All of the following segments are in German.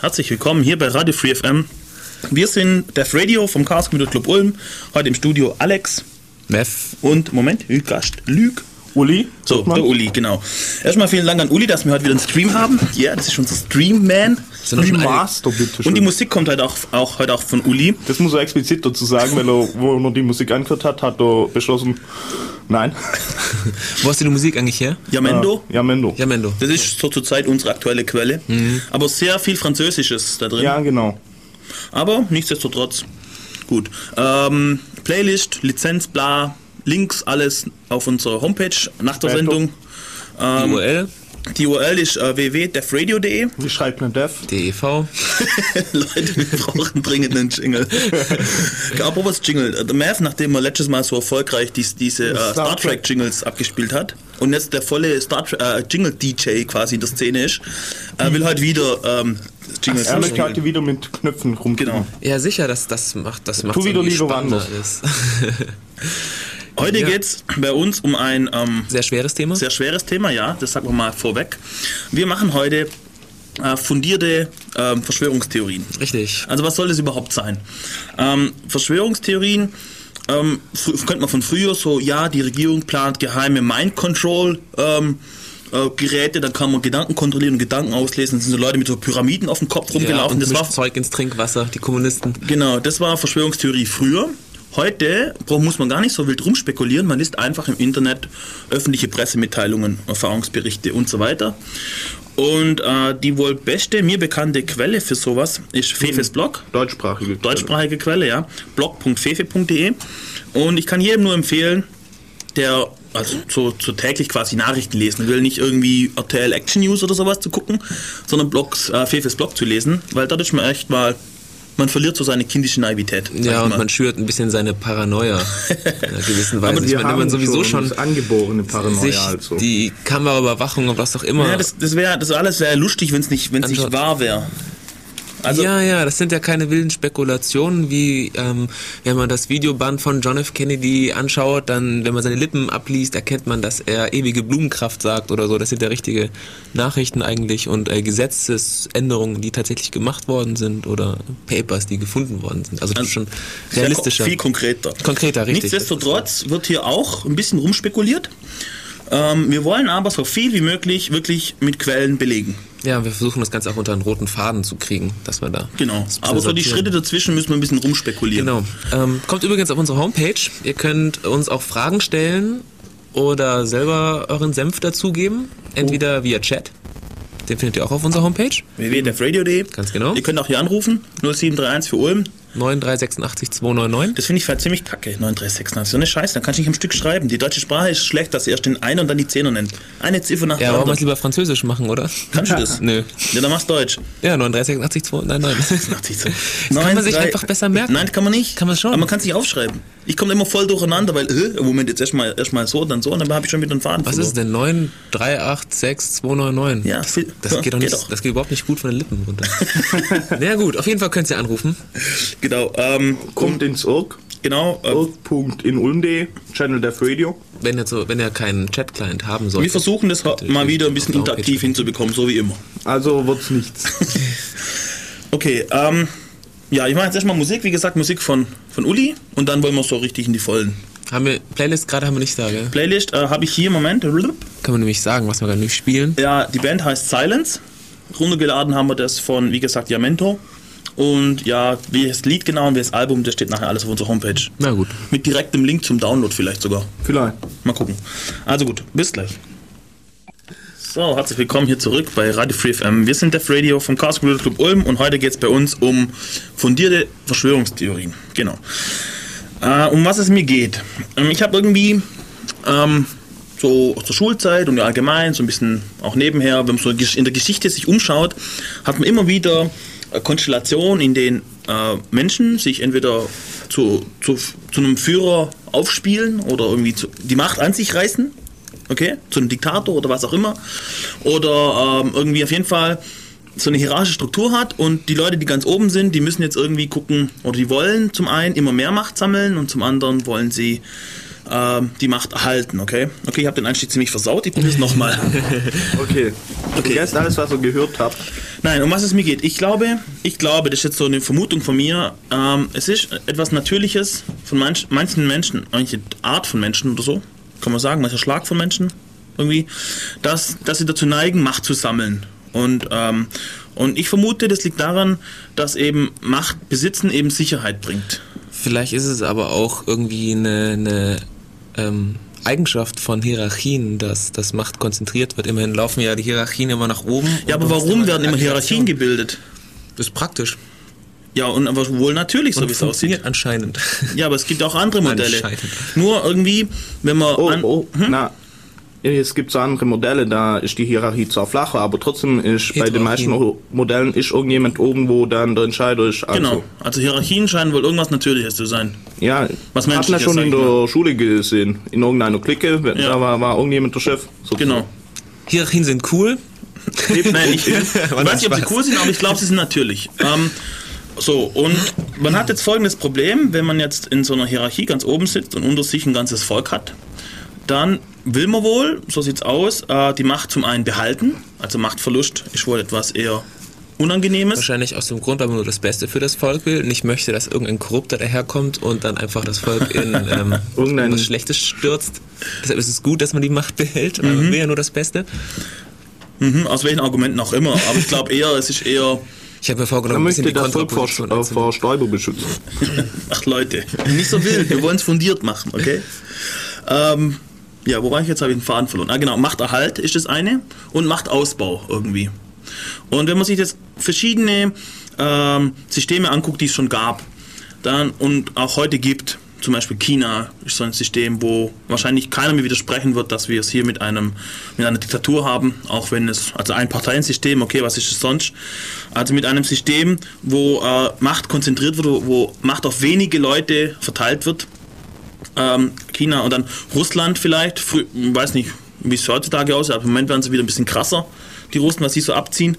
Herzlich willkommen hier bei Radio Free FM. Wir sind Def Radio vom Chaos Computer Club Ulm. Heute im Studio Alex Mev. und Moment, Gast Lüg. Uli, So, der Uli, genau. Erstmal vielen Dank an Uli, dass wir heute wieder einen Stream haben. Ja, das ist unser Stream-Man. Uli schon einige- Master, bitte schön. Und die Musik kommt heute auch, auch, heute auch von Uli. das muss er explizit dazu sagen, weil er, wo er die Musik angehört hat, hat er beschlossen, nein. Wo hast du die Musik eigentlich her? Jamendo. Ja, Mendo. Ja, Mendo. Das ist so zurzeit unsere aktuelle Quelle. Aber sehr viel Französisches da drin. Ja, genau. Aber nichtsdestotrotz gut. Ähm, Playlist, Lizenz, bla, Links, alles auf unserer Homepage nach der. Sendung. Die URL, Die URL ist äh, www.defradio.de. Wie schreibt man Dev? DEV. Leute, wir brauchen dringend einen Jingle. Apropos Jingle. Der Mav, nachdem er letztes Mal so erfolgreich dies, diese äh, Star Trek. Jingles abgespielt hat und jetzt der volle Star Trek äh, Jingle DJ quasi in der Szene ist, äh, will heute wieder ähm, Jingles Er möchte heute wieder mit Knöpfen rumkriegen. Genau. Ja, sicher, das, das macht das macht Tu wieder lieber spannender anders. alles. Heute Ja. geht's bei uns um ein ähm, Sehr schweres Thema. sehr schweres Thema, ja, das sagen wir mal vorweg. Wir machen heute äh, fundierte ähm, Verschwörungstheorien. Richtig. Also was soll das überhaupt sein? Ähm, Verschwörungstheorien ähm, könnte man von früher so, ja, die Regierung plant geheime Mind Control ähm, äh, Geräte, dann kann man Gedanken kontrollieren und Gedanken auslesen. Dann sind so Leute mit so Pyramiden auf dem Kopf Ja, rumgelaufen. und das war Zeug ins Trinkwasser, die Kommunisten. Genau, das war Verschwörungstheorie früher. Heute muss man gar nicht so wild rumspekulieren, man liest einfach im Internet öffentliche Pressemitteilungen, Erfahrungsberichte und so weiter. Und äh, die wohl beste, mir bekannte Quelle für sowas ist Fefes Blog, Deutschsprachige. deutschsprachige Quelle, ja, blog.fefe.de. Und ich kann jedem nur empfehlen, der also so, so täglich quasi Nachrichten lesen will, nicht irgendwie RTL Action News oder sowas zu gucken, sondern Blogs, äh, Fefes Blog zu lesen, weil dadurch man echt mal, man verliert so seine kindische Naivität. Ja, und man schürt ein bisschen seine Paranoia in einer gewissen Weise. Aber ich wir meine, wenn haben man sowieso schon das angeborene Paranoia sich also. die Kameraüberwachung und was auch immer. ja, das, das wäre, das alles wäre lustig, wenn es nicht, wenn's nicht wahr wäre. Also, ja, ja, das sind ja keine wilden Spekulationen, wie ähm, wenn man das Videoband von John F. Kennedy anschaut, dann, wenn man seine Lippen abliest, erkennt man, dass er ewige Blumenkraft sagt oder so. Das sind ja richtige Nachrichten eigentlich und äh, Gesetzesänderungen, die tatsächlich gemacht worden sind oder Papers, die gefunden worden sind. Also das ist schon realistischer. Viel konkreter. Konkreter, richtig. Nichtsdestotrotz wird hier auch ein bisschen rumspekuliert. Ähm, wir wollen aber so viel wie möglich wirklich mit Quellen belegen. Ja, wir versuchen das Ganze auch unter einen roten Faden zu kriegen, dass wir da. Genau. Aber so die. Schritte dazwischen müssen wir ein bisschen rumspekulieren. Genau. Ähm, kommt übrigens auf unsere Homepage. Ihr könnt uns auch Fragen stellen oder selber euren Senf dazugeben. Entweder via Chat. Den findet ihr auch auf unserer Homepage. www.defradio.de. Ganz genau. Ihr könnt auch hier anrufen, 0731 für Ulm. 9386 299. Das finde ich halt ziemlich kacke, 9386. So eine Scheiße, dann kannst du nicht am Stück schreiben. Die deutsche Sprache ist schlecht, dass sie erst den einen und dann die Zehner nennt. Eine Ziffer nach Ja, der wollen wir anderen. lieber französisch machen, oder? Kannst du das? Nö. Ja, dann machst du Deutsch. Ja, 9386 299. 80 so. Das kann man sich einfach besser merken. Nein, kann man nicht. Kann man schon. Aber man kann es nicht aufschreiben. Ich komme immer voll durcheinander, weil, äh, Moment, jetzt erstmal erst mal so, dann so, und dann habe ich schon wieder einen Faden Was ist denn 9386 299? Ja, das, das, ja, geht doch geht nicht, doch. das geht überhaupt nicht gut von den Lippen runter. Na ja, gut, auf jeden Fall könnt ihr anrufen. Genau, ähm, Kommt ins Irk. genau. Äh, Irk.inulm.de, Channel Dev Radio. Wenn ihr, so, wenn ihr keinen Chat-Client haben sollt. wir versuchen das mal wieder ein bisschen interaktiv hinzubekommen, so wie immer. Also wird's nichts. Okay, ähm, ja, ich mache jetzt erstmal Musik, wie gesagt, Musik von, von Uli und dann wollen wir so richtig in die Vollen. Haben wir, Playlist gerade haben wir nicht da, gell? Playlist äh, habe ich hier, Moment. Können wir nämlich sagen, was wir gerade nicht spielen. Ja, die Band heißt Silence. Runtergeladen haben wir das von, wie gesagt, Yamento. Und ja, wie das Lied genau und wie das Album, das steht nachher alles auf unserer Homepage. Na gut. Mit direktem Link zum Download vielleicht sogar. Vielleicht. Mal gucken. Also gut, bis gleich. So, herzlich willkommen hier zurück bei Radio Free FM. Wir sind Def Radio vom Chaos Computer Club Ulm und heute geht es bei uns um fundierte Verschwörungstheorien. Genau. Äh, um was es mir geht. Ähm, ich habe irgendwie ähm, so aus der Schulzeit und allgemein, so ein bisschen auch nebenher, wenn man so in der Geschichte sich umschaut, hat man immer wieder äh, Konstellationen, in denen äh, Menschen sich entweder zu, zu, zu einem Führer aufspielen oder irgendwie zu, die Macht an sich reißen, okay, zu einem Diktator oder was auch immer, oder ähm, irgendwie auf jeden Fall so eine hierarchische Struktur hat und die Leute, die ganz oben sind, die müssen jetzt irgendwie gucken, oder die wollen zum einen immer mehr Macht sammeln und zum anderen wollen sie ähm, die Macht erhalten, okay? Okay, ich habe den Einstieg ziemlich versaut, ich probiere es nochmal. Okay. Okay. Vergesst alles, was ihr gehört habt. Nein, um was es mir geht. Ich glaube, ich glaube, das ist jetzt so eine Vermutung von mir, ähm, es ist etwas Natürliches von manch, manchen Menschen, manche Art von Menschen oder so, kann man sagen, mancher Schlag von Menschen irgendwie, dass, dass sie dazu neigen, Macht zu sammeln. Und, ähm, und ich vermute, das liegt daran, dass eben Macht besitzen eben Sicherheit bringt. Vielleicht ist es aber auch irgendwie eine, eine ähm, Eigenschaft von Hierarchien, dass, dass Macht konzentriert wird. Immerhin laufen ja die Hierarchien immer nach oben. Ja, aber warum werden immer Hierarchien gebildet? Das ist praktisch. Ja, und aber wohl natürlich, so Und wie es aussieht. funktioniert anscheinend. Ja, aber es gibt auch andere Modelle. Anscheinend. Nur irgendwie, wenn man Oh, an, oh, na. Es gibt so andere Modelle, da ist die Hierarchie zwar flacher, aber trotzdem ist bei den meisten. Modellen ist irgendjemand oben, wo dann der Entscheider ist. Also, Genau. Also Hierarchien scheinen wohl irgendwas Natürliches zu sein. Ja, Was hat man Menschliches, schon in der Schule gesehen. In irgendeiner Clique, da war, war irgendjemand der Chef. sozusagen. Genau. Hierarchien sind cool. Nein, ich, ich weiß nicht, ob sie cool sind, aber ich glaube, sie sind natürlich. Ähm, so, und man hat jetzt folgendes Problem, wenn man jetzt in so einer Hierarchie ganz oben sitzt und unter sich ein ganzes Volk hat, dann will man wohl, so sieht's aus, äh, die Macht zum einen behalten, also Machtverlust ist wohl etwas eher Unangenehmes. Wahrscheinlich aus dem Grund, weil man nur das Beste für das Volk will, nicht möchte, dass irgendein Korrupter daherkommt und dann einfach das Volk in ähm, Irgendein- was Schlechtes stürzt. Deshalb ist es gut, dass man die Macht behält, weil man will ja nur das Beste. Mhm, aus welchen Argumenten auch immer, aber ich glaube eher, es ist eher, Ich habe mir Man vorgenommen, ein bisschen möchte die das Volk vor, äh, vor Stäuber beschützen. ach Leute, nicht so wild, wir wollen es fundiert machen, okay? Ähm, ja, wo war ich jetzt? Habe ich den Faden verloren. Ah, genau, Machterhalt ist das eine und Machtausbau irgendwie. Und wenn man sich jetzt verschiedene ähm, Systeme anguckt, die es schon gab, dann und auch heute gibt, zum Beispiel China ist so ein System, wo wahrscheinlich keiner mir widersprechen wird, dass wir es hier mit einem mit einer Diktatur haben, auch wenn es also ein Parteiensystem, okay, was ist es sonst? Also mit einem System, wo äh, Macht konzentriert wird, wo, wo Macht auf wenige Leute verteilt wird ähm, China und dann Russland vielleicht. Frü weiß nicht, wie es heutzutage aussieht, aber im Moment werden sie wieder ein bisschen krasser, die Russen, was sie so abziehen.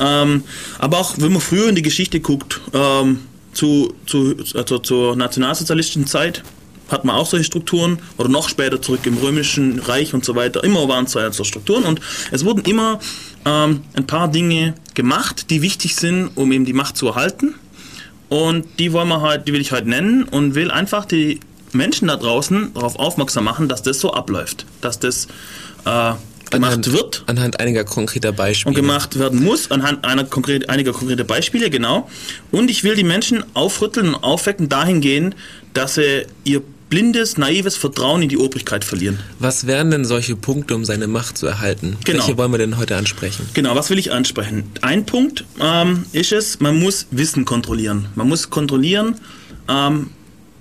Ähm, aber auch, wenn man früher in die Geschichte guckt, ähm, zu, zu, also zur nationalsozialistischen Zeit, hat man auch solche Strukturen oder noch später zurück im römischen Reich und so weiter. Immer waren es so Strukturen und es wurden immer ähm, ein paar Dinge gemacht, die wichtig sind, um eben die Macht zu erhalten. Und die wollen wir halt, die will ich heute nennen und will einfach die Menschen da draußen darauf aufmerksam machen, dass das so abläuft, dass das äh, gemacht Anhand- wird Anhand einiger konkreter Beispiele. und gemacht werden muss, anhand einer konkret, einiger konkreter Beispiele, genau. Und ich will die Menschen aufrütteln und aufwecken dahingehend, dass sie ihr blindes, naives Vertrauen in die Obrigkeit verlieren. Was wären denn solche Punkte, um seine Macht zu erhalten? Genau. Welche wollen wir denn heute ansprechen? Genau, was will ich ansprechen? Ein Punkt ähm, ist es, man muss Wissen kontrollieren. Man muss kontrollieren, ähm,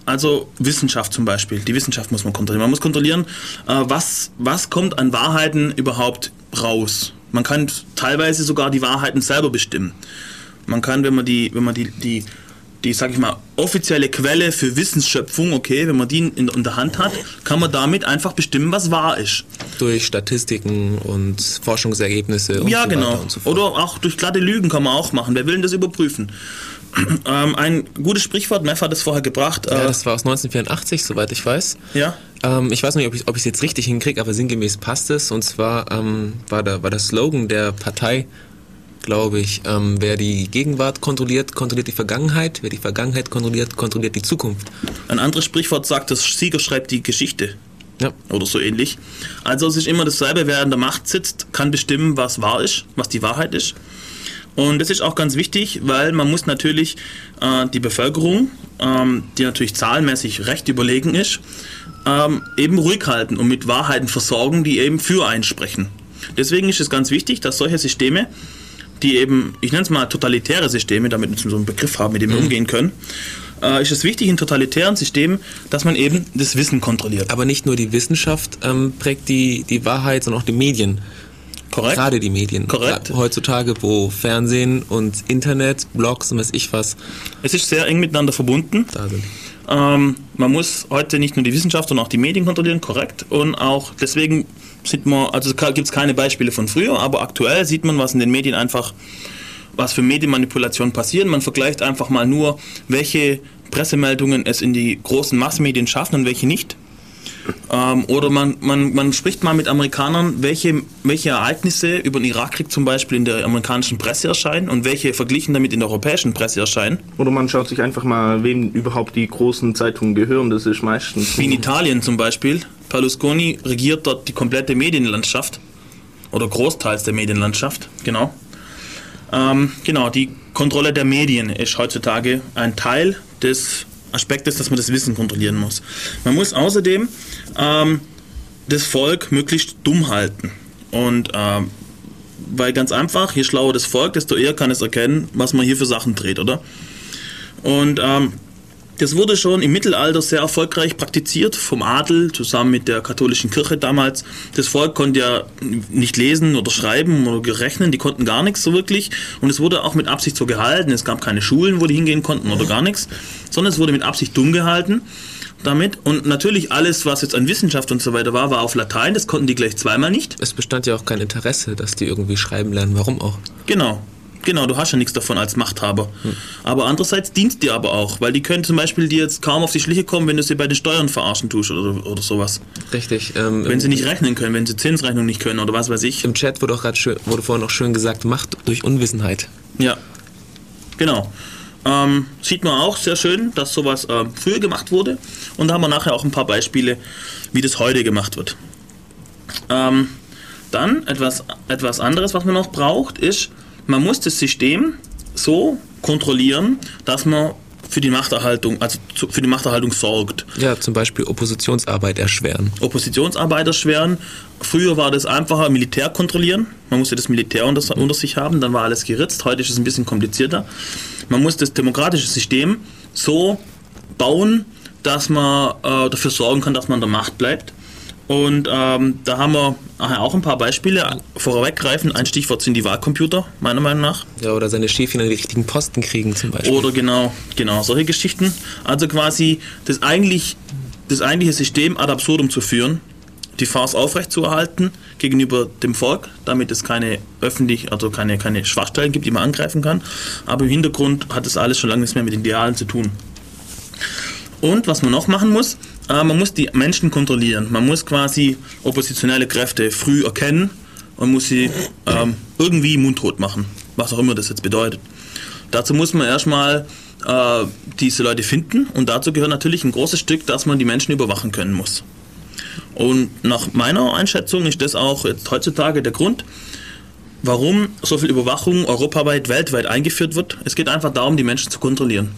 also Wissenschaft zum Beispiel. Die Wissenschaft muss man kontrollieren. Man muss kontrollieren, äh, was, was kommt an Wahrheiten überhaupt raus. Man kann teilweise sogar die Wahrheiten selber bestimmen. Man kann, wenn man die, wenn man die, die, die, sag ich mal, offizielle Quelle für Wissensschöpfung, okay, wenn man die in, in der Hand hat, kann man damit einfach bestimmen, was wahr ist. Durch Statistiken und Forschungsergebnisse und Ja, so genau. und so. Oder auch durch glatte Lügen kann man auch machen. Wer will denn das überprüfen? ähm, ein gutes Sprichwort, Meff hat es vorher gebracht. ja, Äh, das war aus 1984, soweit ich weiß. ja, Ähm, ich weiß nicht, ob ich es jetzt richtig hinkriege, aber sinngemäß passt es. Und zwar ähm, war, der, war der Slogan der Partei, glaube ich, ähm, wer die Gegenwart kontrolliert, kontrolliert die Vergangenheit. Wer die Vergangenheit kontrolliert, kontrolliert die Zukunft. ein anderes Sprichwort sagt, das Sieger schreibt die Geschichte. Ja. Oder so ähnlich. Also es ist immer dasselbe, wer an der Macht sitzt, kann bestimmen, was wahr ist, was die Wahrheit ist. Und das ist auch ganz wichtig, weil man muss natürlich äh, die Bevölkerung, ähm, die natürlich zahlenmäßig recht überlegen ist, ähm, eben ruhig halten und mit Wahrheiten versorgen, die eben für einen sprechen. Deswegen ist es ganz wichtig, dass solche Systeme, die eben, ich nenne es mal totalitäre Systeme, damit wir so einen Begriff haben, mit dem wir umgehen können, äh, ist es wichtig in totalitären Systemen, dass man eben das Wissen kontrolliert. Aber nicht nur die Wissenschaft ähm, prägt die, die Wahrheit, sondern auch die Medien. Korrekt? Gerade die Medien. Korrekt. Heutzutage, wo Fernsehen und Internet, Blogs und weiß ich was Es ist sehr eng miteinander verbunden. da sind. Ähm, man muss heute nicht nur die Wissenschaft, sondern auch die Medien kontrollieren, korrekt. Und auch deswegen sieht man, also gibt es keine Beispiele von früher, aber aktuell sieht man, was in den Medien einfach, was für Medienmanipulationen passieren. Man vergleicht einfach mal nur, welche Pressemeldungen es in die großen Massmedien schaffen und welche nicht. Ähm, oder man, man, man spricht mal mit Amerikanern, welche, welche Ereignisse über den Irakkrieg zum Beispiel in der amerikanischen Presse erscheinen und welche verglichen damit in der europäischen Presse erscheinen. Oder man schaut sich einfach mal, wem überhaupt die großen Zeitungen gehören. Das ist meistens. Wie in Italien zum Beispiel. Berlusconi regiert dort die komplette Medienlandschaft. Oder großteils der Medienlandschaft, genau. Ähm, genau, die Kontrolle der Medien ist heutzutage ein Teil des Aspektes, dass man das Wissen kontrollieren muss. Man muss außerdem ähm, das Volk möglichst dumm halten. Und ähm, weil ganz einfach, je schlauer das Volk, desto eher kann es erkennen, was man hier für Sachen dreht, oder? Und ähm, das wurde schon im Mittelalter sehr erfolgreich praktiziert vom Adel zusammen mit der katholischen Kirche damals. Das Volk konnte ja nicht lesen oder schreiben oder rechnen, die konnten gar nichts so wirklich. Und es wurde auch mit Absicht so gehalten. Es gab keine Schulen, wo die hingehen konnten oder gar nichts, sondern es wurde mit Absicht dumm gehalten damit. Und natürlich alles, was jetzt an Wissenschaft und so weiter war, war auf Latein. Das konnten die gleich zweimal nicht. Es bestand ja auch kein Interesse, dass die irgendwie schreiben lernen. Warum auch? Genau. Genau, du hast ja nichts davon als Machthaber. Hm. Aber andererseits dient dir aber auch, weil die können zum Beispiel dir jetzt kaum auf die Schliche kommen, wenn du sie bei den Steuern verarschen tust oder, oder sowas. Richtig. Ähm, wenn sie nicht rechnen können, wenn sie Zinsrechnung nicht können oder was weiß ich. Im Chat wurde auch gerade wurde vorhin auch schön gesagt, Macht durch Unwissenheit. Ja, genau. Ähm, sieht man auch sehr schön, dass sowas äh, früher gemacht wurde. Und da haben wir nachher auch ein paar Beispiele, wie das heute gemacht wird. Ähm, dann etwas, etwas anderes, was man noch braucht, ist man muss das System so kontrollieren, dass man für die Machterhaltung, also für die Machterhaltung sorgt. Ja, zum Beispiel Oppositionsarbeit erschweren. Oppositionsarbeit erschweren. Früher war das einfacher, Militär kontrollieren. Man musste das Militär unter, mhm. unter sich haben, dann war alles geritzt. Heute ist es ein bisschen komplizierter. Man muss das demokratische System so bauen, dass man äh, dafür sorgen kann, dass man an der Macht bleibt. Und ähm, da haben wir auch ein paar Beispiele. Vorweggreifen, ein Stichwort sind die Wahlcomputer, meiner Meinung nach. Ja, oder seine Schäfchen an die richtigen Posten kriegen zum Beispiel. Oder genau, genau, solche Geschichten. Also quasi das, eigentlich, das eigentliche System ad absurdum zu führen, die Farce aufrechtzuerhalten gegenüber dem Volk, damit es keine öffentlich, also keine, keine Schwachstellen gibt, die man angreifen kann. Aber im Hintergrund hat das alles schon lange nichts mehr mit Idealen zu tun. Und was man noch machen muss, äh, man muss die Menschen kontrollieren. Man muss quasi oppositionelle Kräfte früh erkennen und muss sie ähm, irgendwie mundtot machen, was auch immer das jetzt bedeutet. Dazu muss man erstmal äh, diese Leute finden und dazu gehört natürlich ein großes Stück, dass man die Menschen überwachen können muss. Und nach meiner Einschätzung ist das auch jetzt heutzutage der Grund, warum so viel Überwachung europaweit, weltweit eingeführt wird. Es geht einfach darum, die Menschen zu kontrollieren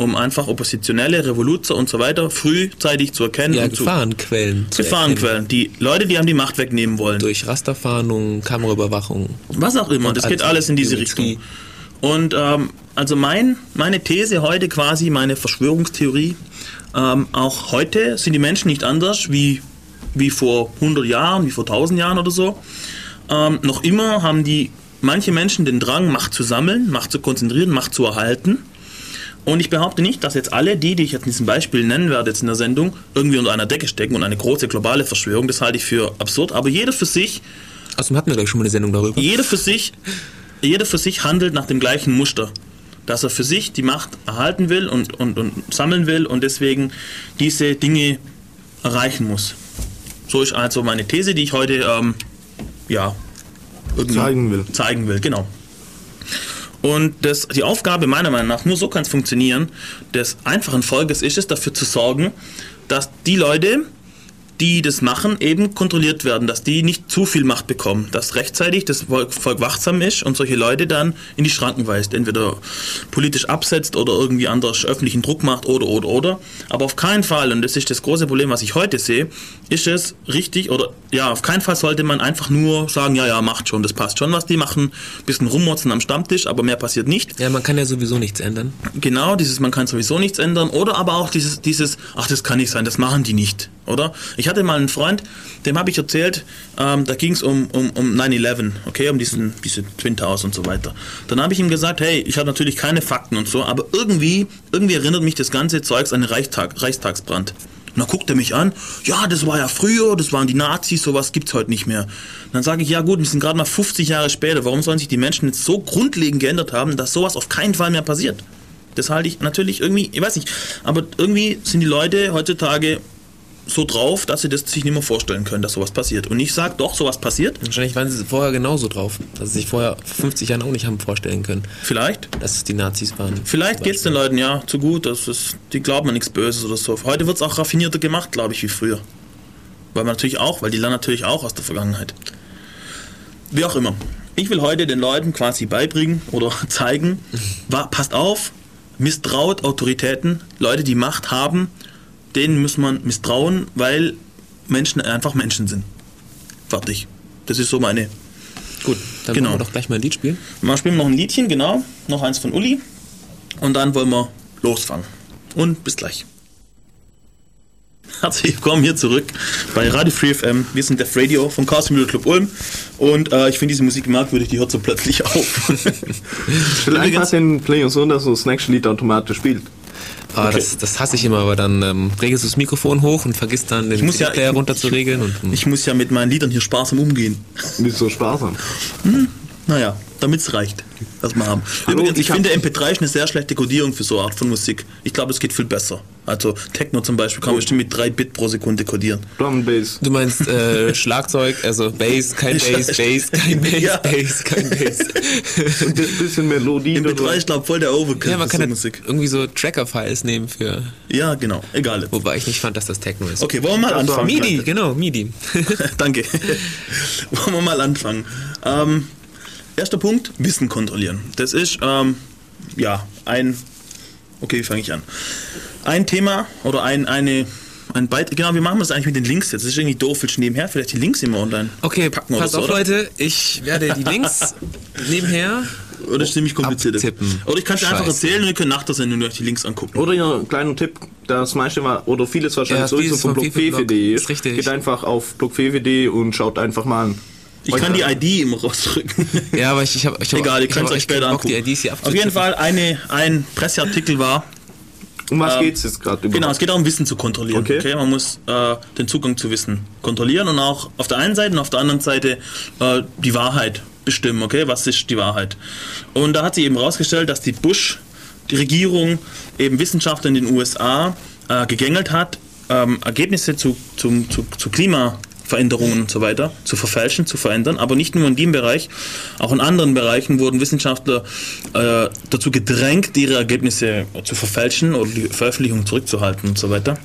um einfach Oppositionelle, Revoluzer und so weiter frühzeitig zu erkennen. Ja, Gefahrenquellen. Zu Gefahrenquellen. Die Leute, die haben die Macht wegnehmen wollen. Durch Rasterfahndung, Kameraüberwachung. Was auch immer, das geht alles in diese Richtung. Und ähm, also mein, meine These heute quasi, meine Verschwörungstheorie, ähm, auch heute sind die Menschen nicht anders wie, wie vor 100 Jahren, wie vor 1000 Jahren oder so. Ähm, noch immer haben die manche Menschen den Drang, Macht zu sammeln, Macht zu konzentrieren, Macht zu erhalten. Und ich behaupte nicht, dass jetzt alle die, die ich jetzt in diesem Beispiel nennen werde jetzt in der Sendung, irgendwie unter einer Decke stecken und eine große globale Verschwörung, das halte ich für absurd, aber jeder für sich... Außerdem hatten wir gleich schon mal eine Sendung darüber. Jeder für sich, jeder für sich handelt nach dem gleichen Muster. Dass er für sich die Macht erhalten will und, und, und sammeln will und deswegen diese Dinge erreichen muss. So ist also meine These, die ich heute ähm, ja, zeigen will. Zeigen will, genau. Und das, die Aufgabe meiner Meinung nach, nur so kann es funktionieren, des einfachen Volkes ist es, dafür zu sorgen, dass die Leute, die das machen, eben kontrolliert werden, dass die nicht zu viel Macht bekommen, dass rechtzeitig das Volk, wachsam ist und solche Leute dann in die Schranken weist, entweder politisch absetzt oder irgendwie anders öffentlichen Druck macht oder oder oder. Aber auf keinen Fall, und das ist das große Problem, was ich heute sehe, ist es richtig oder ja, auf keinen Fall sollte man einfach nur sagen, ja, ja, macht schon, das passt schon, was die machen, bisschen rummotzen am Stammtisch, aber mehr passiert nicht. Ja, man kann ja sowieso nichts ändern. Genau, dieses man kann sowieso nichts ändern oder aber auch dieses, dieses ach, das kann nicht sein, das machen die nicht oder? Ich hatte mal einen Freund, dem habe ich erzählt, ähm, da ging es um, um, um 9-11, okay, um diesen, diese Twin Towers und so weiter. Dann habe ich ihm gesagt, hey, ich habe natürlich keine Fakten und so, aber irgendwie, irgendwie erinnert mich das ganze Zeugs an den Reichstag, Reichstagsbrand. Und dann guckt er mich an, ja, das war ja früher, das waren die Nazis, sowas gibt es heute nicht mehr. Und dann sage ich, ja gut, wir sind gerade mal 50 Jahre später, warum sollen sich die Menschen jetzt so grundlegend geändert haben, dass sowas auf keinen Fall mehr passiert? Das halte ich natürlich irgendwie, ich weiß nicht, aber irgendwie sind die Leute heutzutage so drauf, dass sie das sich nicht mehr vorstellen können, dass sowas passiert. Und ich sage doch, sowas passiert. Wahrscheinlich waren sie vorher genauso drauf, dass sie sich vorher vor 50 Jahren auch nicht haben vorstellen können, Vielleicht. dass es die Nazis waren. Vielleicht geht es den Leuten ja zu gut, das ist, die glauben an nichts Böses oder so. Heute wird es auch raffinierter gemacht, glaube ich, wie früher. Weil man natürlich auch, weil die lernen natürlich auch aus der Vergangenheit. Wie auch immer. Ich will heute den Leuten quasi beibringen oder zeigen, wa- passt auf, misstraut Autoritäten, Leute, die Macht haben, denen muss man misstrauen, weil Menschen einfach Menschen sind. Fertig. Das ist so meine. Gut, dann Genau. wollen wir doch gleich mal ein Lied spielen. Mal spielen wir noch ein Liedchen, genau. Noch eins von Uli. Und dann wollen wir losfangen. Und bis gleich. Herzlich willkommen hier zurück bei Radio Free FM. Wir sind Def Radio vom Chaos Computer Club Ulm. Und äh, ich finde diese Musik merkwürdig, die hört so plötzlich auf. Ich will einfach den Player so, dass so das nächste Lied automatisch spielt. Ah, Okay. das, das hasse ich immer, aber dann ähm, regelst du das Mikrofon hoch und vergisst dann den muss ja- Player ich- runter zu regeln. Und, hm. ich muss ja mit meinen Liedern hier sparsam umgehen. Wieso sparsam? Naja, damit es reicht, was wir haben. Hallo, Übrigens, ich, ich finde MP3 ist eine sehr schlechte Codierung für so eine Art von Musik. Ich glaube, es geht viel besser. Also Techno zum Beispiel kann man bestimmt mit 3 Bit pro Sekunde codieren. Drum and Bass. Du meinst äh, Schlagzeug, also Bass, kein Bass, Bass, kein Bass, Ja. Bass, kein Bass. Und ein bisschen Melodie. MP3 ist glaube voll der Overkill ja, man für kann so halt Musik. irgendwie so Tracker-Files nehmen für, Ja, genau. Egal. jetzt. wobei ich nicht fand, dass das Techno ist. Okay, wollen wir mal anfangen? MIDI, genau, MIDI. Danke. wollen wir mal anfangen. Ähm, erster Punkt, Wissen kontrollieren. Das ist, ähm, ja, ein, okay, wie fange ich an? Ein Thema oder ein, eine, ein Beitrag, genau, wie machen wir das eigentlich mit den Links jetzt? Das ist irgendwie doof, willst du nebenher vielleicht die Links immer online Okay, packen pass auf so, oder? Leute, ich werde die Links nebenher. Oder ist ziemlich kompliziert. Abtippen. Oder ich kann es dir einfach erzählen und ihr könnt nach der Sendung euch die Links angucken. Oder ja, ein kleiner Tipp, das meiste war, oder vieles wahrscheinlich Ja, sowieso vom vom Blog FIFA-Blog. Fefe.de Ist richtig. Geht einfach auf Blog Fefe.de und schaut einfach mal an. Ich kann die ID immer rausdrücken. Ja, aber ich, ich habe ich hab, Egal, ihr ich könnt es euch später Bock, angucken. die IDs hier Auf jeden. Fall eine, ein Presseartikel war, Um was Ähm, geht's jetzt gerade Genau, es geht darum, Wissen zu kontrollieren. Okay. Okay. Man muss äh, den Zugang zu Wissen kontrollieren und auch auf der einen Seite und auf der anderen Seite äh, die Wahrheit bestimmen. Okay, was ist die Wahrheit? Und da hat sich eben herausgestellt, dass die Bush, die Regierung, eben Wissenschaftler in den USA äh, gegängelt hat, ähm, Ergebnisse zu, zum, zu, zu Klimaveränderungen und so weiter zu verfälschen, zu verändern. Aber nicht nur in dem Bereich, auch in anderen Bereichen wurden Wissenschaftler äh, dazu gedrängt, ihre Ergebnisse zu verfälschen oder die Veröffentlichung zurückzuhalten und so weiter.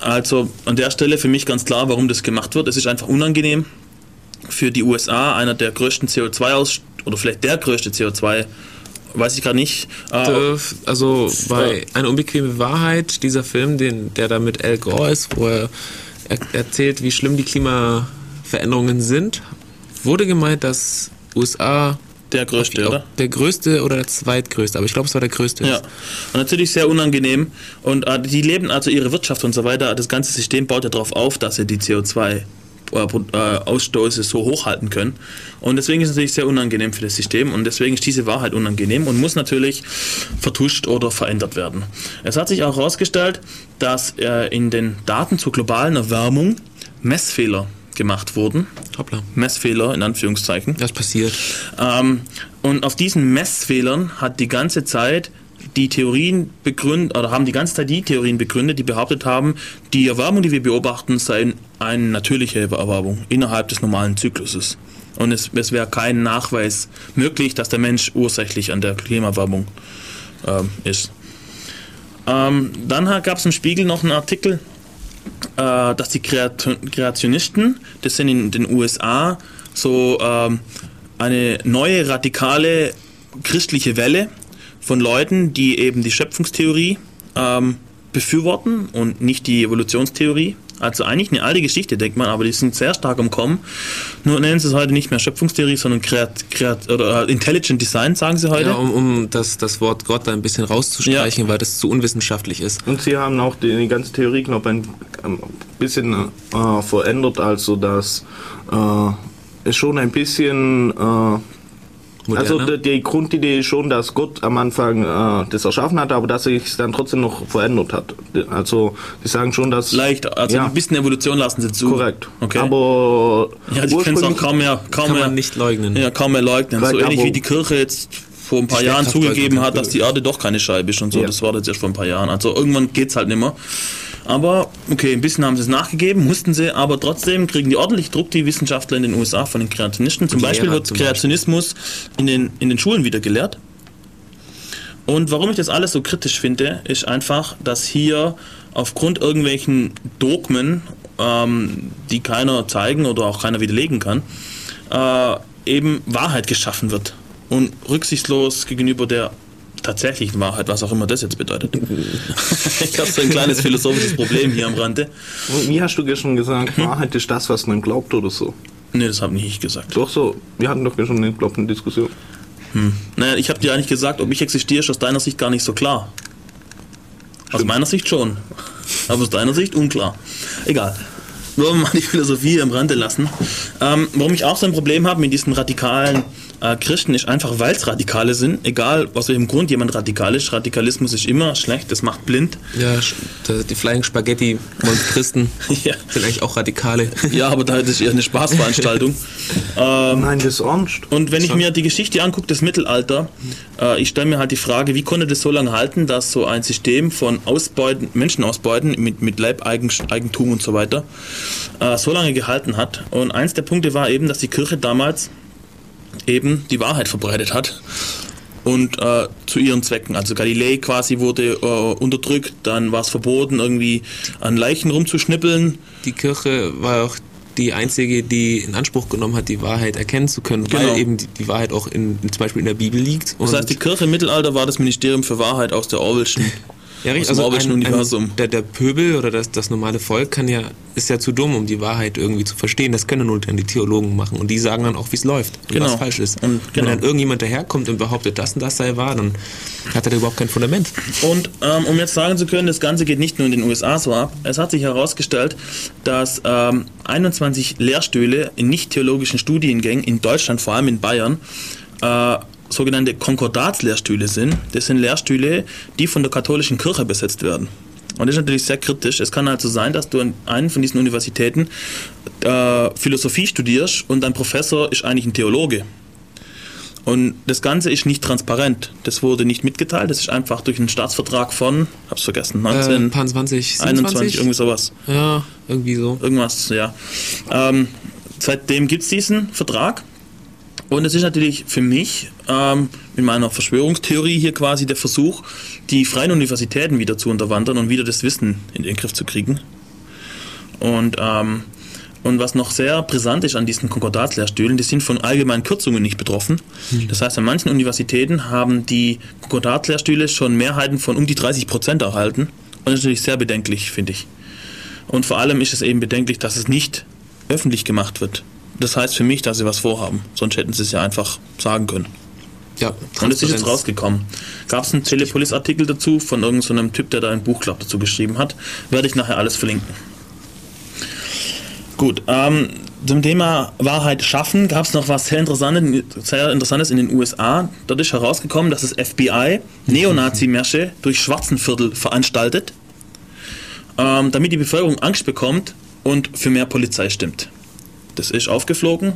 Also an der Stelle für mich ganz klar, warum das gemacht wird. Es ist einfach unangenehm für die USA, einer der größten CO2 aus oder vielleicht der größte CO2, weiß ich gerade nicht. Äh, Also bei Eine unbequeme Wahrheit, dieser Film, den, der da mit Al Gore ist, wo er er erzählt, wie schlimm die Klimaveränderungen sind, wurde gemeint, dass USA der größte, oder? der größte oder der zweitgrößte, aber ich glaube, es war der größte. Ja, und natürlich sehr unangenehm. Und äh, die leben also ihre Wirtschaft und so weiter. Das ganze System baut ja darauf auf, dass sie die CO2 äh, Pro- äh, Ausstoße so hochhalten können. Und deswegen ist es natürlich sehr unangenehm für das System und deswegen ist diese Wahrheit unangenehm und muss natürlich vertuscht oder verändert werden. Es hat sich auch herausgestellt, dass äh, in den Daten zur globalen Erwärmung Messfehler gemacht wurden. Hoppla. Messfehler in Anführungszeichen. Das passiert. Ähm, und auf diesen Messfehlern hat die ganze Zeit die Theorien begründet, oder haben die ganze Zeit die Theorien begründet, die behauptet haben, die Erwärmung, die wir beobachten, sei eine natürliche Erwärmung innerhalb des normalen Zykluses. Und es, es wäre kein Nachweis möglich, dass der Mensch ursächlich an der Klimaerwärmung ähm, ist. Ähm, dann gab es im Spiegel noch einen Artikel, äh, dass die Kreat Kreationisten, das sind in den USA so ähm, eine neue radikale christliche Welle von Leuten, die eben die Schöpfungstheorie ähm, befürworten und nicht die Evolutionstheorie. Also eigentlich eine alte Geschichte, denkt man, aber die sind sehr stark am Kommen. Nur nennen sie es heute nicht mehr Schöpfungstheorie, sondern Kreat, Kreat, oder äh, Intelligent Design, sagen sie heute. Ja, um, um das, das Wort Gott da ein bisschen rauszustreichen, weil das zu unwissenschaftlich ist. Und sie haben auch die, die ganze Theorie noch ein, ein bisschen äh, verändert, also dass äh, es schon ein bisschen, äh, also Moderner. die, die Grundidee ist schon, dass Gott am Anfang äh, das erschaffen hat, aber dass sich dann trotzdem noch verändert hat. Also sie sagen schon, dass Leicht, also Ja. ein bisschen Evolution lassen sie zu. korrekt. Okay. Aber ja, ich kann es auch kaum mehr, kaum Kann mehr, man nicht leugnen. Ja, kaum mehr leugnen. Korrekt, so ähnlich wie die Kirche jetzt vor ein paar Die Jahren zugegeben hat, dass die Erde doch keine Scheibe ist und so. Ja. Das war jetzt erst vor ein paar Jahren. Also irgendwann geht's halt nicht mehr. Aber okay, ein bisschen haben sie es nachgegeben, mussten sie, aber trotzdem kriegen die ordentlich Druck, die Wissenschaftler in den USA von den Kreationisten. Zum Beispiel Lehrer wird zum Kreationismus in den, in den Schulen wieder gelehrt. Und warum ich das alles so kritisch finde, ist einfach, dass hier aufgrund irgendwelchen Dogmen, ähm, die keiner zeigen oder auch keiner widerlegen kann, äh, eben Wahrheit geschaffen wird. Und rücksichtslos gegenüber der tatsächlichen Wahrheit, was auch immer das jetzt bedeutet. ich habe so ein kleines philosophisches Problem hier am Rande. Wie hast du gestern gesagt, Wahrheit ist das, was man glaubt oder so? Nee, das habe nicht ich gesagt. Doch so, wir hatten doch gestern eine, glaub, eine Diskussion. Naja, ich habe dir eigentlich gesagt, ob ich existiere, ist aus deiner Sicht gar nicht so klar. Aus meiner Sicht schon. Aber aus deiner Sicht unklar. Egal. Wollen wir mal die Philosophie am Rande lassen. Ähm, warum ich auch so ein Problem habe mit diesen radikalen äh, Christen, ist einfach, weil es Radikale sind. Egal, aus welchem Grund jemand radikal ist. Radikalismus ist immer schlecht, das macht blind. Ja, die Flying Spaghetti Monstristen Ja. sind eigentlich auch Radikale. Ja, aber da ist es eher eine Spaßveranstaltung. ähm, Nein, das ist ernst. Und wenn ich mir die Geschichte angucke, das Mittelalter, äh, ich stelle mir halt die Frage, wie konnte das so lange halten, dass so ein System von Ausbeuten, Menschenausbeuten mit, mit Leibeigentum und so weiter äh, so lange gehalten hat. Und eins der Punkte war eben, dass die Kirche damals eben die Wahrheit verbreitet hat. Und äh, zu ihren Zwecken. Also Galilei quasi wurde äh, unterdrückt, dann war es verboten, irgendwie an Leichen rumzuschnippeln. Die Kirche war auch die einzige, die in Anspruch genommen hat, die Wahrheit erkennen zu können, Genau. weil eben die, die Wahrheit auch in, zum Beispiel in der Bibel liegt. Das heißt, die Kirche im Mittelalter war das Ministerium für Wahrheit aus der Orwellschen ja, aus richtig, dem also ein, Universum. Ein, der, der Pöbel oder das, das normale Volk kann ja, ist ja zu dumm, um die Wahrheit irgendwie zu verstehen. Das können nur dann die Theologen machen. Und die sagen dann auch, wie es läuft und Genau. was falsch ist. Und Wenn genau. dann irgendjemand daherkommt und behauptet, das und das sei wahr, dann hat er da überhaupt kein Fundament. Und ähm, um jetzt sagen zu können, das Ganze geht nicht nur in den USA so ab, es hat sich herausgestellt, dass ähm, 21 Lehrstühle in nicht-theologischen Studiengängen in Deutschland, vor allem in Bayern, äh, sogenannte Konkordatslehrstühle sind. Das sind Lehrstühle, die von der katholischen Kirche besetzt werden. Und das ist natürlich sehr kritisch. Es kann also sein, dass du an einen von diesen Universitäten äh, Philosophie studierst und dein Professor ist eigentlich ein Theologe. Und das Ganze ist nicht transparent. Das wurde nicht mitgeteilt. Das ist einfach durch einen Staatsvertrag von, hab's vergessen, Äh, 19, Pan 20, 21, irgendwie sowas. Ja, irgendwie so. Irgendwas, ja. Ähm, seitdem gibt es diesen Vertrag. Und es ist natürlich für mich ähm, mit meiner Verschwörungstheorie hier quasi der Versuch, die freien Universitäten wieder zu unterwandern und wieder das Wissen in den Griff zu kriegen. Und, ähm, und was noch sehr brisant ist an diesen Konkordatslehrstühlen, die sind von allgemeinen Kürzungen nicht betroffen. Das heißt, an manchen Universitäten haben die Konkordatslehrstühle schon Mehrheiten von um die 30 Prozent erhalten. Und das ist natürlich sehr bedenklich, finde ich. Und vor allem ist es eben bedenklich, dass es nicht öffentlich gemacht wird. Das heißt für mich, dass sie was vorhaben. Sonst hätten sie es ja einfach sagen können. Ja, Und es ist jetzt rausgekommen. Gab es einen Telepolis-Artikel dazu von irgendeinem Typ, der da ein Buch, glaub, dazu geschrieben hat. Werde ich nachher alles verlinken. Gut, ähm, zum Thema Wahrheit schaffen gab es noch was sehr Interessantes, sehr Interessantes in den USA. Dort ist herausgekommen, dass das FBI Neonazi-Märsche durch Schwarzenviertel veranstaltet, ähm, damit die Bevölkerung Angst bekommt und für mehr Polizei stimmt. Das ist aufgeflogen.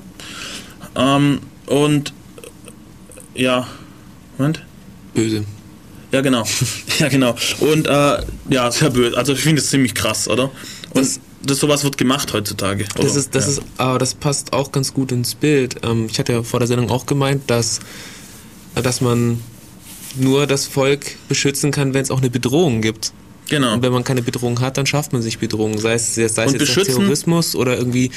Ähm, und ja, Moment. Böse. Ja, genau. ja, genau. Und äh, ja, sehr böse. Also ich finde das ziemlich krass, oder? Und Das- das, sowas wird gemacht heutzutage. Das oder? ist, das ja. ist, aber das passt auch ganz gut ins Bild. Ähm, ich hatte ja vor der Sendung auch gemeint, dass, dass man nur das Volk beschützen kann, wenn es auch eine Bedrohung gibt. Genau. Und wenn man keine Bedrohung hat, dann schafft man sich Bedrohung. Sei es, sei es Und jetzt Terrorismus oder irgendwie.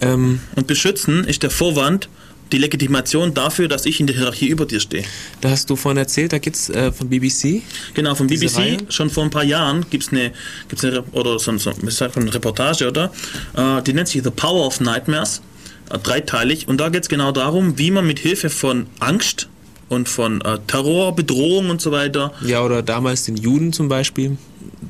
Ähm, Und beschützen ist der Vorwand, die Legitimation dafür, dass ich in der Hierarchie über dir stehe. da hast du vorhin erzählt, da gibt's äh, von BBC. Genau, Diese BBC, Reihe? schon vor ein paar Jahren gibt es eine, gibt's eine, oder so, so, eine Reportage, oder? Äh, die nennt sich The Power of Nightmares, äh, dreiteilig. Und da geht es genau darum, wie man mit Hilfe von Angst und von äh, Terror, Bedrohung und so weiter, Ja, oder damals den Juden zum Beispiel.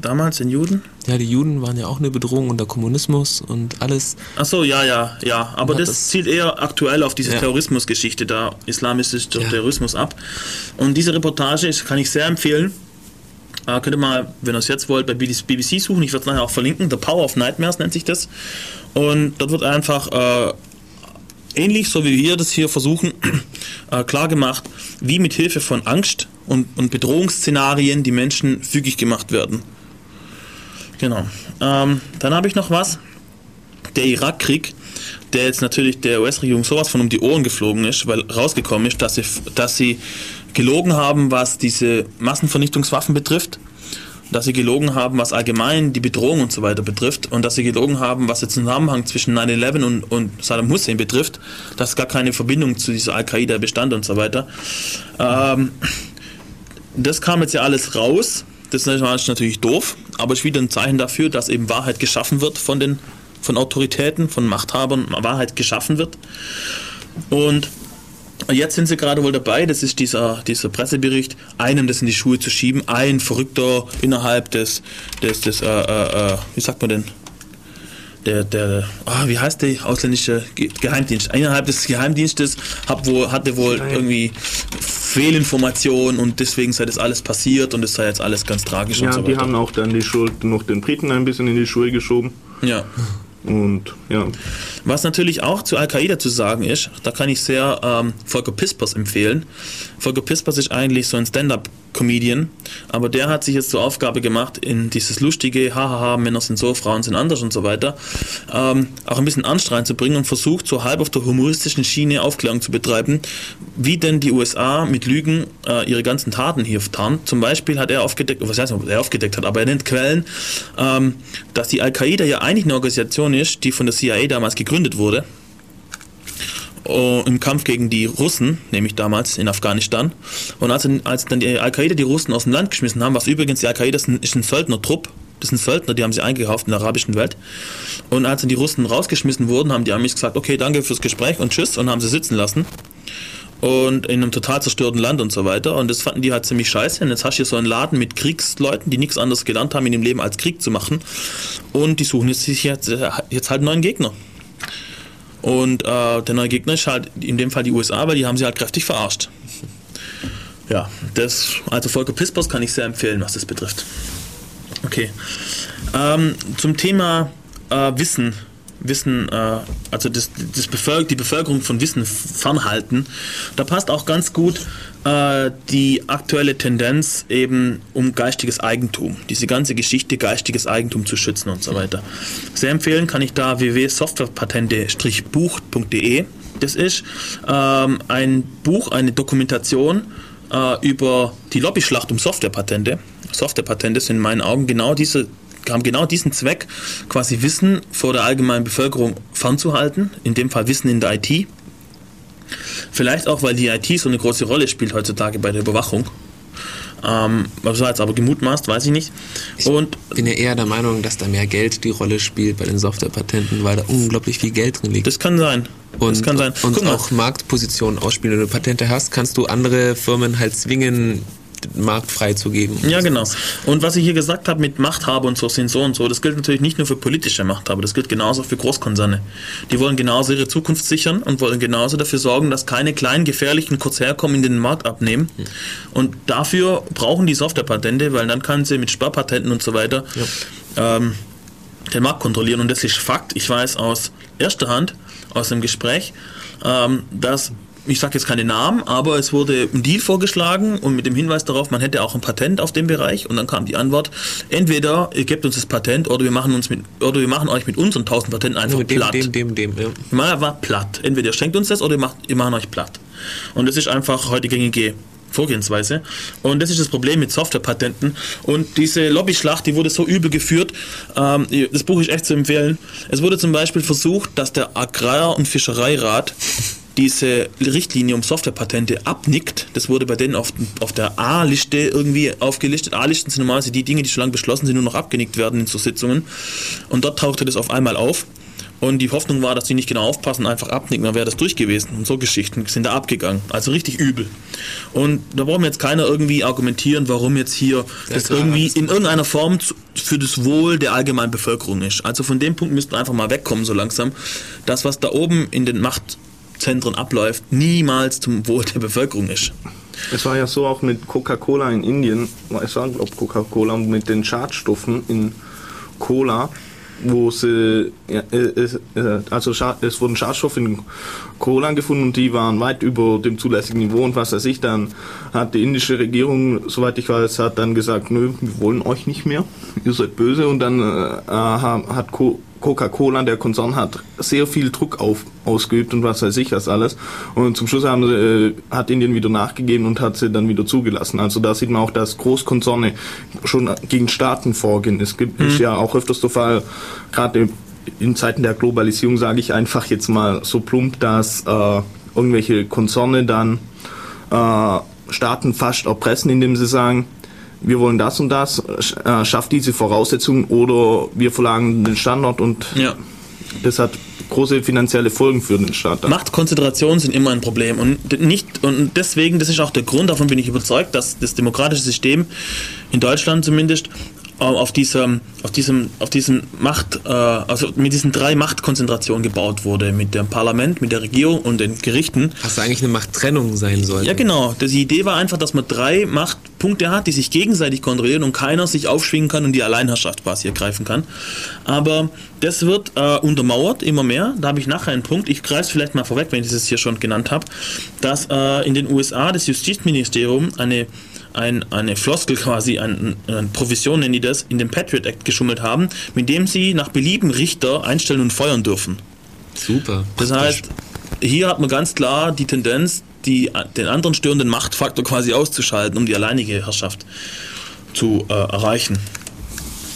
damals den Juden, Ja, die Juden waren ja auch eine Bedrohung unter Kommunismus und alles. Ach so, ja, ja, ja. Aber das, das- zielt eher aktuell auf diese Ja. Terrorismusgeschichte da, islamistischer Ja. Terrorismus ab. Und diese Reportage ist, kann ich sehr empfehlen. Äh, könnt ihr mal, wenn ihr es jetzt wollt, bei BBC suchen. Ich werde es nachher auch verlinken. The Power of Nightmares nennt sich das. Und dort wird einfach äh, ähnlich, so wie wir das hier versuchen, äh, klar gemacht, wie mit Hilfe von Angst und, und Bedrohungsszenarien die Menschen fügig gemacht werden. Genau. Ähm, dann habe ich noch was. Der Irakkrieg, der jetzt natürlich der US-Regierung sowas von um die Ohren geflogen ist, weil rausgekommen ist, dass sie, dass sie gelogen haben, was diese Massenvernichtungswaffen betrifft, dass sie gelogen haben, was allgemein die Bedrohung und so weiter betrifft und dass sie gelogen haben, was den Zusammenhang zwischen 9-11 und, und Saddam Hussein betrifft, dass gar keine Verbindung zu dieser Al-Qaida bestand und so weiter. Ähm, das kam jetzt ja alles raus. Das ist natürlich doof, aber es ist wieder ein Zeichen dafür, dass eben Wahrheit geschaffen wird von den von Autoritäten, von Machthabern, Wahrheit geschaffen wird. Und Jetzt sind sie gerade wohl dabei, das ist dieser, dieser Pressebericht, einem das in die Schuhe zu schieben, ein Verrückter innerhalb des, des, des äh, äh, äh wie sagt man denn, der, der oh, wie heißt der ausländische Geheimdienst? Innerhalb des Geheimdienstes hat wohl, hatte wohl Nein. irgendwie Fehlinformationen und deswegen sei das alles passiert und es sei jetzt alles ganz tragisch ja, und so weiter. Ja, die haben auch dann die Schuld noch den Briten ein bisschen in die Schuhe geschoben. Ja. Und ja. Was natürlich auch zu Al-Qaida zu sagen ist, da kann ich sehr ähm, Volker Pispers empfehlen. Volker Pispers ist eigentlich so ein Stand-up-Comedian, aber der hat sich jetzt zur Aufgabe gemacht, in dieses lustige, hahaha, Männer sind so, Frauen sind anders und so weiter, ähm, auch ein bisschen Anstrengend zu bringen und versucht, so halb auf der humoristischen Schiene Aufklärung zu betreiben, wie denn die USA mit Lügen äh, ihre ganzen Taten hier tarnt. Zum Beispiel hat er aufgedeckt, was heißt, er aufgedeckt hat, aber er nennt Quellen, ähm, dass die Al-Qaida ja eigentlich eine Organisation ist, die von der CIA damals gegründet wurde im Kampf gegen die Russen, nämlich damals in Afghanistan. Und als, als dann die Al-Qaida die Russen aus dem Land geschmissen haben, was übrigens die Al-Qaida ist, ist ein Söldnertrupp, das sind Söldner, die haben sie eingekauft in der arabischen Welt. Und als dann die Russen rausgeschmissen wurden, haben die Amis gesagt, okay, danke fürs Gespräch und tschüss und haben sie sitzen lassen. Und in einem total zerstörten Land und so weiter. Und das fanden die halt ziemlich scheiße. Und jetzt hast du hier so einen Laden mit Kriegsleuten, die nichts anderes gelernt haben in dem Leben als Krieg zu machen. Und die suchen jetzt, jetzt, jetzt halt einen neuen Gegner. Und äh, der neue Gegner ist halt in dem Fall die USA, weil die haben sie halt kräftig verarscht. Ja, das, also Volker Pispers kann ich sehr empfehlen, was das betrifft. Okay. Ähm, zum Thema äh, Wissen Wissen, äh, also das, das Bevölker die Bevölkerung von Wissen fernhalten. Da passt auch ganz gut äh, die aktuelle Tendenz eben um geistiges Eigentum, diese ganze Geschichte geistiges Eigentum zu schützen und so weiter. Sehr empfehlen kann ich da www.softwarepatente-buch.de. Das ist ähm, ein Buch, eine Dokumentation äh, über die Lobbyschlacht um Softwarepatente. Softwarepatente sind in meinen Augen genau diese haben genau diesen Zweck, quasi Wissen vor der allgemeinen Bevölkerung fernzuhalten, in dem Fall Wissen in der IT. Vielleicht auch, weil die IT so eine große Rolle spielt heutzutage bei der Überwachung. Ähm, was war jetzt aber gemutmaßt, weiß ich nicht. Und ich bin ja eher der Meinung, dass da mehr Geld die Rolle spielt bei den Softwarepatenten, weil da unglaublich viel Geld drin liegt. Das kann sein. Und, das kann sein. und auch Marktpositionen ausspielen. Wenn du Patente hast, kannst du andere Firmen halt zwingen, Markt freizugeben. Ja, genau. Und was ich hier gesagt habe mit Machthaber und so sind so und so, das gilt natürlich nicht nur für politische Machthaber, das gilt genauso für Großkonzerne. Die wollen genauso ihre Zukunft sichern und wollen genauso dafür sorgen, dass keine kleinen, gefährlichen kurz herkommen in den Markt abnehmen. Und dafür brauchen die Softwarepatente, weil dann kann sie mit Sparpatenten und so weiter ja. ähm, den Markt kontrollieren. Und das ist Fakt. Ich weiß aus erster Hand, aus dem Gespräch, ähm, dass ich sage jetzt keine Namen, aber es wurde ein Deal vorgeschlagen und mit dem Hinweis darauf, man hätte auch ein Patent auf dem Bereich und dann kam die Antwort, entweder ihr gebt uns das Patent oder wir machen uns mit oder wir machen euch mit unseren 1000 Patenten einfach ja, dem, platt. Dem, dem, dem, ja. Mal war platt. Entweder ihr schenkt uns das oder ihr macht, ihr machen euch platt. Und das ist einfach heute gängige Vorgehensweise. Und das ist das Problem mit Softwarepatenten. Und diese Lobbyschlacht, die wurde so übel geführt. Ähm, das Buch ist echt zu empfehlen. Es wurde zum Beispiel versucht, dass der Agrar- und Fischereirat diese Richtlinie um Softwarepatente abnickt. Das wurde bei denen auf, auf der A-Liste irgendwie aufgelistet. A-Listen sind normalerweise die Dinge, die schon lange beschlossen sind, nur noch abgenickt werden in so Sitzungen. Und dort tauchte das auf einmal auf. Und die Hoffnung war, dass die nicht genau aufpassen, einfach abnicken, dann wäre das durch gewesen. Und so Geschichten sind da abgegangen. Also richtig übel. Und da brauchen wir jetzt keiner irgendwie argumentieren, warum jetzt hier Sehr das klar, irgendwie in irgendeiner Form für das Wohl der allgemeinen Bevölkerung ist. Also von dem Punkt müssten wir einfach mal wegkommen so langsam. Das, was da oben in den Macht Zentren abläuft, niemals zum Wohl der Bevölkerung ist. Es war ja so auch mit Coca-Cola in Indien, es war glaube Coca-Cola mit den Schadstoffen in Cola, wo sie, ja, äh, äh, also Scha es wurden Schadstoffe in Cola gefunden und die waren weit über dem zulässigen Niveau und was weiß ich, dann hat die indische Regierung, soweit ich weiß, hat dann gesagt, nö, wir wollen euch nicht mehr, ihr seid böse und dann äh, hat Co Coca-Cola, der Konzern hat sehr viel Druck auf, ausgeübt und was weiß ich was alles. Und zum Schluss haben sie, äh, hat Indien wieder nachgegeben und hat sie dann wieder zugelassen. Also da sieht man auch, dass Großkonzerne schon gegen Staaten vorgehen. Es gibt mhm. ist ja auch öfters der Fall, gerade in Zeiten der Globalisierung sage ich einfach jetzt mal so plump, dass äh, irgendwelche Konzerne dann äh, Staaten fast erpressen, indem sie sagen, wir wollen das und das, äh, schafft diese Voraussetzungen oder wir verlangen den Standort und ja. das hat große finanzielle Folgen für den Staat. Machtkonzentrationen sind immer ein Problem und nicht und deswegen, das ist auch der Grund, davon bin ich überzeugt, dass das demokratische System in Deutschland zumindest auf diesem, auf diesem, auf diesem Macht, äh, also mit diesen drei Machtkonzentrationen gebaut wurde, mit dem Parlament, mit der Regierung und den Gerichten. Was eigentlich eine Machttrennung sein sollte. Ja, genau. Die Idee war einfach, dass man drei Machtpunkte hat, die sich gegenseitig kontrollieren und keiner sich aufschwingen kann und die Alleinherrschaft quasi ergreifen kann. Aber das wird äh, untermauert immer mehr. Da habe ich nachher einen Punkt. Ich greife es vielleicht mal vorweg, wenn ich das hier schon genannt habe, dass äh, in den USA das Justizministerium eine ein, eine Floskel quasi, eine ein Provision nennen die das, in den Patriot Act geschummelt haben, mit dem sie nach Belieben Richter einstellen und feuern dürfen. Super. Das heißt, hier hat man ganz klar die Tendenz, die, den anderen störenden Machtfaktor quasi auszuschalten, um die alleinige Herrschaft zu äh, erreichen.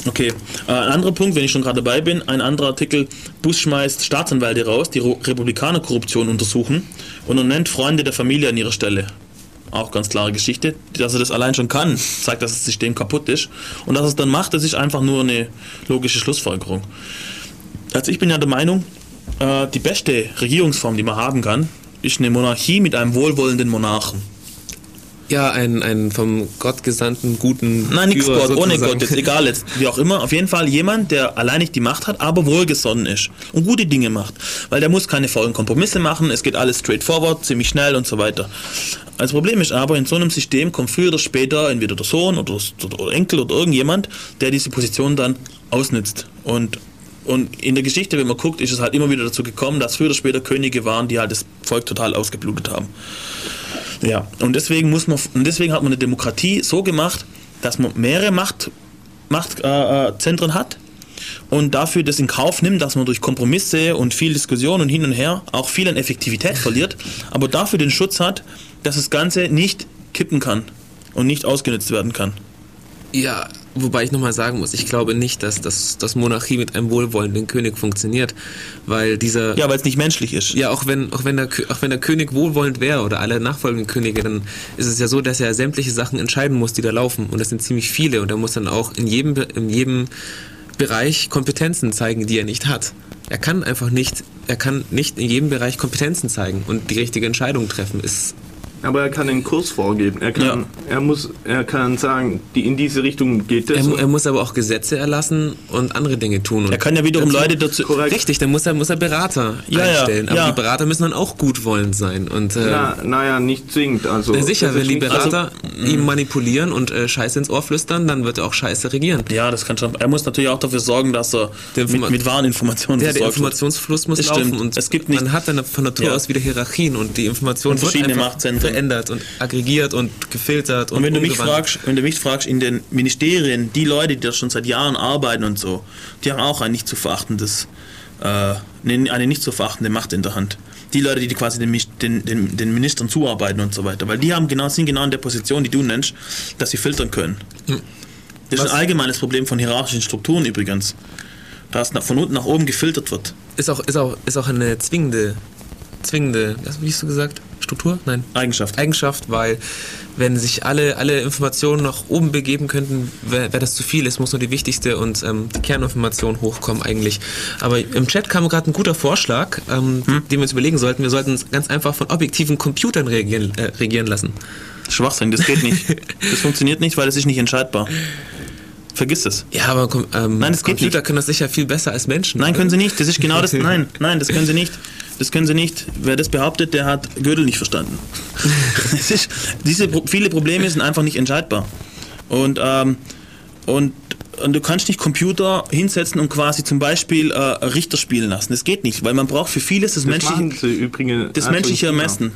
Okay, äh, ein anderer Punkt, wenn ich schon gerade dabei bin, ein anderer Artikel, Bush schmeißt Staatsanwälte raus, die Republikaner Korruption untersuchen und er nennt Freunde der Familie an ihrer Stelle. Auch ganz klare Geschichte. Dass er das allein schon kann, zeigt, dass das System kaputt ist. Und dass es dann macht, das ist einfach nur eine logische Schlussfolgerung. Also ich bin ja der Meinung, äh, die beste Regierungsform, die man haben kann, ist eine Monarchie mit einem wohlwollenden Monarchen. Ja, ein, ein vom Gott gesandten guten. Nein, nichts Gott, sozusagen. ohne Gott, jetzt egal jetzt, wie auch immer. Auf jeden Fall jemand, der allein nicht die Macht hat, aber wohlgesonnen ist und gute Dinge macht. Weil der muss keine faulen Kompromisse machen, es geht alles straightforward, ziemlich schnell und so weiter. Das Problem ist aber, in so einem System kommt früher oder später entweder der Sohn oder, der Enkel oder irgendjemand, der diese Position dann ausnützt. Und und in der Geschichte, wenn man guckt, ist es halt immer wieder dazu gekommen, dass früher oder später Könige waren, die halt das Volk total ausgeblutet haben. Ja, und deswegen muss man, und deswegen hat man eine Demokratie so gemacht, dass man mehrere Macht, Machtzentren äh, hat und dafür das in Kauf nimmt, dass man durch Kompromisse und viel Diskussion und hin und her auch viel an Effektivität verliert, aber dafür den Schutz hat, dass das Ganze nicht kippen kann und nicht ausgenutzt werden kann. Ja, wobei ich nochmal sagen muss, ich glaube nicht, dass das dass Monarchie mit einem wohlwollenden König funktioniert, weil dieser ja, weil es nicht menschlich ist. Ja, auch wenn auch wenn der auch wenn der König wohlwollend wäre oder alle nachfolgenden Könige, dann ist es ja so, dass er sämtliche Sachen entscheiden muss, die da laufen und das sind ziemlich viele und er muss dann auch in jedem in jedem Bereich Kompetenzen zeigen, die er nicht hat. Er kann einfach nicht, er kann nicht in jedem Bereich Kompetenzen zeigen und die richtige Entscheidung treffen. Ist aber er kann einen Kurs vorgeben. Er kann, ja. er muss, er kann sagen, die in diese Richtung geht es. Er, er, muss aber auch Gesetze erlassen und andere Dinge tun. er kann ja wiederum dazu, Leute dazu. Korrekt. Richtig, dann muss er, muss er Berater ja, einstellen. aber die Berater müssen dann auch gut wollen sein. Und, äh, Na, naja, nicht zwingend. Also, sicher, wenn die Berater also, ihm manipulieren und äh, Scheiße ins Ohr flüstern, dann wird er auch Scheiße regieren. Ja, das kann schon. Er muss natürlich auch dafür sorgen, dass er mit, mit wahren Informationen ja, der Informationsfluss muss das laufen. Stimmt. Und es gibt nicht, man hat dann von Natur aus wieder Hierarchien und die Information wird einfach verändert und aggregiert und gefiltert und, und wenn du mich fragst, wenn du mich fragst, in den Ministerien, die Leute, die da schon seit Jahren arbeiten und so, die haben auch ein nicht zu verachtendes, äh, eine nicht zu verachtende Macht in der Hand. Die Leute, die quasi den, den, den, den Ministern zuarbeiten und so weiter, weil die haben genau, sind genau in der Position, die du nennst, dass sie filtern können. Hm. Das Was? ist ein allgemeines Problem von hierarchischen Strukturen übrigens. Dass von unten nach oben gefiltert wird. Ist auch, ist auch, ist auch eine zwingende, zwingende, wie hast du gesagt? Struktur? Nein. Eigenschaft. Eigenschaft, weil wenn sich alle, alle Informationen nach oben begeben könnten, wäre wär das zu viel. Es muss nur die wichtigste und ähm, die Kerninformation hochkommen eigentlich. Aber im Chat kam gerade ein guter Vorschlag, ähm, hm? den wir uns überlegen sollten. Wir sollten uns ganz einfach von objektiven Computern reagieren, äh, regieren lassen. Schwachsinn, das geht nicht. das funktioniert nicht, weil es ist nicht entscheidbar. Vergiss es. Ja, aber ähm, nein, das Computer können das sicher viel besser als Menschen. Nein, können sie nicht. Das ist genau das. Nein, nein, das können sie nicht. Das können sie nicht. Wer das behauptet, der hat Gödel nicht verstanden. ist, diese viele Probleme sind einfach nicht entscheidbar. Und, ähm, und und du kannst nicht Computer hinsetzen und quasi zum Beispiel äh, Richter spielen lassen. Das geht nicht, weil man braucht für vieles das, Das menschliche, das menschliche. Ermessen.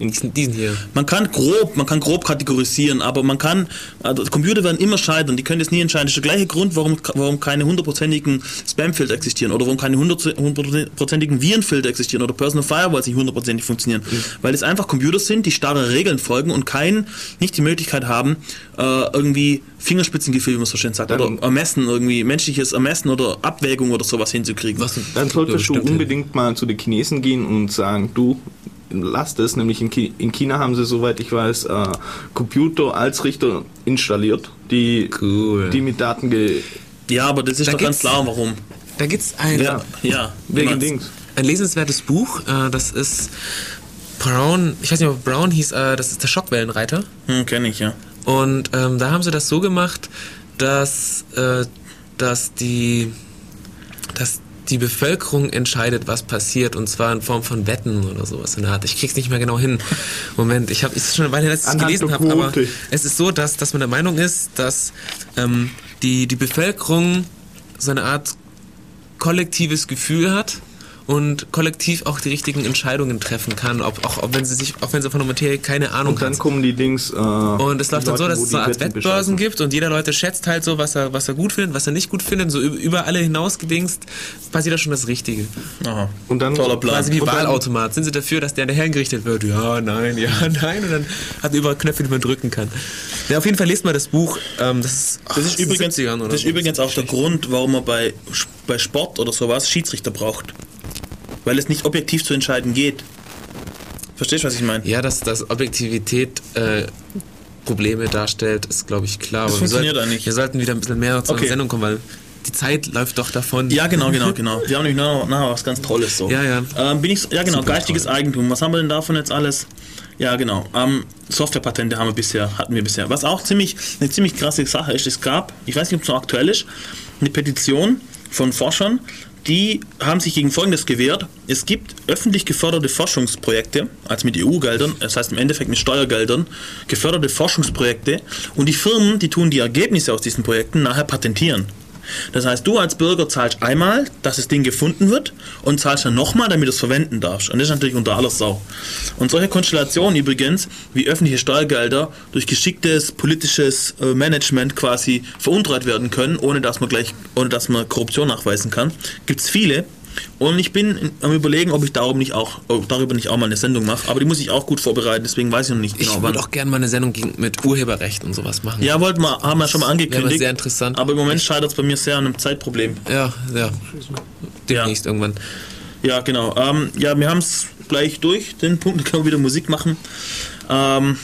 Diesen, diesen hier. Man kann grob, man kann grob kategorisieren, aber man kann, also Computer werden immer scheitern, die können das nie entscheiden. Das ist der gleiche Grund, warum, warum keine hundertprozentigen Spamfilter existieren oder warum keine hundert- hundertprozentigen Virenfilter existieren oder Personal Firewalls nicht hundertprozentig funktionieren. Weil es einfach Computer sind, die starre Regeln folgen und kein, nicht die Möglichkeit haben, äh, irgendwie Fingerspitzengefühl, wie man so schön sagt, Dann- oder Ermessen, irgendwie menschliches Ermessen oder Abwägung oder sowas hinzukriegen. Was Dann solltest du unbedingt mal zu den Chinesen gehen und sagen, du, lass das, nämlich in, Ki in China haben sie, soweit ich weiß, äh, Computer als Richter installiert, die, Cool. die mit Daten ge Ja, aber das ist Da doch ganz klar, warum. Da gibt's ein, Ja, ja. wegen Dings. ein lesenswertes Buch. Äh, das ist Brown, ich weiß nicht, ob Brown hieß, äh, das ist der Schockwellenreiter. Hm, kenne ich, ja. Und ähm, da haben sie das so gemacht, dass, äh, dass die dass die Bevölkerung entscheidet, was passiert, und zwar in Form von Wetten oder sowas in der Art. Ich krieg's nicht mehr genau hin. Moment, ich habe es schon eine Weile, dass ich es gelesen habe, aber es ist so, dass, dass man der Meinung ist, dass ähm, die, die Bevölkerung so eine Art kollektives Gefühl hat und kollektiv auch die richtigen Entscheidungen treffen kann, ob, auch, auch wenn sie sich, auch wenn sie von der Materie keine Ahnung Und dann hat. kommen die Dings. Äh, Und es läuft dann so, dass es so eine Art Wettbörsen gibt und jeder Leute schätzt halt so, was er, was er gut findet, was er nicht gut findet. So über, alle hinaus gedingst, passiert da schon das Richtige. Aha. Und dann- Toller Plan. Quasi wie Wahlautomat. Sind sie dafür, dass der nachher gerichtet wird? Ja, nein, ja, nein. Und dann hat er überall Knöpfe, die man drücken kann. Ja, auf jeden Fall lest mal das Buch. Ähm, das ist, ach, Das ist, übrigens, 70ern oder das ist übrigens auch der Grund, warum man bei, bei Sport oder sowas Schiedsrichter braucht. Weil es nicht objektiv zu entscheiden geht. Verstehst du, was ich meine? Ja, dass, dass Objektivität äh, Probleme darstellt, ist, glaube ich, klar. Das Aber wir funktioniert sollten, eigentlich. Wir sollten wieder ein bisschen mehr zur Okay. Sendung kommen, weil die Zeit läuft doch davon. Ja, genau, genau, genau. Wir haben nämlich nachher, nachher was ganz Tolles so. Ja, ja. Ähm, bin ich, ja, genau, Super geistiges toll. Eigentum. Was haben wir denn davon jetzt alles? Ja, genau. Ähm, Softwarepatente haben wir bisher, hatten wir bisher. Was auch ziemlich, eine ziemlich krasse Sache ist, es gab, ich weiß nicht, ob es noch aktuell ist, eine Petition von Forschern, die haben sich gegen Folgendes gewehrt. Es gibt öffentlich geförderte Forschungsprojekte, also mit EU-Geldern, das heißt im Endeffekt mit Steuergeldern, geförderte Forschungsprojekte und die Firmen, die tun die Ergebnisse aus diesen Projekten nachher patentieren. Das heißt, du als Bürger zahlst einmal, dass das Ding gefunden wird und zahlst dann nochmal, damit du es verwenden darfst. Und das ist natürlich unter aller Sau. Und solche Konstellationen übrigens, wie öffentliche Steuergelder durch geschicktes politisches äh, Management quasi veruntreut werden können, ohne dass man gleich, ohne dass man Korruption nachweisen kann, gibt es viele. Und ich bin in- am überlegen, ob ich darum nicht auch, darüber nicht auch mal eine Sendung mache. Aber die muss ich auch gut vorbereiten, deswegen weiß ich noch nicht Ich genau wann. würde auch gerne mal eine Sendung mit Urheberrecht und sowas machen. Ja, wollten wir, haben wir schon mal angekündigt. sehr interessant. Aber im Moment scheitert es bei mir sehr an einem Zeitproblem. Ja, ja. Demnächst irgendwann. Ja, genau. Ähm, ja, wir haben es gleich durch, den Punkt, da können wir wieder Musik machen. Ähm,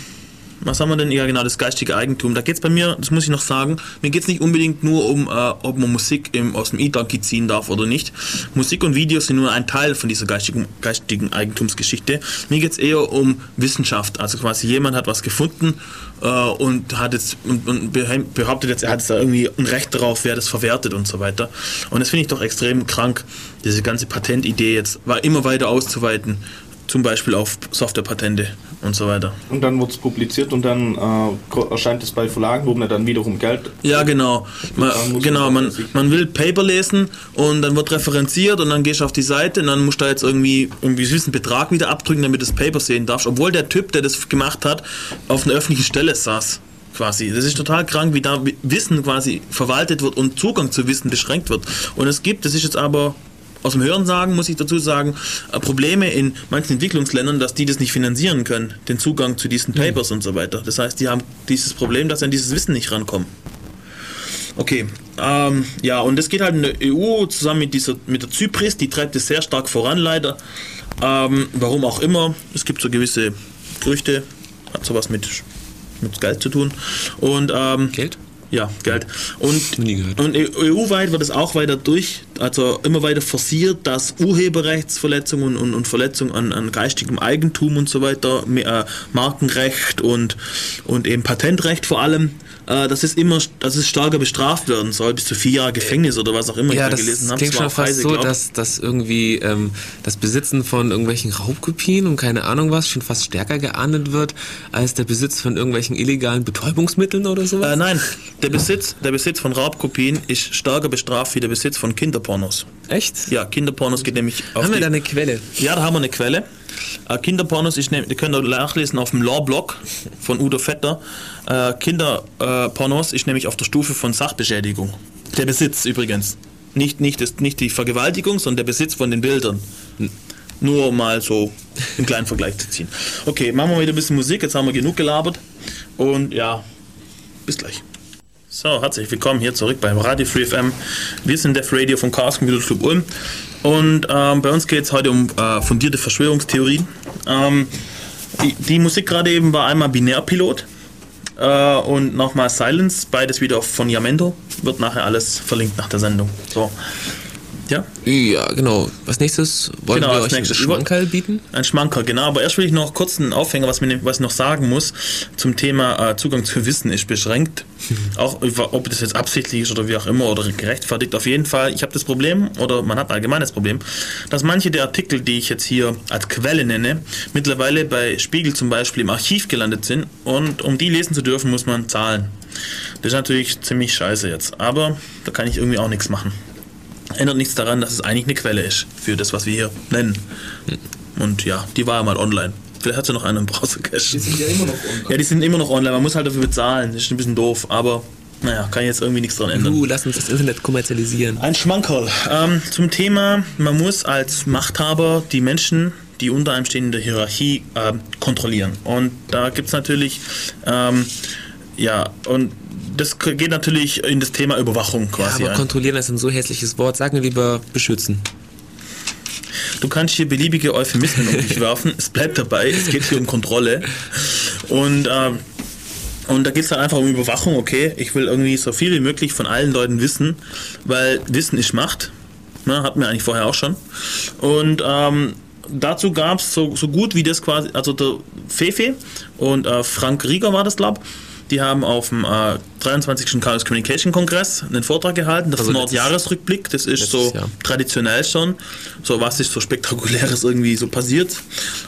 was haben wir denn? Ja, genau, das geistige Eigentum. Da geht es bei mir, das muss ich noch sagen, mir geht es nicht unbedingt nur um, äh, ob man Musik im, aus dem E-Donkey ziehen darf oder nicht. Musik und Videos sind nur ein Teil von dieser geistigen, geistigen Eigentumsgeschichte. Mir geht es eher um Wissenschaft. Also quasi jemand hat was gefunden äh, und hat jetzt und, und behauptet jetzt, er hat jetzt da irgendwie ein Recht darauf, wer das verwertet und so weiter. Und das finde ich doch extrem krank, diese ganze Patentidee jetzt immer weiter auszuweiten, zum Beispiel auf Softwarepatente und so weiter. Und dann wird es publiziert und dann äh, erscheint es bei Verlagen, wo man dann wiederum Geld. Ja, genau. Man, genau, man man, sich- man will Paper lesen und dann wird referenziert und dann gehst du auf die Seite und dann musst du da jetzt irgendwie irgendwie süßen Betrag wieder abdrücken, damit du das Paper sehen darfst, obwohl der Typ, der das gemacht hat, auf einer öffentlichen Stelle saß. Quasi. Das ist total krank, wie da Wissen quasi verwaltet wird und Zugang zu Wissen beschränkt wird. Und es gibt, das ist jetzt aber aus dem Hörensagen, muss ich dazu sagen, äh, Probleme in manchen Entwicklungsländern, dass die das nicht finanzieren können, den Zugang zu diesen Papers und so weiter. Das heißt, die haben dieses Problem, dass sie an dieses Wissen nicht rankommen. Okay, ähm, ja, und das geht halt in der EU zusammen mit, dieser, mit der Zypris, die treibt es sehr stark voran, leider. Ähm, warum auch immer, es gibt so gewisse Gerüchte, hat sowas mit, mit Geld zu tun. Und ähm, Geld? Ja, Geld. Und, und EU-weit wird es auch weiter durch, also immer weiter forciert, dass Urheberrechtsverletzungen und, und Verletzungen an, an geistigem Eigentum und so weiter, me- äh, Markenrecht und, und eben Patentrecht vor allem, äh, dass es immer, dass es stärker bestraft werden soll, bis zu vier Jahre Gefängnis oder was auch immer Ja, ich da das gelesen habe. klingt Es war schon fast so, glaub. dass, dass irgendwie ähm, das Besitzen von irgendwelchen Raubkopien und keine Ahnung was schon fast stärker geahndet wird als der Besitz von irgendwelchen illegalen Betäubungsmitteln oder sowas. Äh, nein, Der Besitz, der Besitz von Raubkopien ist stärker bestraft wie der Besitz von Kinderpornos. Echt? Ja, Kinderpornos geht nämlich auf Haben wir da eine Quelle? Ja, da haben wir eine Quelle. Äh, Kinderpornos, ich nehm, ihr könnt nachlesen auf dem Law-Blog von Udo Vetter. Äh, Kinderpornos ist nämlich auf der Stufe von Sachbeschädigung. Der Besitz übrigens. Nicht, nicht, nicht die Vergewaltigung, sondern der Besitz von den Bildern. Nur mal so einen kleinen Vergleich zu ziehen. Okay, machen wir wieder ein bisschen Musik. Jetzt haben wir genug gelabert. Und ja, bis gleich. So, herzlich willkommen hier zurück beim Radio Free FM. Wir sind Def Radio vom Chaos Computer Club Ulm. Und ähm, bei uns geht es heute um äh, fundierte Verschwörungstheorien. Ähm, die, die Musik gerade eben war einmal Binärpilot äh, und nochmal Silence, beides wieder von Yamendo. Wird nachher alles verlinkt nach der Sendung. So. Ja, Ja, genau. Was nächstes? Wollen Genau, wir euch einen nächstes. Schmankerl bieten? ein Schmanker, genau. Aber erst will ich noch kurz einen Aufhänger, was, mir, was ich noch sagen muss, zum Thema äh, Zugang zu Wissen ist beschränkt. Auch ob das jetzt absichtlich ist oder wie auch immer oder gerechtfertigt. Auf jeden Fall, ich habe das Problem, oder man hat allgemein das Problem, dass manche der Artikel, die ich jetzt hier als Quelle nenne, mittlerweile bei Spiegel zum Beispiel im Archiv gelandet sind. Und um die lesen zu dürfen, muss man zahlen. Das ist natürlich ziemlich scheiße jetzt. Aber da kann ich irgendwie auch nichts machen ändert nichts daran, dass es eigentlich eine Quelle ist für das, was wir hier nennen. Und ja, die war ja mal online. Vielleicht hat sie noch einen im Browser-Cache. sind ja immer noch online. Ja, die sind immer noch online. Man muss halt dafür bezahlen. Das ist ein bisschen doof, aber naja, kann jetzt irgendwie nichts dran ändern. Du, lass uns das Internet kommerzialisieren. Ein Schmankerl. Ähm, zum Thema, man muss als Machthaber die Menschen, die unter einem stehen in der Hierarchie, ähm, kontrollieren. Und da gibt es natürlich, ähm, ja, und das geht natürlich in das Thema Überwachung Ja, quasi aber ein. kontrollieren ist ein so hässliches Wort. Sagen wir lieber beschützen. Du kannst hier beliebige Euphemismen um dich werfen. Es bleibt dabei, es geht hier um Kontrolle. Und, ähm, und da geht es dann einfach um Überwachung. Okay, ich will irgendwie so viel wie möglich von allen Leuten wissen, weil Wissen ist Macht. Ne, hatten wir eigentlich vorher auch schon. Und ähm, dazu gab es so, so gut wie das quasi, also der Fefe und äh, Frank Rieger war das, glaube die haben auf dem äh, 23. Chaos Communication Kongress einen Vortrag gehalten, das Also letztes- Nordjahresrückblick, das ist so Jahr. traditionell schon, so was ist so spektakuläres irgendwie so passiert.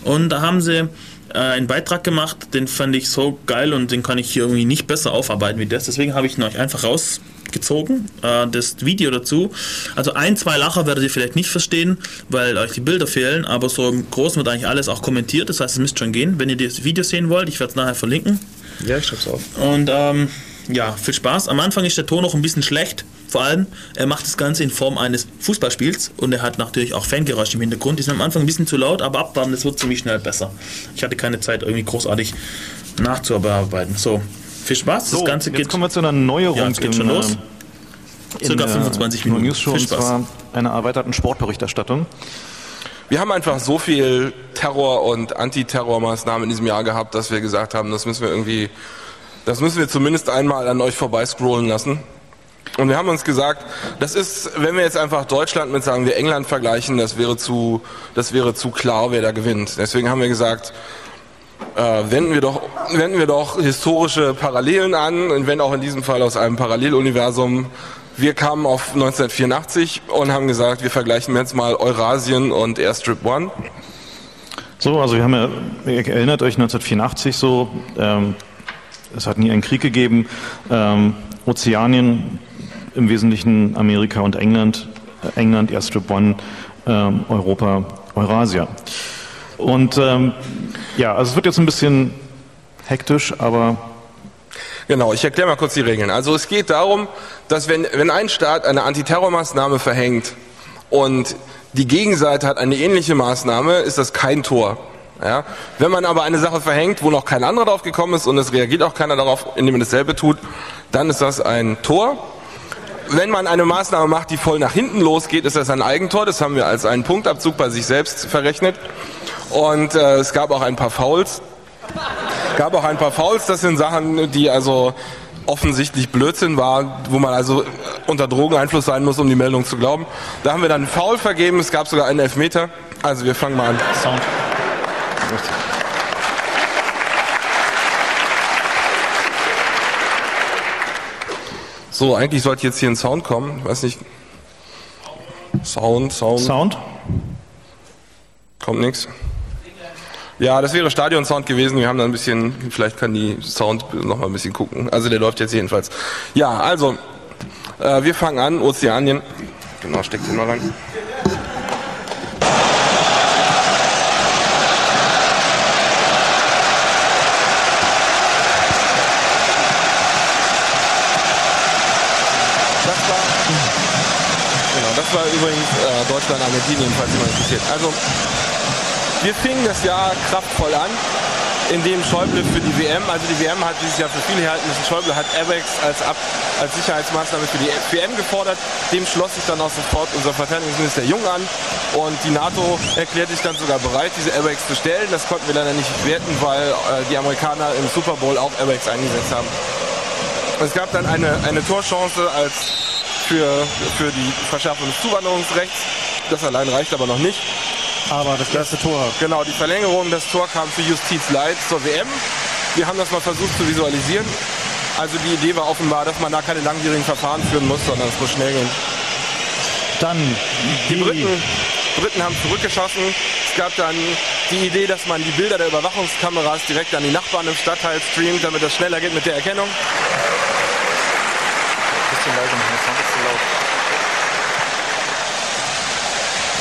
Und da haben sie äh, einen Beitrag gemacht, den fand ich so geil und den kann ich hier irgendwie nicht besser aufarbeiten wie das. Deswegen habe ich ihn euch einfach rausgezogen, äh, das Video dazu. Also ein, zwei Lacher werdet ihr vielleicht nicht verstehen, weil euch die Bilder fehlen, aber so im Großen wird eigentlich alles auch kommentiert, das heißt, es müsst schon gehen. Wenn ihr das Video sehen wollt, ich werde es nachher verlinken. Ja, ich schreib's auf. Und ähm, ja, viel Spaß. Am Anfang ist der Ton noch ein bisschen schlecht. Vor allem, er macht das Ganze in Form eines Fußballspiels und er hat natürlich auch Fangeräusche im Hintergrund. Die sind am Anfang ein bisschen zu laut, aber abwarten, das wird ziemlich schnell besser. Ich hatte keine Zeit, irgendwie großartig nachzuarbeiten. So, viel Spaß. Das So, Ganze jetzt geht kommen wir zu einer Neuerung Ja, es geht schon los. äh, circa in der 25 Minuten. News Show, Viel und Spaß. zwar einer erweiterten Sportberichterstattung. Wir haben einfach so viel Terror- und Antiterrormaßnahmen in diesem Jahr gehabt, dass wir gesagt haben, das müssen wir irgendwie, das müssen wir zumindest einmal an euch vorbeiscrollen lassen. Und wir haben uns gesagt, das ist, wenn wir jetzt einfach Deutschland mit, sagen wir, England vergleichen, das wäre zu, das wäre zu klar, wer da gewinnt. Deswegen haben wir gesagt, äh, wenden wir doch, wenden wir doch historische Parallelen an, und wenn auch in diesem Fall aus einem Paralleluniversum. Wir kamen auf 1984 und haben gesagt, wir vergleichen jetzt mal Eurasien und Airstrip One. So, also wir haben ja, ihr erinnert euch 1984 so, ähm, es hat nie einen Krieg gegeben, ähm, Ozeanien, im Wesentlichen Amerika und England, äh, England, Airstrip One, ähm, Europa, Eurasia. Und ähm, ja, also es wird jetzt ein bisschen hektisch, aber Genau, ich erkläre mal kurz die Regeln. Also es geht darum, dass wenn, wenn ein Staat eine Antiterrormaßnahme verhängt und die Gegenseite hat eine ähnliche Maßnahme, ist das kein Tor. Ja? Wenn man aber eine Sache verhängt, wo noch kein anderer drauf gekommen ist und es reagiert auch keiner darauf, indem man dasselbe tut, dann ist das ein Tor. Wenn man eine Maßnahme macht, die voll nach hinten losgeht, ist das ein Eigentor. Das haben wir als einen Punktabzug bei sich selbst verrechnet. Und äh, es gab auch ein paar Fouls gab auch ein paar Fouls, das sind Sachen, die also offensichtlich Blödsinn war, wo man also unter Drogeneinfluss sein muss, um die Meldung zu glauben. Da haben wir dann einen Foul vergeben, es gab sogar einen Elfmeter. Also wir fangen mal an. Sound. So, eigentlich sollte jetzt hier ein Sound kommen. Weiß nicht. Sound, Sound. Sound? Kommt nix. Ja, das wäre Stadion-Sound gewesen. Wir haben da ein bisschen, vielleicht kann die Sound noch mal ein bisschen gucken. Also der läuft jetzt jedenfalls. Ja, also, äh, wir fangen an, Ozeanien. Genau, steckt den mal rein. Das war, genau, übrigens äh, Deutschland, Argentinien, falls jemand interessiert. Also, wir fingen das Jahr kraftvoll an, indem Schäuble für die WM, also die WM hat dieses Jahr für viele gehalten Schäuble hat Airbags als, als Sicherheitsmaßnahme für die WM gefordert. Dem schloss sich dann auch sofort unser Verteidigungsminister Jung an und die NATO erklärte sich dann sogar bereit, diese Airbags zu stellen. Das konnten wir leider nicht werten, weil äh, die Amerikaner im Super Bowl auch Airbags eingesetzt haben. Es gab dann eine, eine Torchance als für, für die Verschärfung des Zuwanderungsrechts. Das allein reicht aber noch nicht. Aber das erste Tor. Genau, die Verlängerung, das Tor kam für Justiz Leid zur WM. Wir haben das mal versucht zu visualisieren. Also die Idee war offenbar, dass man da keine langwierigen Verfahren führen muss, sondern es muss schnell gehen. Dann Die die, Briten, Briten haben zurückgeschossen. Es gab dann die Idee, dass man die Bilder der Überwachungskameras direkt an die Nachbarn im Stadtteil streamt, damit das schneller geht mit der Erkennung. bisschen leiser machen, das Sound ist zu laut.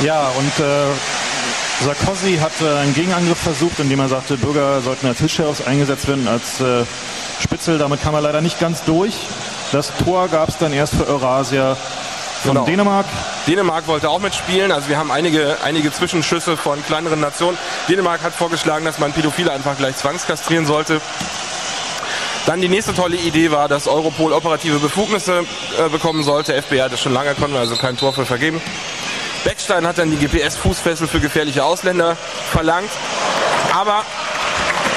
Ja, und äh, Sarkozy hat äh, einen Gegenangriff versucht, indem er sagte, Bürger sollten als Hilfs eingesetzt werden, als äh, Spitzel. Damit kam er leider nicht ganz durch. Das Tor gab es dann erst für Eurasia von Genau. Dänemark. Dänemark wollte auch mitspielen. Also wir haben einige, einige Zwischenschüsse von kleineren Nationen. Dänemark hat vorgeschlagen, dass man Pädophile einfach gleich zwangskastrieren sollte. Dann die nächste tolle Idee war, dass Europol operative Befugnisse äh, bekommen sollte. FBI hat das schon lange, konnten wir also kein Tor für vergeben. Beckstein hat dann die GPS-Fußfessel für gefährliche Ausländer verlangt. Aber,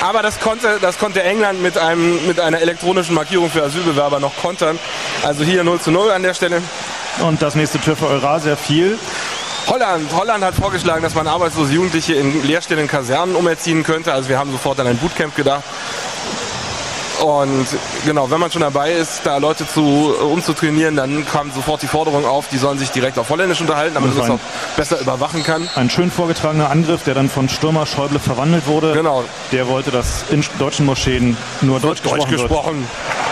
aber das, konnte, das konnte England mit, einem, mit einer elektronischen Markierung für Asylbewerber noch kontern. Also hier 0 zu 0 an der Stelle. Und das nächste Tor für Eurasia fiel. Holland. Holland hat vorgeschlagen, dass man arbeitslose Jugendliche in leerstehenden Kasernen umerziehen könnte. Also wir haben sofort an ein Bootcamp gedacht. Und genau, wenn man schon dabei ist, da Leute zu, umzutrainieren, dann kam sofort die Forderung auf, die sollen sich direkt auf Holländisch unterhalten, damit Das man es war auch besser überwachen kann. Ein schön vorgetragener Angriff, der dann von Stürmer Schäuble verwandelt wurde. Genau. Der wollte, dass in deutschen Moscheen nur Deutsch, Deutsch gesprochen wird. gesprochen.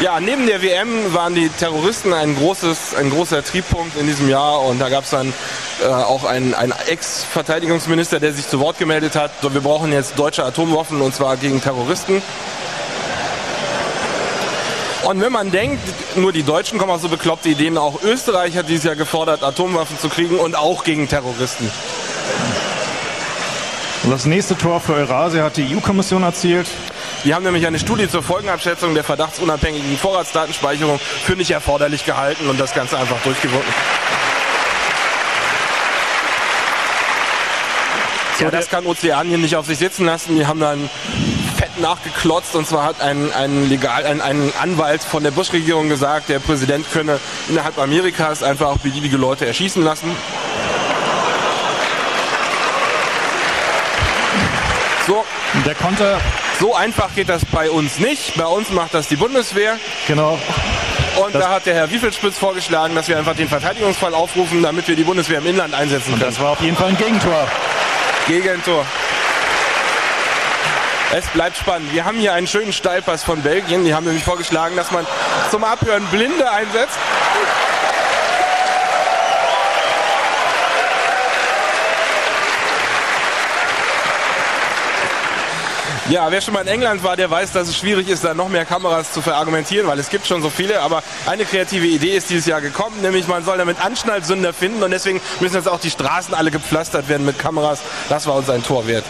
Ja, neben der WM waren die Terroristen ein, großes, ein großer Triebpunkt in diesem Jahr und da gab es dann äh, auch einen, einen Ex-Verteidigungsminister, der sich zu Wort gemeldet hat. So, wir brauchen jetzt deutsche Atomwaffen und zwar gegen Terroristen. Und wenn man denkt, nur die Deutschen kommen auf so bekloppte Ideen, auch Österreich hat dieses Jahr gefordert, Atomwaffen zu kriegen und auch gegen Terroristen. Und das nächste Tor für Eurasia hat die EU-Kommission erzielt. Die haben nämlich eine Studie zur Folgenabschätzung der verdachtsunabhängigen Vorratsdatenspeicherung für nicht erforderlich gehalten und das Ganze einfach durchgewunken. Ja, das kann Ozeanien nicht auf sich sitzen lassen. Die haben dann fett nachgeklotzt und zwar hat ein, ein, Legal, ein, ein Anwalt von der Bush-Regierung gesagt, der Präsident könne innerhalb Amerikas einfach auch beliebige Leute erschießen lassen. So, Der konnte, so einfach geht das bei uns nicht. Bei uns macht das die Bundeswehr. genau, Und da hat der Herr Wiefelspitz vorgeschlagen, dass wir einfach den Verteidigungsfall aufrufen, damit wir die Bundeswehr im Inland einsetzen können. das war auf jeden Fall ein Gegentor. Gegentor. Es bleibt spannend. Wir haben hier einen schönen Steilpass von Belgien. Die haben nämlich vorgeschlagen, dass man zum Abhören Blinde einsetzt. Ja, wer schon mal in England war, der weiß, dass es schwierig ist, da noch mehr Kameras zu verargumentieren, weil es gibt schon so viele. Aber eine kreative Idee ist dieses Jahr gekommen, nämlich man soll damit Anschnallsünder finden und deswegen müssen jetzt auch die Straßen alle gepflastert werden mit Kameras. Das war uns ein Tor wert.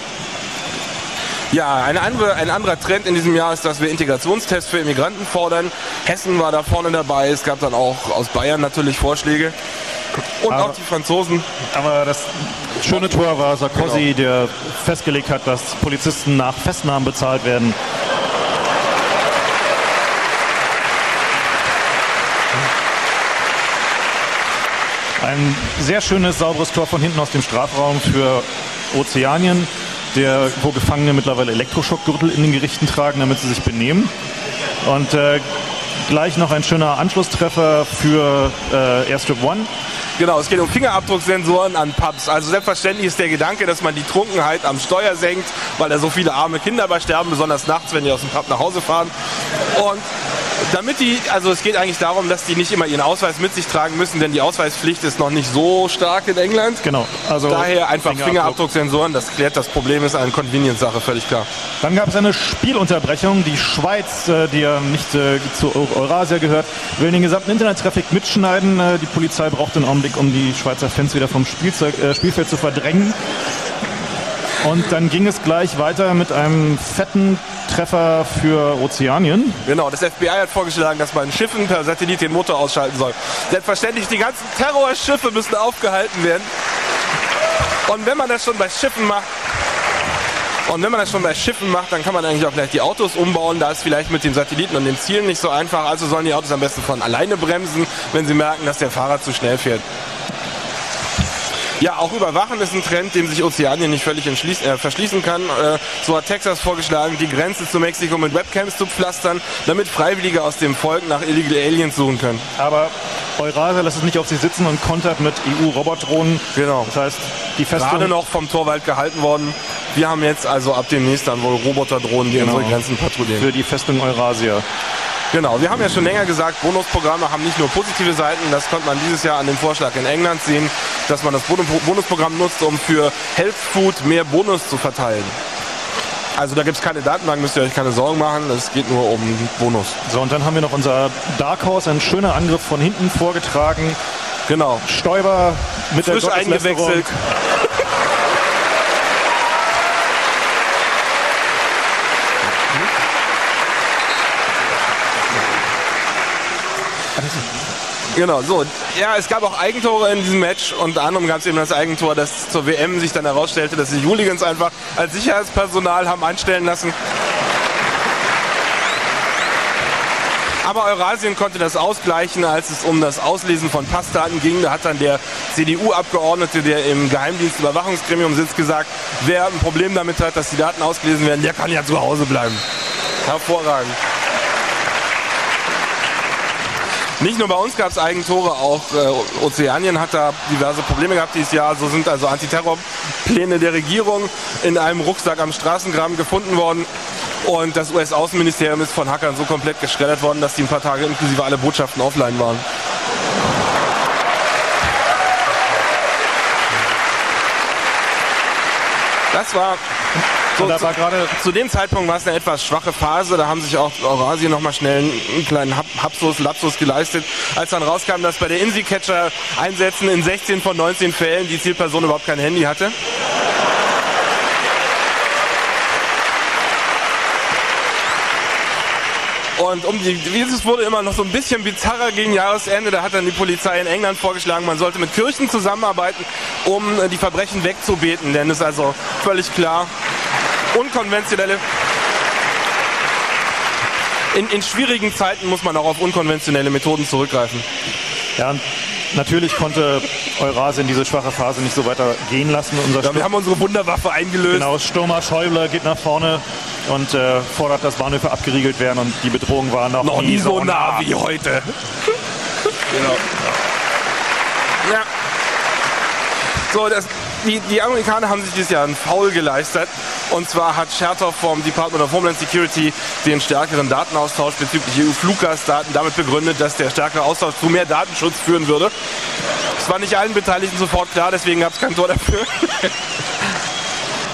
Ja, eine andere, ein anderer Trend in diesem Jahr ist, dass wir Integrationstests für Immigranten fordern. Hessen war da vorne dabei. Es gab dann auch aus Bayern natürlich Vorschläge. Und Aber- auch die Franzosen. Aber das schöne Tor war Sarkozy, der festgelegt hat, dass Polizisten nach Festnahmen bezahlt werden. Ein sehr schönes, sauberes Tor von hinten aus dem Strafraum für Ozeanien, der, wo Gefangene mittlerweile Elektroschockgürtel in den Gerichten tragen, damit sie sich benehmen. Und äh, gleich noch ein schöner Anschlusstreffer für äh, Airstrip One. Genau, es geht um Fingerabdrucksensoren an Pubs. Also selbstverständlich ist der Gedanke, dass man die Trunkenheit am Steuer senkt, weil da so viele arme Kinder bei sterben, besonders nachts, wenn die aus dem Pub nach Hause fahren. Und damit die, also es geht eigentlich darum, dass die nicht immer ihren Ausweis mit sich tragen müssen, denn die Ausweispflicht ist noch nicht so stark in England. Genau. Also Daher einfach Fingerabdruck. Fingerabdrucksensoren, das klärt das Problem, ist eine Convenience-Sache, völlig klar. Dann gab es eine Spielunterbrechung. Die Schweiz, äh, die ja nicht äh, zu Eu- Eurasia gehört, will den gesamten Internettraffic mitschneiden. Äh, die Polizei braucht einen Augenblick, um die Schweizer Fans wieder vom Spielzeug, äh, Spielfeld zu verdrängen. Und dann ging es gleich weiter mit einem fetten Treffer für Ozeanien. Genau, das FBI hat vorgeschlagen, dass man Schiffen per Satellit den Motor ausschalten soll. Selbstverständlich, die ganzen Terrorschiffe müssen aufgehalten werden. Und wenn man das schon bei Schiffen macht, und wenn man das schon bei Schiffen macht, dann kann man eigentlich auch gleich die Autos umbauen. Da ist vielleicht mit den Satelliten und den Zielen nicht so einfach. Also sollen die Autos am besten von alleine bremsen, wenn sie merken, dass der Fahrer zu schnell fährt. Ja, auch Überwachen ist ein Trend, dem sich Ozeanien nicht völlig äh, verschließen kann. Äh, so hat Texas vorgeschlagen, die Grenze zu Mexiko mit Webcams zu pflastern, damit Freiwillige aus dem Volk nach Illegal Aliens suchen können. Aber Eurasia lässt es nicht auf sich sitzen und kontert mit EU-Robotdrohnen. Genau. Das heißt, die Gerade Festung... noch vom Torwald gehalten worden. Wir haben jetzt also ab demnächst dann wohl Roboterdrohnen, die Genau. unsere Grenzen patrouillieren. für die Festung Eurasia. Genau, wir haben ja schon länger gesagt, Bonusprogramme haben nicht nur positive Seiten. Das konnte man dieses Jahr an dem Vorschlag in England sehen, dass man das Bonus- Bonusprogramm nutzt, um für Health Food mehr Bonus zu verteilen. Also da gibt es keine Datenbank, müsst ihr euch keine Sorgen machen. Es geht nur um Bonus. So, und dann haben wir noch unser Dark Horse, ein schöner Angriff von hinten vorgetragen. Genau. Stoiber mit der Frisch Gotteslästerung. eingewechselt. Genau, so. Ja, es gab auch Eigentore in diesem Match. Unter anderem gab es eben das Eigentor, das zur WM sich dann herausstellte, dass die Hooligans einfach als Sicherheitspersonal haben einstellen lassen. Aber Eurasien konnte das ausgleichen, als es um das Auslesen von Passdaten ging. Da hat dann der CDU-Abgeordnete, der im Geheimdienstüberwachungsgremium sitzt, gesagt, wer ein Problem damit hat, dass die Daten ausgelesen werden, der kann ja zu Hause bleiben. Hervorragend. Nicht nur bei uns gab es Eigentore, auch äh, Ozeanien hat da diverse Probleme gehabt dieses Jahr. So sind also Antiterrorpläne der Regierung in einem Rucksack am Straßengraben gefunden worden. Und das US-Außenministerium ist von Hackern so komplett geschreddert worden, dass die ein paar Tage inklusive alle Botschaften offline waren. Das war Und da war gerade zu dem Zeitpunkt war es eine etwas schwache Phase. Da haben sich auch Eurasien nochmal schnell einen kleinen Hap Hapsus, Lapsus geleistet, als dann rauskam, dass bei der Insi-Catcher-Einsätzen in 16 von 19 Fällen die Zielperson überhaupt kein Handy hatte. Und um die, dieses wurde immer noch so ein bisschen bizarrer gegen Jahresende. Da hat dann die Polizei in England vorgeschlagen, man sollte mit Kirchen zusammenarbeiten, um die Verbrechen wegzubeten. Denn es ist also völlig klar, unkonventionelle. In, in schwierigen Zeiten muss man auch auf unkonventionelle Methoden zurückgreifen. Ja, natürlich konnte Eurasien diese schwache Phase nicht so weiter gehen lassen. Unser Ja, wir haben unsere Wunderwaffe eingelöst. genau, Stürmer Schäuble geht nach vorne und äh, fordert, dass Bahnhöfe abgeriegelt werden und die Bedrohung war noch, Noch nie so nah wie heute. genau. Ja. So, das, die, die Amerikaner haben sich dieses Jahr einen Foul geleistet. Und zwar hat Chertoff vom Department of Homeland Security den stärkeren Datenaustausch bezüglich EU-Fluggastdaten damit begründet, dass der stärkere Austausch zu mehr Datenschutz führen würde. Es war nicht allen Beteiligten sofort klar, deswegen gab es kein Tor dafür.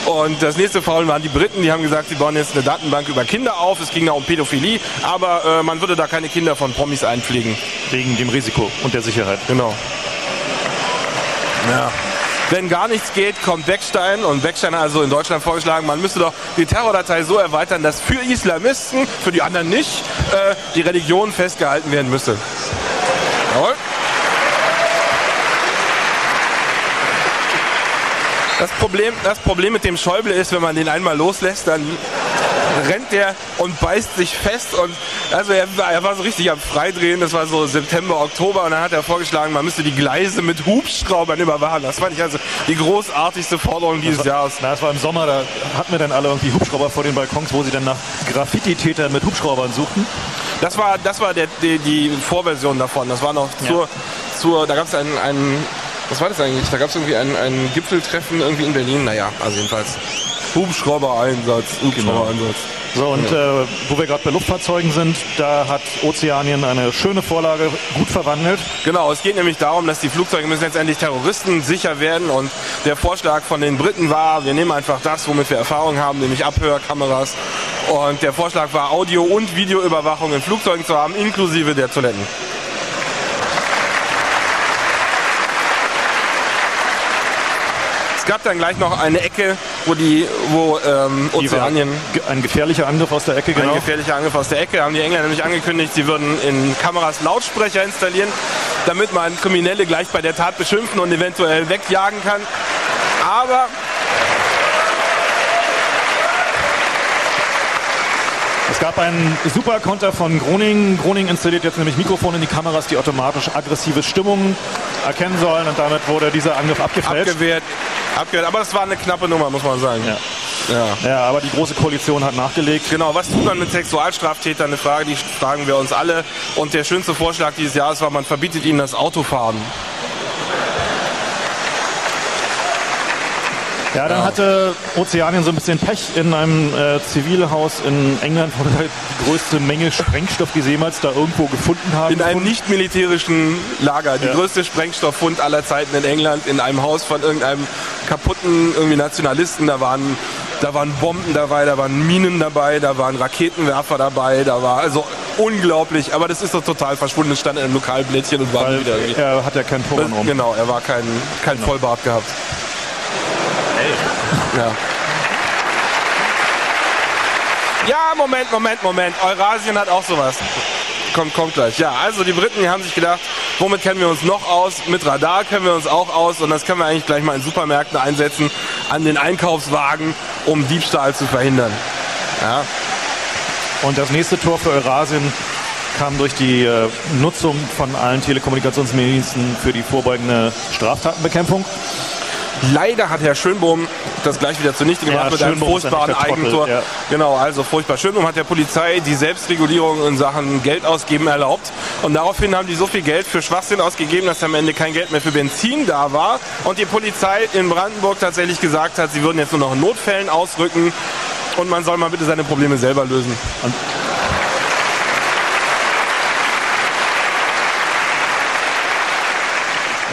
Und das nächste Foul waren die Briten, die haben gesagt, sie bauen jetzt eine Datenbank über Kinder auf. Es ging da um Pädophilie, aber äh, man würde da keine Kinder von Promis einpflegen. wegen dem Risiko und der Sicherheit. Genau. Ja. Wenn gar nichts geht, kommt Beckstein und Beckstein also in Deutschland vorgeschlagen, man müsste doch die Terrordatei so erweitern, dass für Islamisten, für die anderen nicht, äh, die Religion festgehalten werden müsse. Jawohl. Das Problem, das Problem mit dem Schäuble ist, wenn man den einmal loslässt, dann rennt der und beißt sich fest und also er, war- er war so richtig am Freidrehen, das war so September, Oktober und dann hat er vorgeschlagen, man müsste die Gleise mit Hubschraubern überwachen. Das fand ich also die großartigste Forderung dieses Jahres. Na, es war im Sommer, da hatten wir dann alle irgendwie Hubschrauber vor den Balkons, wo sie dann nach Graffiti-Tätern mit Hubschraubern suchten. Das war, das war der, die, die Vorversion davon. Das war noch zur, zur da gab es einen, einen was war das eigentlich? Da gab es irgendwie ein, ein Gipfeltreffen irgendwie in Berlin. Naja, also jedenfalls Hubschrauber-Einsatz, Hubschrauber-Einsatz. So, und äh, wo wir gerade bei Luftfahrzeugen sind, da hat Ozeanien eine schöne Vorlage gut verwandelt. Genau, es geht nämlich darum, dass die Flugzeuge müssen letztendlich Terroristen sicher werden und der Vorschlag von den Briten war, wir nehmen einfach das, womit wir Erfahrung haben, nämlich Abhörkameras und der Vorschlag war, Audio- und Videoüberwachung in Flugzeugen zu haben, inklusive der Toiletten. Gab dann gleich noch eine Ecke, wo die, wo ähm, Ozeanien Ein gefährlicher Angriff aus der Ecke, Ein genau. gefährlicher Angriff aus der Ecke. Haben die Engländer nämlich angekündigt, sie würden in Kameras Lautsprecher installieren, damit man Kriminelle gleich bei der Tat beschimpfen und eventuell wegjagen kann. Aber Es gab einen super Konter von Groningen. Groningen installiert jetzt nämlich Mikrofone in die Kameras, die automatisch aggressive Stimmungen erkennen sollen und damit wurde dieser Angriff abgefälscht. abgewehrt, abgewehrt. Aber das war eine knappe Nummer, muss man sagen. Ja. Ja. ja, aber die große Koalition hat nachgelegt. Genau, was tut man mit Sexualstraftätern? Eine Frage, die fragen wir uns alle. Und der schönste Vorschlag dieses Jahres war, man verbietet ihnen das Autofahren. Ja, dann hatte Ozeanien so ein bisschen Pech in einem äh, Zivilhaus in England, halt die größte Menge Sprengstoff, die sie jemals da irgendwo gefunden haben. In einem nicht militärischen Lager. Die Ja. größte Sprengstofffund aller Zeiten in England. In einem Haus von irgendeinem kaputten irgendwie Nationalisten. Da waren, da waren Bomben dabei, da waren Minen dabei, da waren Raketenwerfer dabei. Da war also unglaublich. Aber das ist doch total verschwunden. Es stand in einem Lokalblättchen und war weil wieder irgendwie. er hat ja kein Turban um. Genau, er war kein, kein Vollbart gehabt. Ja. Ja, Moment, Moment, Moment. Eurasien hat auch sowas. Kommt, kommt gleich. Ja, also die Briten haben sich gedacht, womit kennen wir uns noch aus? Mit Radar kennen wir uns auch aus und das können wir eigentlich gleich mal in Supermärkten einsetzen, an den Einkaufswagen, um Diebstahl zu verhindern. Ja, Und das nächste Tor für Eurasien kam durch die äh, Nutzung von allen Telekommunikationsdiensten für die vorbeugende Straftatenbekämpfung. Leider hat Herr Schönbohm das gleich wieder zunichte gemacht Ja, mit einem furchtbaren Eigentor. ja. Genau, also furchtbar. Schönbohm hat der Polizei die Selbstregulierung in Sachen Geld ausgeben erlaubt. Und daraufhin haben die so viel Geld für Schwachsinn ausgegeben, dass am Ende kein Geld mehr für Benzin da war. Und die Polizei in Brandenburg tatsächlich gesagt hat, sie würden jetzt nur noch in Notfällen ausrücken. Und man soll mal bitte seine Probleme selber lösen. Und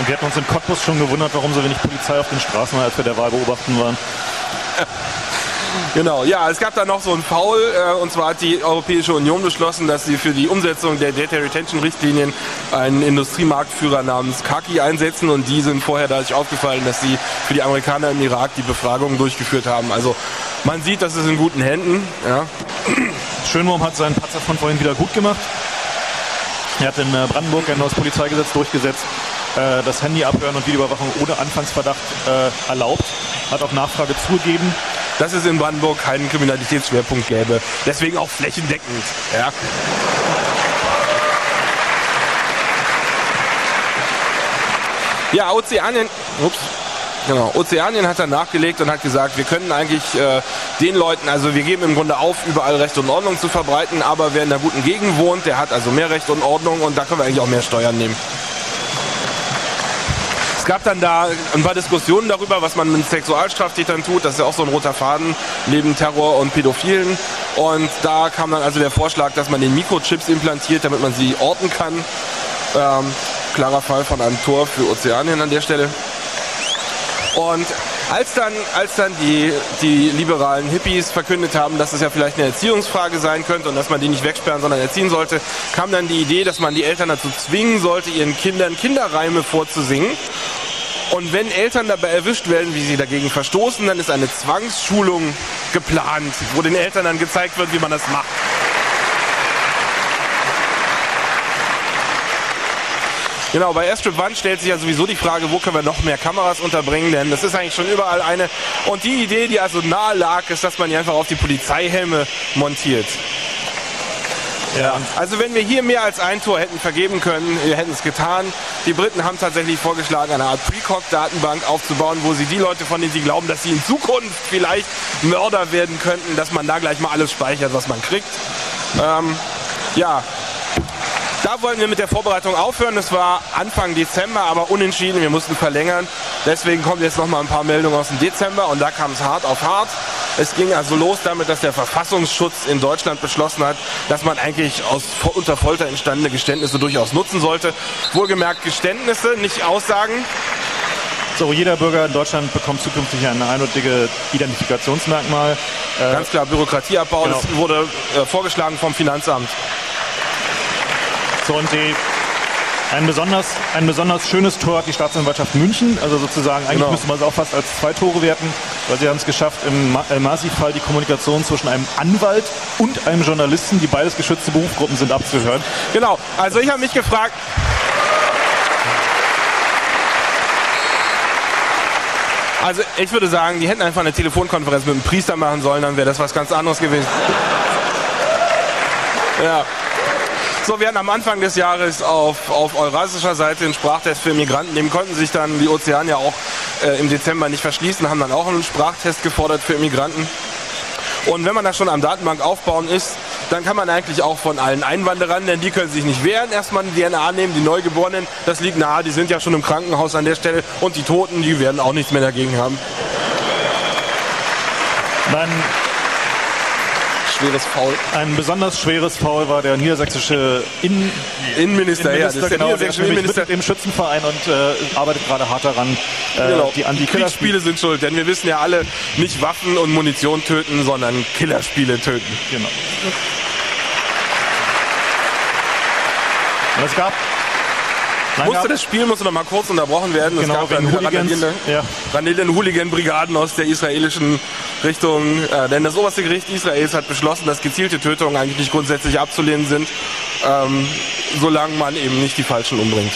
wir hatten uns in Cottbus schon gewundert, warum so wenig Polizei auf den Straßen war, als wir der Wahl beobachten waren. Genau, ja, es gab da noch so einen Foul, äh, und zwar hat die Europäische Union beschlossen, dass sie für die Umsetzung der Data Retention Richtlinien einen Industriemarktführer namens Kaki einsetzen und die sind vorher dadurch aufgefallen, dass sie für die Amerikaner im Irak die Befragungen durchgeführt haben. Also man sieht, das ist in guten Händen. Ja. Schönwurm hat seinen Patzer von vorhin wieder gut gemacht. Er hat in äh, Brandenburg ein neues Polizeigesetz durchgesetzt, äh, das Handy abhören und Videoüberwachung ohne Anfangsverdacht äh, erlaubt. Hat auf Nachfrage zugegeben. Dass es in Brandenburg keinen Kriminalitätsschwerpunkt gäbe. Deswegen auch flächendeckend. Ja. Ja, Ozeanien. Ups. Genau. Ozeanien hat dann nachgelegt und hat gesagt, wir können eigentlich äh, den Leuten, also wir geben im Grunde auf, überall Recht und Ordnung zu verbreiten, aber wer in einer guten Gegend wohnt, der hat also mehr Recht und Ordnung und da können wir eigentlich auch mehr Steuern nehmen. Es gab dann da ein paar Diskussionen darüber, was man mit Sexualstraftätern tut. Das ist ja auch so ein roter Faden neben Terror und Pädophilen. Und da kam dann also der Vorschlag, dass man den Mikrochips implantiert, damit man sie orten kann. Ähm, klarer Fall von einem Tor für Ozeanien an der Stelle. Und als dann, als dann die, die liberalen Hippies verkündet haben, dass es ja vielleicht eine Erziehungsfrage sein könnte und dass man die nicht wegsperren, sondern erziehen sollte, kam dann die Idee, dass man die Eltern dazu zwingen sollte, ihren Kindern Kinderreime vorzusingen. Und wenn Eltern dabei erwischt werden, wie sie dagegen verstoßen, dann ist eine Zwangsschulung geplant, wo den Eltern dann gezeigt wird, wie man das macht. Genau, bei Airstrip One stellt sich ja sowieso die Frage, wo können wir noch mehr Kameras unterbringen, denn das ist eigentlich schon überall eine. Und die Idee, die also nahe lag, ist, dass man die einfach auf die Polizeihelme montiert. Ja. Also wenn wir hier mehr als ein Tor hätten vergeben können, wir hätten es getan. Die Briten haben tatsächlich vorgeschlagen, eine Art Precog-Datenbank aufzubauen, wo sie die Leute, von denen sie glauben, dass sie in Zukunft vielleicht Mörder werden könnten, dass man da gleich mal alles speichert, was man kriegt. Ähm, ja, da wollten wir mit der Vorbereitung aufhören. Das war Anfang Dezember, aber unentschieden. Wir mussten verlängern. Deswegen kommen jetzt noch mal ein paar Meldungen aus dem Dezember und da kam es hart auf hart. Es ging also los damit, dass der Verfassungsschutz in Deutschland beschlossen hat, dass man eigentlich aus unter Folter entstandene Geständnisse durchaus nutzen sollte. Wohlgemerkt Geständnisse, nicht Aussagen. So, jeder Bürger in Deutschland bekommt zukünftig ein eindeutiges Identifikationsmerkmal. Äh, Ganz klar, Bürokratieabbau. Genau. Das wurde äh, vorgeschlagen vom Finanzamt. So, und die, ein, besonders, ein besonders schönes Tor hat die Staatsanwaltschaft München. Also sozusagen, eigentlich genau. müsste man es auch fast als zwei Tore werten, weil sie haben es geschafft, im Masi-Fall die Kommunikation zwischen einem Anwalt und einem Journalisten, die beides geschützte Berufsgruppen sind, abzuhören. Genau, also ich habe mich gefragt, Also ich würde sagen, die hätten einfach eine Telefonkonferenz mit dem Priester machen sollen, dann wäre das was ganz anderes gewesen. Ja. So, wir hatten am Anfang des Jahres auf, auf eurasischer Seite einen Sprachtest für Migranten. Dem konnten sich dann die Ozeanier auch äh, im Dezember nicht verschließen, haben dann auch einen Sprachtest gefordert für Immigranten. Und wenn man da schon am Datenbank aufbauen ist, dann kann man eigentlich auch von allen Einwanderern, denn die können sich nicht wehren, erstmal eine DNA nehmen, die Neugeborenen, das liegt nahe, die sind ja schon im Krankenhaus an der Stelle und die Toten, die werden auch nichts mehr dagegen haben. Man schweres Foul. Ein besonders schweres Foul war der niedersächsische Innen Innenminister, Innenminister, ja, das ist der genau, Innenminister. mit im Schützenverein und äh, arbeitet gerade hart daran, äh, genau. die Anti-Killerspiele sind schuld, denn wir wissen ja alle, nicht Waffen und Munition töten, sondern Killerspiele töten. Genau. Und es gab musste das Spiel musste noch mal kurz unterbrochen werden. Genau, es gab dann Hooligans, ja. Hooligan-Brigaden aus der israelischen Richtung. Äh, denn das oberste Gericht Israels hat beschlossen, dass gezielte Tötungen eigentlich nicht grundsätzlich abzulehnen sind, ähm, solange man eben nicht die Falschen umbringt.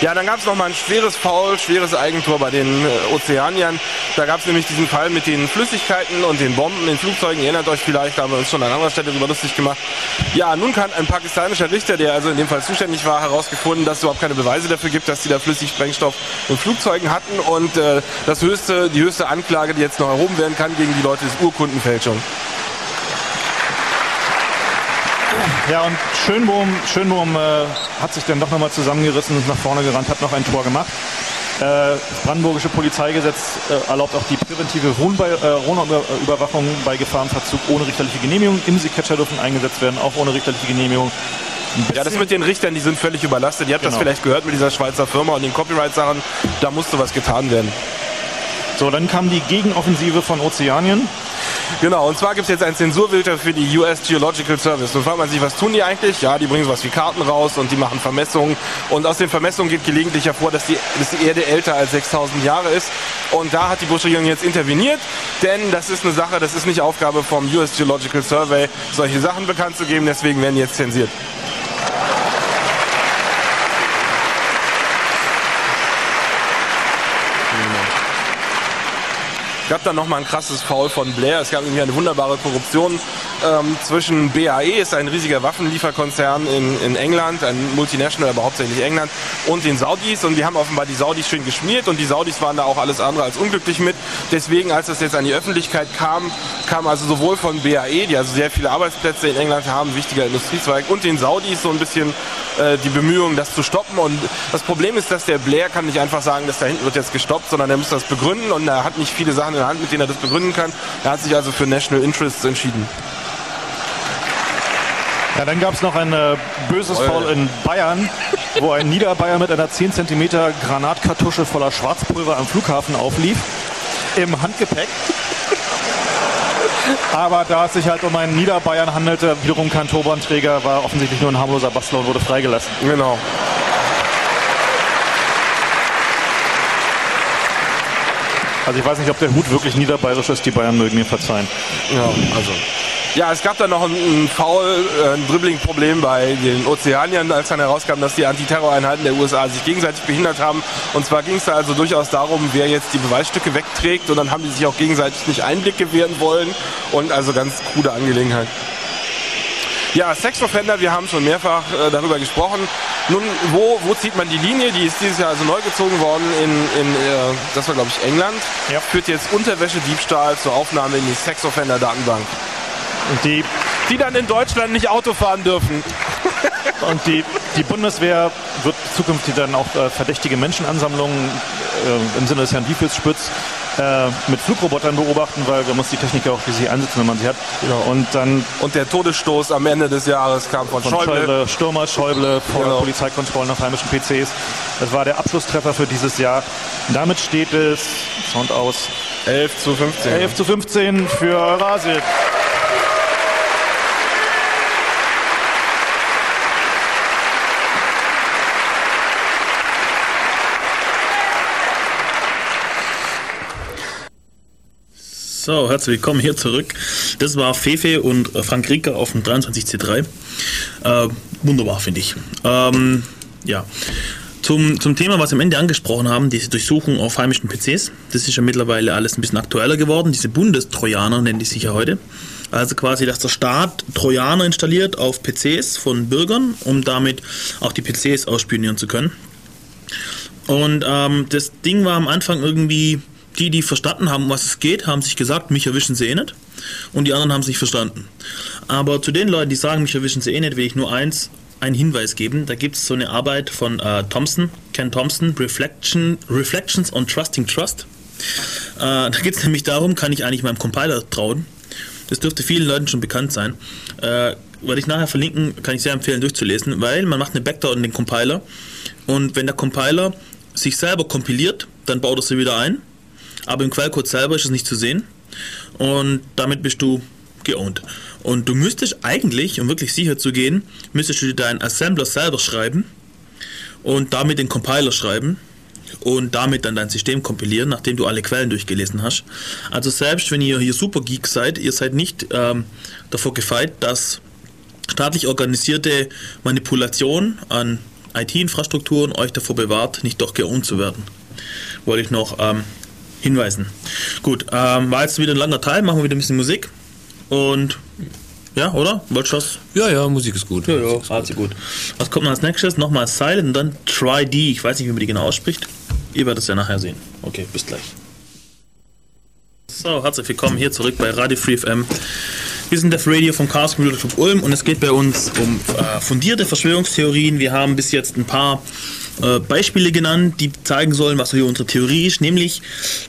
Ja, dann gab es nochmal ein schweres Foul, schweres Eigentor bei den äh, Ozeaniern. Da gab es nämlich diesen Fall mit den Flüssigkeiten und den Bomben in Flugzeugen. Ihr erinnert euch vielleicht, da haben wir uns schon an anderer Stelle darüber lustig gemacht. Ja, nun kann ein pakistanischer Richter, der also in dem Fall zuständig war, herausgefunden, dass es überhaupt keine Beweise dafür gibt, dass die da Flüssigsprengstoff in Flugzeugen hatten. Und äh, das höchste, die höchste Anklage, die jetzt noch erhoben werden kann gegen die Leute, ist Urkundenfälschung. Ja, und Schönbohm, Schönbohm äh, hat sich dann doch nochmal zusammengerissen und nach vorne gerannt, hat noch ein Tor gemacht. Äh, brandenburgische Polizeigesetz äh, erlaubt auch die präventive Wohnüberwachung äh, bei Gefahrenverzug ohne richterliche Genehmigung. Imsi-Catcher dürfen eingesetzt werden, auch ohne richterliche Genehmigung. Ja, das mit den Richtern, die sind völlig überlastet. Ihr habt genau. das vielleicht gehört mit dieser Schweizer Firma und den Copyright-Sachen. Da musste was getan werden. So, dann kam die Gegenoffensive von Ozeanien. Genau, und zwar gibt es jetzt einen Zensurfilter für die US Geological Service. Nun fragt man sich, was tun die eigentlich? Ja, die bringen sowas wie Karten raus und die machen Vermessungen. Und aus den Vermessungen geht gelegentlich hervor, dass die, dass die Erde älter als 6000 Jahre ist. Und da hat die Bush-Regierung jetzt interveniert, denn das ist eine Sache, das ist nicht Aufgabe vom US Geological Survey, solche Sachen bekannt zu geben. Deswegen werden die jetzt zensiert. Gab dann nochmal ein krasses Foul von Blair. Es gab irgendwie eine wunderbare Korruption ähm, zwischen BAE, ist ein riesiger Waffenlieferkonzern in, in England, ein Multinational, aber hauptsächlich England, und den Saudis. Und die haben offenbar die Saudis schön geschmiert und die Saudis waren da auch alles andere als unglücklich mit. Deswegen, als das jetzt an die Öffentlichkeit kam, kam also sowohl von BAE, die also sehr viele Arbeitsplätze in England haben, wichtiger Industriezweig, und den Saudis so ein bisschen äh, die Bemühungen, das zu stoppen. Und das Problem ist, dass der Blair kann nicht einfach sagen, dass da hinten wird jetzt gestoppt, sondern er muss das begründen und er hat nicht viele Sachen der Hand, mit denen er das begründen kann. Er hat sich also für National Interests entschieden. Ja, dann gab es noch ein äh, böses Foul in Bayern, wo ein Niederbayer mit einer 10 cm Granatkartusche voller Schwarzpulver am Flughafen auflief. Im Handgepäck. Aber da es sich halt um einen Niederbayern handelte, wiederum kein Turbanträger, war offensichtlich nur ein harmloser Bastler und wurde freigelassen. Genau. Also ich weiß nicht, ob der Hut wirklich niederbayerisch ist, die Bayern mögen mir verzeihen. Ja, also. Ja, es gab dann noch ein, ein Foul, äh, ein Dribbling-Problem bei den Ozeaniern, als dann herauskam, dass die Antiterroreinheiten der USA sich gegenseitig behindert haben. Und zwar ging es da also durchaus darum, wer jetzt die Beweisstücke wegträgt. Und dann haben die sich auch gegenseitig nicht Einblick gewähren wollen. Und also ganz krude Angelegenheit. Ja, Sexoffender, wir haben schon mehrfach äh, darüber gesprochen. Nun, wo, wo zieht man die Linie? Die ist dieses Jahr also neu gezogen worden in, in äh, das war glaube ich England. Ja. Führt jetzt Unterwäschediebstahl zur Aufnahme in die Sexoffender-Datenbank. Die die dann in Deutschland nicht Auto fahren dürfen. Und die, die Bundeswehr wird zukünftig dann auch äh, verdächtige Menschenansammlungen äh, im Sinne des Herrn Diefelsspitz äh, mit Flugrobotern beobachten, weil man muss die Technik ja auch für sie einsetzen, wenn man sie hat. Und dann Und der Todesstoß am Ende des Jahres kam von, von Schäuble. Schäuble, Stürmer, Schäuble, vor Genau. Polizeikontrollen auf heimischen PCs. Das war der Abschlusstreffer für dieses Jahr. Damit steht es, Sound aus, 11 zu 15. 11 zu 15 für Rasil. So, herzlich willkommen hier zurück. Das war Fefe und Frank Rieker auf dem 23C3. Äh, wunderbar, finde ich. Ähm, ja. Zum, zum Thema, was wir am Ende angesprochen haben, diese Durchsuchung auf heimischen PCs. Das ist ja mittlerweile alles ein bisschen aktueller geworden. Diese Bundestrojaner nennen die sich ja heute. Also quasi, dass der Staat Trojaner installiert auf PCs von Bürgern, um damit auch die PCs ausspionieren zu können. Und ähm, das Ding war am Anfang irgendwie, die, die verstanden haben, was es geht, haben sich gesagt, mich erwischen sie eh nicht. Und die anderen haben es nicht verstanden. Aber zu den Leuten, die sagen, mich erwischen sie eh nicht, will ich nur eins, einen Hinweis geben. Da gibt es so eine Arbeit von äh, Thompson, Ken Thompson, Reflection, Reflections on Trusting Trust. Äh, da geht es nämlich darum, kann ich eigentlich meinem Compiler trauen? Das dürfte vielen Leuten schon bekannt sein. Äh, werde ich nachher verlinken, kann ich sehr empfehlen durchzulesen, weil man macht eine Backdoor in den Compiler und wenn der Compiler sich selber kompiliert, dann baut er sie wieder ein, aber im Quellcode selber ist es nicht zu sehen und damit bist du geowned. Und du müsstest eigentlich, um wirklich sicher zu gehen, müsstest du dir deinen Assembler selber schreiben und damit den Compiler schreiben und damit dann dein System kompilieren, nachdem du alle Quellen durchgelesen hast. Also selbst wenn ihr hier super Geeks seid, ihr seid nicht ähm, davor gefeit, dass staatlich organisierte Manipulation an IT-Infrastrukturen euch davor bewahrt, nicht doch geowned zu werden. Wollte ich noch ähm, hinweisen. Gut, ähm, war jetzt wieder ein langer Teil, machen wir wieder ein bisschen Musik. Und ja, oder? Wolltest? Ja, ja, Musik ist gut. Ja, ja, also gut. Was kommt noch als nächstes? Nochmal Silent und dann Try D. Ich weiß nicht, wie man die genau ausspricht. Ihr werdet es ja nachher sehen. Okay, bis gleich. So, herzlich willkommen hier zurück bei Radio Free FM. Wir sind das Radio vom Chaos Computer Club Ulm und es geht bei uns um äh, fundierte Verschwörungstheorien. Wir haben bis jetzt ein paar äh, Beispiele genannt, die zeigen sollen, was hier unsere Theorie ist, nämlich,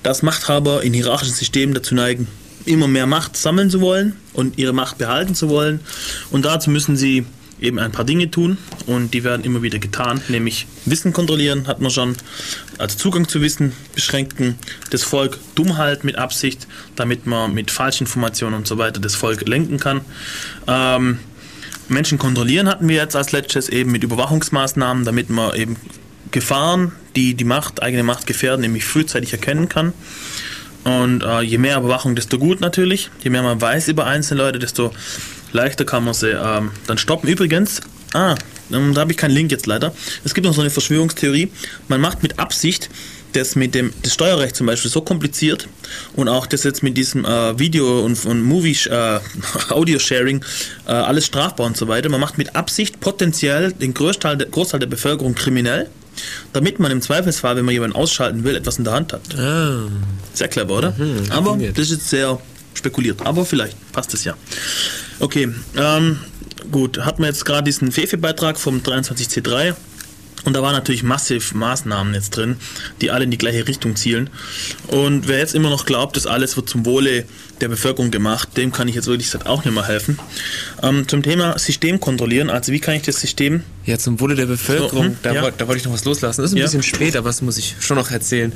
dass Machthaber in hierarchischen Systemen dazu neigen, immer mehr Macht sammeln zu wollen und ihre Macht behalten zu wollen. Und dazu müssen sie eben ein paar Dinge tun und die werden immer wieder getan, nämlich Wissen kontrollieren, hat man schon, also Zugang zu Wissen beschränken, das Volk dumm halten mit Absicht, damit man mit Falschinformationen und so weiter das Volk lenken kann. Ähm, Menschen kontrollieren hatten wir jetzt als letztes eben mit Überwachungsmaßnahmen, damit man eben Gefahren, die die Macht, eigene Macht gefährden, nämlich frühzeitig erkennen kann. Und äh, je mehr Überwachung, desto gut natürlich. Je mehr man weiß über einzelne Leute, desto leichter kann man sie ähm, dann stoppen. Übrigens, ah, ähm, da habe ich keinen Link jetzt leider. Es gibt noch so eine Verschwörungstheorie. Man macht mit Absicht das mit dem das Steuerrecht zum Beispiel so kompliziert und auch das jetzt mit diesem äh, Video und, und Movie äh, Audio Sharing äh, alles strafbar und so weiter. Man macht mit Absicht potenziell den Großteil der, Großteil der Bevölkerung kriminell, damit man im Zweifelsfall, wenn man jemanden ausschalten will, etwas in der Hand hat. Ah, Sehr clever, oder? Aber raffiniert. das ist jetzt sehr spekuliert. Aber vielleicht passt es ja. Okay, ähm, gut. Hatten wir jetzt gerade diesen Fefe-Beitrag vom 23C3. Und da waren natürlich massiv Maßnahmen jetzt drin, die alle in die gleiche Richtung zielen. Und wer jetzt immer noch glaubt, das alles wird zum Wohle der Bevölkerung gemacht, dem kann ich jetzt wirklich gesagt auch nicht mehr helfen. Ähm, zum Thema System kontrollieren, also wie kann ich das System ja, zum Wohle der Bevölkerung, So, hm, da, ja. wollt- wollte ich noch was loslassen. Das ist ein Ja. bisschen spät, aber das muss ich schon noch erzählen.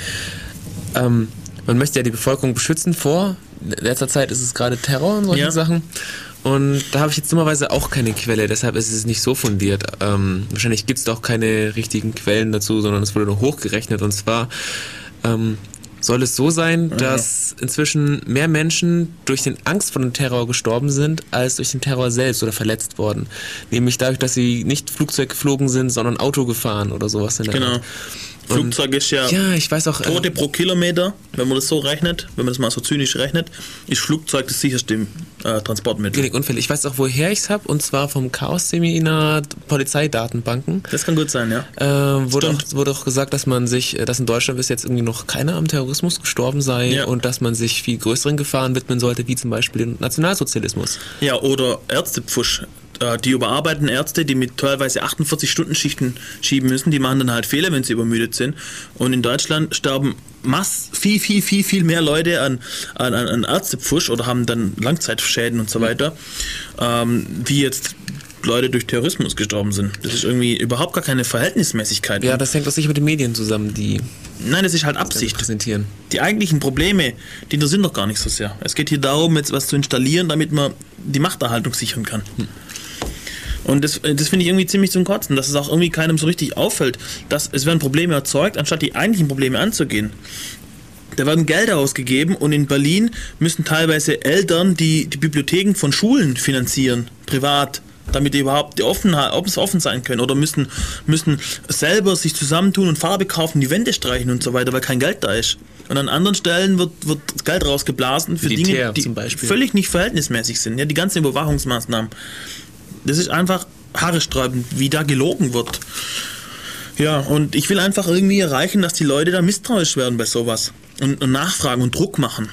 Ähm, man möchte ja die Bevölkerung beschützen vor. In letzter Zeit ist es gerade Terror und solche Ja. Sachen. Und da habe ich jetzt dummerweise auch keine Quelle, deshalb ist es nicht so fundiert. Ähm, wahrscheinlich gibt es auch keine richtigen Quellen dazu, sondern es wurde nur hochgerechnet. Und zwar ähm, soll es so sein, dass inzwischen mehr Menschen durch den Angst vor dem Terror gestorben sind, als durch den Terror selbst oder verletzt worden. Nämlich dadurch, dass sie nicht Flugzeug geflogen sind, sondern Auto gefahren oder sowas in der Genau. Art. Flugzeug ist ja, Ja, ich weiß auch. Tote Äh, pro Kilometer, wenn man das so rechnet, wenn man das mal so zynisch rechnet, ist Flugzeug das sicherste äh, Transportmittel. wenig Unfälle. Ich weiß auch, woher ich es habe, und zwar vom Chaos-Seminar Polizeidatenbanken. Das kann gut sein, ja. Äh, wurde, auch, wurde auch gesagt, dass man sich, äh, dass in Deutschland bis jetzt irgendwie noch keiner am Terrorismus gestorben sei Ja. und dass man sich viel größeren Gefahren widmen sollte, wie zum Beispiel dem Nationalsozialismus. Ja, oder Ärztepfusch. Äh, Die überarbeiteten Ärzte, die mit teilweise 48-Stunden-Schichten schieben müssen, die machen dann halt Fehler, wenn sie übermüdet sind. Und in Deutschland sterben mass viel, viel, viel, viel mehr Leute an, an, an Ärztepfusch oder haben dann Langzeitschäden und so weiter, ähm, wie jetzt Leute durch Terrorismus gestorben sind. Das ist irgendwie überhaupt gar keine Verhältnismäßigkeit. Ja, das hängt auch sicher mit den Medien zusammen, die Nein, das ist halt Absicht. präsentieren. Die eigentlichen Probleme, die interessieren doch gar nicht so sehr. Es geht hier darum, jetzt was zu installieren, damit man die Machterhaltung sichern kann. Und das, das finde ich irgendwie ziemlich zum Kotzen, dass es auch irgendwie keinem so richtig auffällt, dass es werden Probleme erzeugt, anstatt die eigentlichen Probleme anzugehen. Da werden Gelder ausgegeben und in Berlin müssen teilweise Eltern die, die Bibliotheken von Schulen finanzieren, privat, damit die überhaupt offen, offen, offen sein können oder müssen, müssen selber sich zusammentun und Farbe kaufen, die Wände streichen und so weiter, weil kein Geld da ist. Und an anderen Stellen wird, wird Geld rausgeblasen für Militär Dinge, die völlig nicht verhältnismäßig sind. Ja, die ganzen Überwachungsmaßnahmen. Das ist einfach haaresträubend, wie da gelogen wird. Ja, und ich will einfach irgendwie erreichen, dass die Leute da misstrauisch werden bei sowas und, und nachfragen und Druck machen.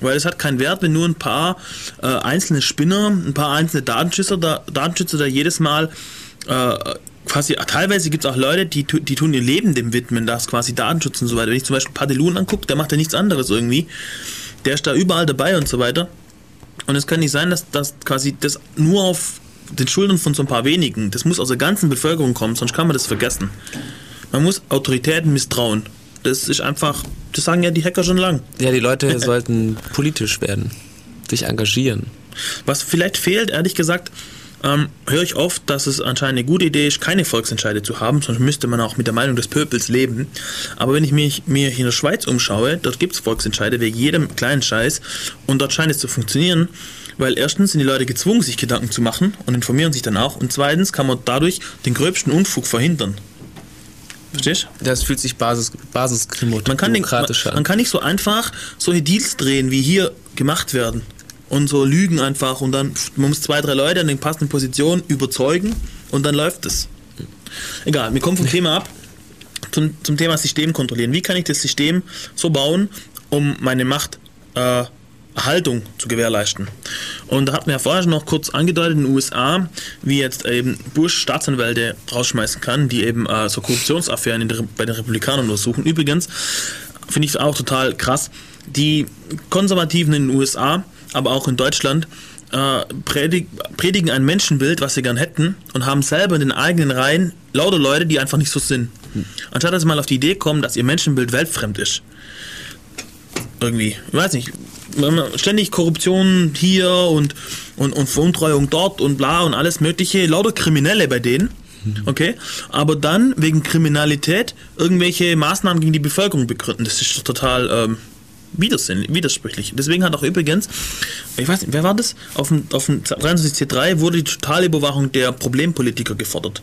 Weil es hat keinen Wert, wenn nur ein paar äh, einzelne Spinner, ein paar einzelne Datenschützer da, Datenschützer da jedes Mal äh, quasi, teilweise gibt es auch Leute, die, die tun ihr Leben dem widmen, das quasi Datenschutz und so weiter. Wenn ich zum Beispiel Padelun angucke, der macht ja nichts anderes irgendwie. Der ist da überall dabei und so weiter. Und es kann nicht sein, dass das quasi das nur auf den Schultern von so ein paar wenigen, das muss aus der ganzen Bevölkerung kommen, sonst kann man das vergessen. Man muss Autoritäten misstrauen. Das ist einfach, das sagen ja die Hacker schon lang. Ja, die Leute sollten politisch werden, sich engagieren. Was vielleicht fehlt, ehrlich gesagt, ähm, höre ich oft, dass es anscheinend eine gute Idee ist, keine Volksentscheide zu haben, sonst müsste man auch mit der Meinung des Pöbels leben. Aber wenn ich mich, mir hier in der Schweiz umschaue, dort gibt es Volksentscheide wegen jedem kleinen Scheiß und dort scheint es zu funktionieren, weil erstens sind die Leute gezwungen, sich Gedanken zu machen und informieren sich dann auch und zweitens kann man dadurch den gröbsten Unfug verhindern. Verstehst du? Das fühlt sich basis, basisdemokratisch Man kann, den, man, an. man kann nicht so einfach solche Deals drehen, wie hier gemacht werden. Und so lügen einfach und dann, man muss zwei, drei Leute in den passenden Positionen überzeugen und dann läuft es. Egal, wir kommen vom Thema ab zum, zum Thema System kontrollieren. Wie kann ich das System so bauen, um meine Macht äh, Erhaltung zu gewährleisten. Und da hatten wir ja vorher schon noch kurz angedeutet in den USA, wie jetzt eben Bush Staatsanwälte rausschmeißen kann, die eben äh, so Korruptionsaffären in der, bei den Republikanern untersuchen. Übrigens finde ich auch total krass, die Konservativen in den USA, aber auch in Deutschland, äh, predig, predigen ein Menschenbild, was sie gern hätten, und haben selber in den eigenen Reihen lauter Leute, die einfach nicht so sind. Anstatt dass sie mal auf die Idee kommen, dass ihr Menschenbild weltfremd ist. Irgendwie, ich weiß nicht, ständig Korruption hier und, und, und Veruntreuung dort und bla und alles mögliche, lauter Kriminelle bei denen, okay, aber dann wegen Kriminalität irgendwelche Maßnahmen gegen die Bevölkerung begründen, das ist doch total ähm, widersinn, widersprüchlich. Deswegen hat auch übrigens, ich weiß nicht, wer war das? Auf dem, auf dem 23C3 wurde die totale Überwachung der Problempolitiker gefordert,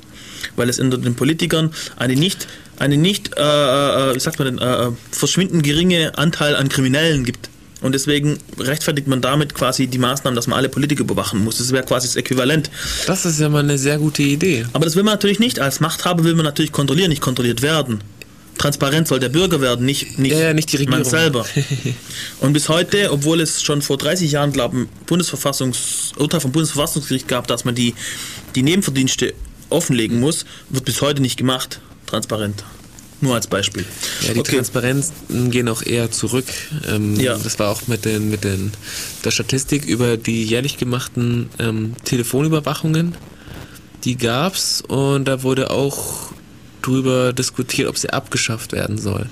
weil es unter den Politikern eine nicht, eine nicht, äh, äh, wie sagt man denn, äh, verschwindend geringe Anteil an Kriminellen gibt. Und deswegen rechtfertigt man damit quasi die Maßnahmen, dass man alle Politiker überwachen muss. Das wäre quasi das Äquivalent. Das ist ja mal eine sehr gute Idee. Aber das will man natürlich nicht. Als Machthaber will man natürlich kontrollieren, nicht kontrolliert werden. Transparent soll der Bürger werden, nicht, nicht, Ja, ja, nicht die Regierung. man selber. Und bis heute, obwohl es schon vor 30 Jahren, glaube ich, ein Bundesverfassungs Urteil vom Bundesverfassungsgericht gab, dass man die, die Nebenverdienste offenlegen muss, wird bis heute nicht gemacht. Transparent. Nur als Beispiel. Ja, die Okay. Transparenzen gehen auch eher zurück. Ähm, Ja. Das war auch mit, den, mit den, der Statistik über die jährlich gemachten ähm, Telefonüberwachungen. Die gab's und da wurde auch drüber diskutiert, ob sie abgeschafft werden soll.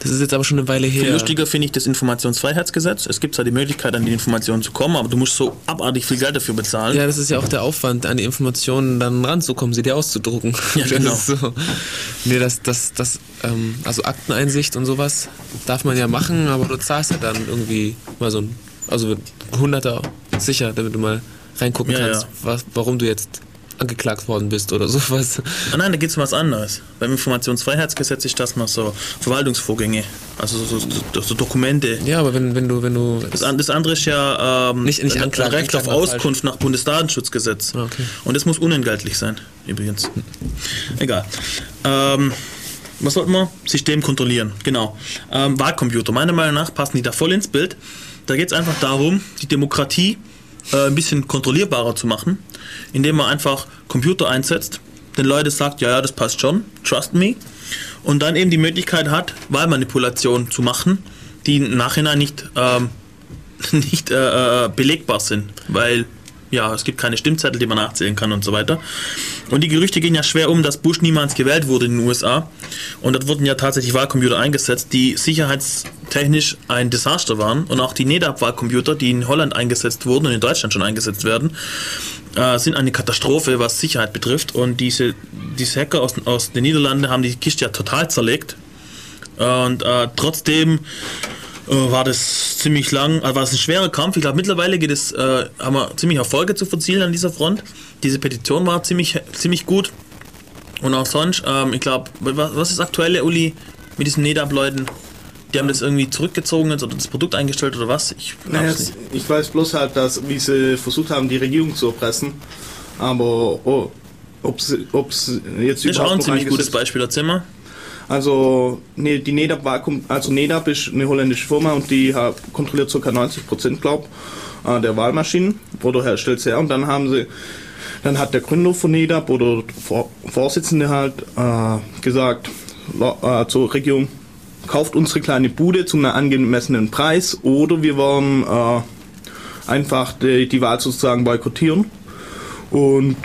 Das ist jetzt aber schon eine Weile Viel her. lustiger finde ich das Informationsfreiheitsgesetz. Es gibt zwar die Möglichkeit, an die Informationen zu kommen, aber du musst so abartig viel Geld dafür bezahlen. Ja, das ist ja auch der Aufwand, an die Informationen dann ranzukommen, sie dir auszudrucken. Ja, genau. Das so. Nee, das, das, das, ähm, also Akteneinsicht und sowas darf man ja machen, aber du zahlst ja dann irgendwie mal so ein, also Hunderter sicher, damit du mal reingucken Ja, kannst, ja. Was, warum du jetzt angeklagt worden bist oder sowas. Ah, nein, da geht es um was anderes. Beim Informationsfreiheitsgesetz ist das mal so Verwaltungsvorgänge, also so, so, so Dokumente. Ja, aber wenn, wenn du, wenn du. Das, das andere ist ja ähm, Nicht- nicht ein Anklage, Recht auf Auskunft nach Bundesdatenschutzgesetz. Ah, okay. Und das muss unentgeltlich sein, übrigens. Egal. Ähm, was sollten wir? System kontrollieren, genau. Ähm, Wahlcomputer, meiner Meinung nach passen die da voll ins Bild. Da geht es einfach darum, die Demokratie äh, ein bisschen kontrollierbarer zu machen, indem man einfach Computer einsetzt, den Leuten sagt, ja, ja, das passt schon, trust me, und dann eben die Möglichkeit hat, Wahlmanipulationen zu machen, die im Nachhinein nicht, ähm, nicht äh, äh, belegbar sind, weil ja, es gibt keine Stimmzettel, die man nachzählen kann und so weiter. Und die Gerüchte gehen ja schwer um, dass Bush niemals gewählt wurde in den USA. Und dort wurden ja tatsächlich Wahlcomputer eingesetzt, die sicherheitstechnisch ein Desaster waren. Und auch die NEDAP-Wahlcomputer, die in Holland eingesetzt wurden und in Deutschland schon eingesetzt werden, äh, sind eine Katastrophe, was Sicherheit betrifft. Und diese, diese Hacker aus, aus den Niederlanden haben die Kiste ja total zerlegt. Und äh, trotzdem war das ziemlich lang, also war es ein schwerer Kampf. Ich glaube, mittlerweile geht es, äh, haben wir ziemlich Erfolge zu verzielen an dieser Front. Diese Petition war ziemlich, ziemlich gut. Und auch sonst, ähm, ich glaube, was, ist das aktuelle, Uli, mit diesen NEDAP-Leuten? Die haben das irgendwie zurückgezogen jetzt oder das Produkt eingestellt oder was? Ich Naja, ich weiß bloß halt, dass, wie sie versucht haben, die Regierung zu erpressen. Aber oh, ob es jetzt Das ist auch ein ziemlich gutes Beispiel, erzähl mal. Also, die NEDAP war, also NEDAP ist eine holländische Firma und die kontrolliert ca. 90 Prozent, glaub, äh, der Wahlmaschinen oder herstellt sie her. Und dann haben sie, dann hat der Gründer von NEDAP oder Vor Vorsitzende halt äh, gesagt äh, zur Regierung, kauft unsere kleine Bude zu einem angemessenen Preis oder wir wollen äh, einfach die, die Wahl sozusagen boykottieren und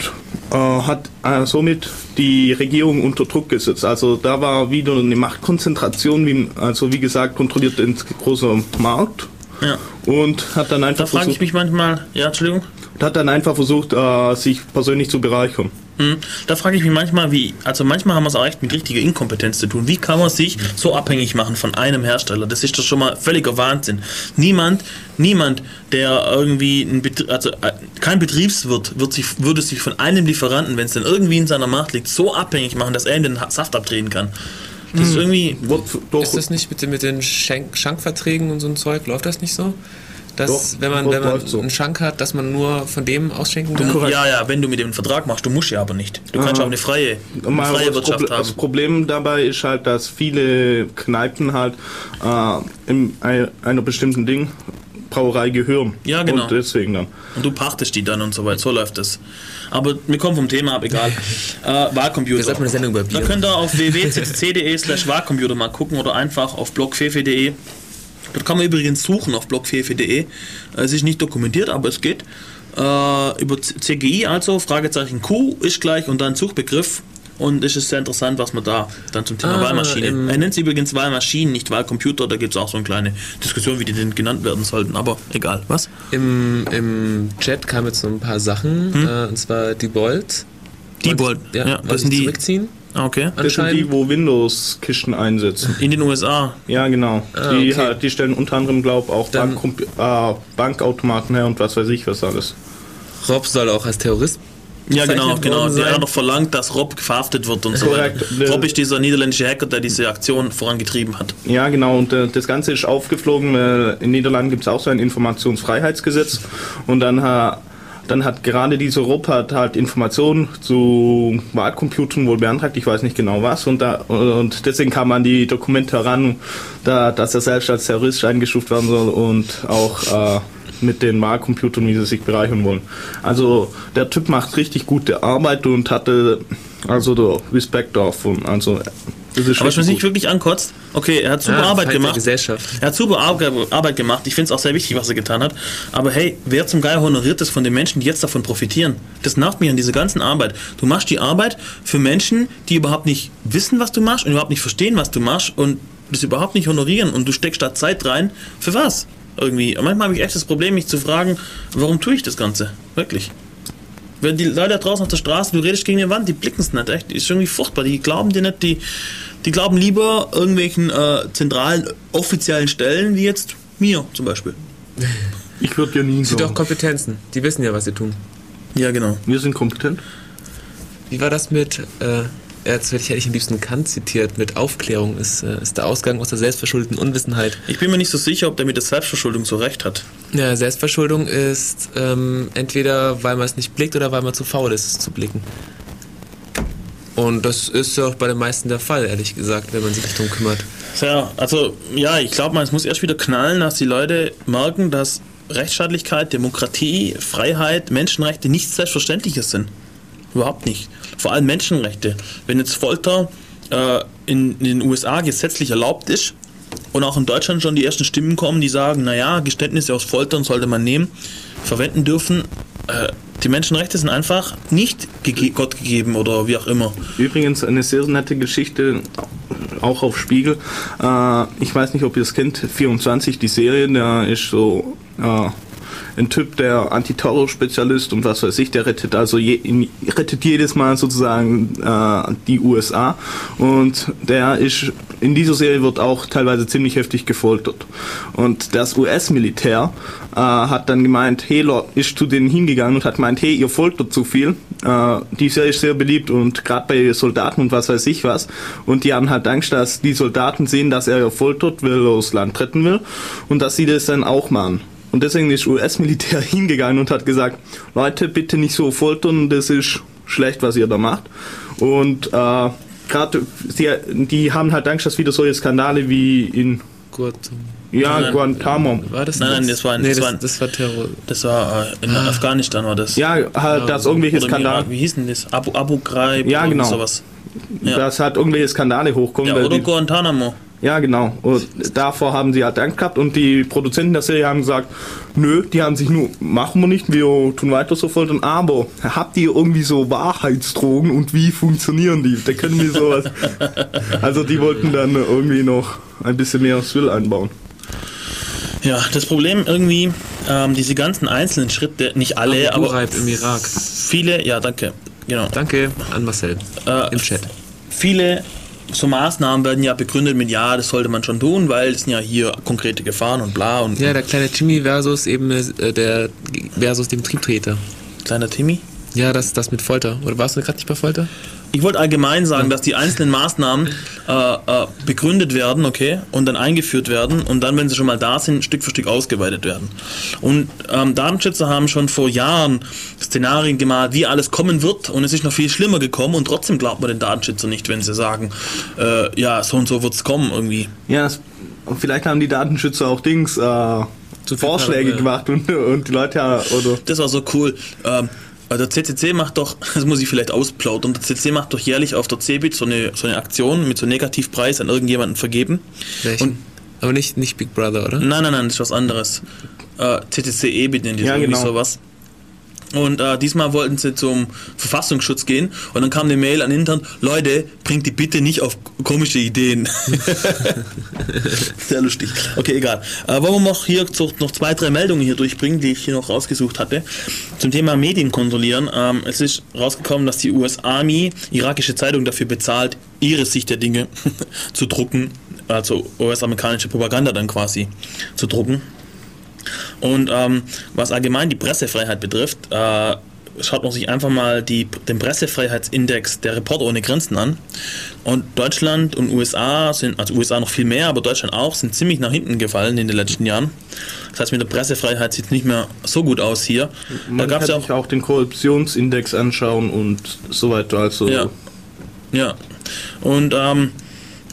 äh, hat äh, somit die Regierung unter Druck gesetzt. Also da war wieder eine Machtkonzentration, wie, also wie gesagt, kontrolliert den großen Markt Ja. und hat dann Da einfach frage ich mich manchmal, ja, Entschuldigung. Hat dann einfach versucht, äh, sich persönlich zu bereichern. Hm. Da frage ich mich manchmal, wie, also manchmal haben wir es auch echt mit richtiger Inkompetenz zu tun. Wie kann man sich so abhängig machen von einem Hersteller? Das ist doch schon mal völliger Wahnsinn. Niemand, niemand, der irgendwie, ein Betrie also äh, kein Betriebswirt wird sich, würde sich von einem Lieferanten, wenn es denn irgendwie in seiner Macht liegt, so abhängig machen, dass er ihm den Saft abdrehen kann. Das ist irgendwie, Ist das nicht mit, den- mit den Schenk Schankverträgen und so ein Zeug? Läuft das nicht so? Dass, Doch, wenn man, wenn man so. einen Schank hat, dass man nur von dem ausschenken darf? ja, ja, wenn du mit dem einen Vertrag machst, du musst ja aber nicht. Du kannst Aha. auch eine freie, eine freie das, Wirtschaft Proble das haben. Problem dabei ist halt, dass viele Kneipen halt äh, in ein- einer bestimmten Ding Brauerei gehören. Ja, genau. Und deswegen dann. Und du pachtest die dann und so weiter. So läuft das. Aber wir kommen vom Thema ab, egal. Äh, Wahlcomputer. Wir sollten eine Sendung über Da Bier. könnt ihr auf www.ccc.de slash Wahlcomputer mal gucken oder einfach auf blogfefe.de. Dort kann man übrigens suchen auf blogfefe.de. Es ist nicht dokumentiert, aber es geht. Äh, über CGI also, Fragezeichen Q ist gleich und dann Suchbegriff. Und es ist sehr interessant, was man da dann zum Thema Ah, Wahlmaschine. im- Er nennt sie übrigens Wahlmaschinen, nicht Wahlcomputer. Da gibt es auch so eine kleine Diskussion, wie die denn genannt werden sollten. Aber egal, was? Im, Im Chat kamen jetzt so ein paar Sachen, äh, und zwar die Bolt. Die wollten. Ja, Ja, das sind die. zurückziehen. Okay. Das sind die, wo Windows-Kisten einsetzen. In den USA. Ja, genau. Ah, die, okay. die stellen unter anderem, glaube auch Dann- Bankcompu- äh, Bankautomaten her und was weiß ich was alles. Rob soll auch als Terrorist Ja, genau, genau. Der hat noch verlangt, dass Rob verhaftet wird und so Korrekt. weiter. Rob ist dieser niederländische Hacker, der diese Aktion vorangetrieben hat. Ja, genau. Und äh, das Ganze ist aufgeflogen. Äh, in Niederlanden gibt es auch so ein Informationsfreiheitsgesetz. Und dann, ha, dann hat gerade dieser Rob hat halt Informationen zu Wahlcomputern wohl beantragt. Ich weiß nicht genau was. Und, da, und deswegen kam man an die Dokumente heran, da, dass er selbst als Terrorist eingestuft werden soll und auch äh, mit den Wahlcomputern, wie sie sich bereichern wollen. Also der Typ macht richtig gute Arbeit und hatte also Respekt davon. Also das ist Aber was mich gut. wirklich ankotzt, okay, er hat super Ah, Arbeit gemacht. Gesellschaft. Er hat super Arbe- Arbeit gemacht. Ich finde es auch sehr wichtig, was er getan hat. Aber hey, wer zum Geier honoriert das von den Menschen, die jetzt davon profitieren? Das nervt mich an dieser ganzen Arbeit. Du machst die Arbeit für Menschen, die überhaupt nicht wissen, was du machst und überhaupt nicht verstehen, was du machst und das überhaupt nicht honorieren und du steckst da Zeit rein. Für was? Irgendwie. Und manchmal habe ich echt das Problem, mich zu fragen, warum tue ich das Ganze? Wirklich. Wenn die Leute draußen auf der Straße, du redest gegen die Wand, die blicken es nicht, echt. Ist irgendwie furchtbar. Die glauben dir nicht, die, die glauben lieber irgendwelchen äh, zentralen, offiziellen Stellen, wie jetzt mir zum Beispiel. Ich würde ja nie Sie so. doch Kompetenzen. Die wissen ja, was sie tun. Ja, genau. Wir sind kompetent. wie war das mit, äh, jetzt hätte ich am liebsten Kant zitiert, mit Aufklärung ist, äh, ist der Ausgang aus der selbstverschuldeten Unwissenheit. Ich bin mir nicht so sicher, ob der mit der Selbstverschuldung so recht hat. Ja, Selbstverschuldung ist ähm, entweder, weil man es nicht blickt oder weil man zu faul ist, es zu blicken. Und das ist ja auch bei den meisten der Fall, ehrlich gesagt, wenn man sich nicht drum kümmert. Ja, also ja, ich glaube es muss erst wieder knallen, dass die Leute merken, dass Rechtsstaatlichkeit, Demokratie, Freiheit, Menschenrechte nichts Selbstverständliches sind. Überhaupt nicht. Vor allem Menschenrechte. Wenn jetzt Folter äh, in, in den USA gesetzlich erlaubt ist und auch in Deutschland schon die ersten Stimmen kommen, die sagen, naja, Geständnisse aus Foltern sollte man nehmen, verwenden dürfen, äh, die Menschenrechte sind einfach nicht Gott gegeben oder wie auch immer. Übrigens eine sehr nette Geschichte, auch auf Spiegel. Äh, ich weiß nicht, ob ihr es kennt, 24, die Serie, der ist so äh, ein Typ, der Antiterror-Spezialist und was weiß ich, der rettet also je, rettet jedes Mal sozusagen äh, die USA und der ist in dieser Serie wird auch teilweise ziemlich heftig gefoltert und das US-Militär äh, hat dann gemeint, hey, ist zu denen hingegangen und hat gemeint, hey, ihr foltert zu viel. Äh, die Serie ist sehr beliebt und gerade bei Soldaten und was weiß ich was und die haben halt Angst, dass die Soldaten sehen, dass er foltert, weil er das Land retten will und dass sie das dann auch machen. Und deswegen ist US-Militär hingegangen und hat gesagt, Leute, bitte nicht so foltern, das ist schlecht, was ihr da macht. Und äh, gerade die haben halt Angst, dass wieder solche Skandale wie in Guantanamo. Ja, Nein, Guantanamo. War das Nein, nein, das war, nee, das das, war, das war Terror. das war äh, in Afghanistan war das. Ja, halt, dass irgendwelche Skandale, wie hieß denn das? Abu, Abu Ghraib Ja, oder genau. sowas. Ja. dass halt irgendwelche Skandale hochkommen. Ja, oder die, Guantanamo. Ja, genau. Und davor haben sie halt Angst gehabt und die Produzenten der Serie haben gesagt, nö, die haben sich nur, machen wir nicht, wir tun weiter so foltern, aber habt ihr irgendwie so Wahrheitsdrogen und wie funktionieren die? Da können wir sowas. also die wollten dann irgendwie noch ein bisschen mehr Thrill einbauen. Ja, das Problem irgendwie, ähm, diese ganzen einzelnen Schritte, nicht alle, Abu aber Ghraib im Irak. viele, ja, danke, genau. Danke an Marcel Äh, im Chat. Viele so Maßnahmen werden ja begründet mit, ja, das sollte man schon tun, weil es sind ja hier konkrete Gefahren und bla und Ja, der kleine Jimmy versus eben äh, der versus dem Triebtreter. kleiner Timmy. Ja, das das mit Folter. Oder warst du gerade nicht bei Folter? Ich wollte allgemein sagen, dass die einzelnen Maßnahmen äh, äh, begründet werden, okay, und dann eingeführt werden und dann, wenn sie schon mal da sind, Stück für Stück ausgeweitet werden. Und ähm, Datenschützer haben schon vor Jahren Szenarien gemalt, wie alles kommen wird und es ist noch viel schlimmer gekommen und trotzdem glaubt man den Datenschützer nicht, wenn sie sagen, äh, ja, so und so wird es kommen irgendwie. Ja, das, und vielleicht haben die Datenschützer auch Dings äh, Vorschläge Paranoia. gemacht und, und die Leute ja, oder Das war so cool. Ähm, also der CCC macht doch, das muss ich vielleicht ausplaudern, der CCC macht doch jährlich auf der CeBIT so eine, so eine Aktion mit so einem Negativpreis an irgendjemanden vergeben. Welchen? Und Aber nicht, nicht Big Brother, oder? Nein, nein, nein, das ist was anderes. Äh, CCC EBIT nennen die Ja, so, irgendwie genau. sowas. Und äh, diesmal wollten sie zum Verfassungsschutz gehen und dann kam eine Mail an Intern, Leute, bringt die bitte nicht auf komische Ideen. Sehr lustig. Okay, egal. Äh, wollen wir noch hier noch zwei, drei Meldungen hier durchbringen, die ich hier noch rausgesucht hatte. Zum Thema Medien kontrollieren. Ähm, es ist rausgekommen, dass die US Army irakische Zeitung dafür bezahlt, ihre Sicht der Dinge zu drucken, also US-amerikanische Propaganda dann quasi zu drucken. Und ähm, was allgemein die Pressefreiheit betrifft, äh, schaut man sich einfach mal die, den Pressefreiheitsindex der Reporter ohne Grenzen an. Und Deutschland und USA sind, also USA noch viel mehr, aber Deutschland auch, sind ziemlich nach hinten gefallen in den letzten Jahren. Das heißt, mit der Pressefreiheit sieht es nicht mehr so gut aus hier. man da gab kann es ja sich auch auch den Korruptionsindex anschauen und so weiter. Also Ja. Ja. Und, ähm,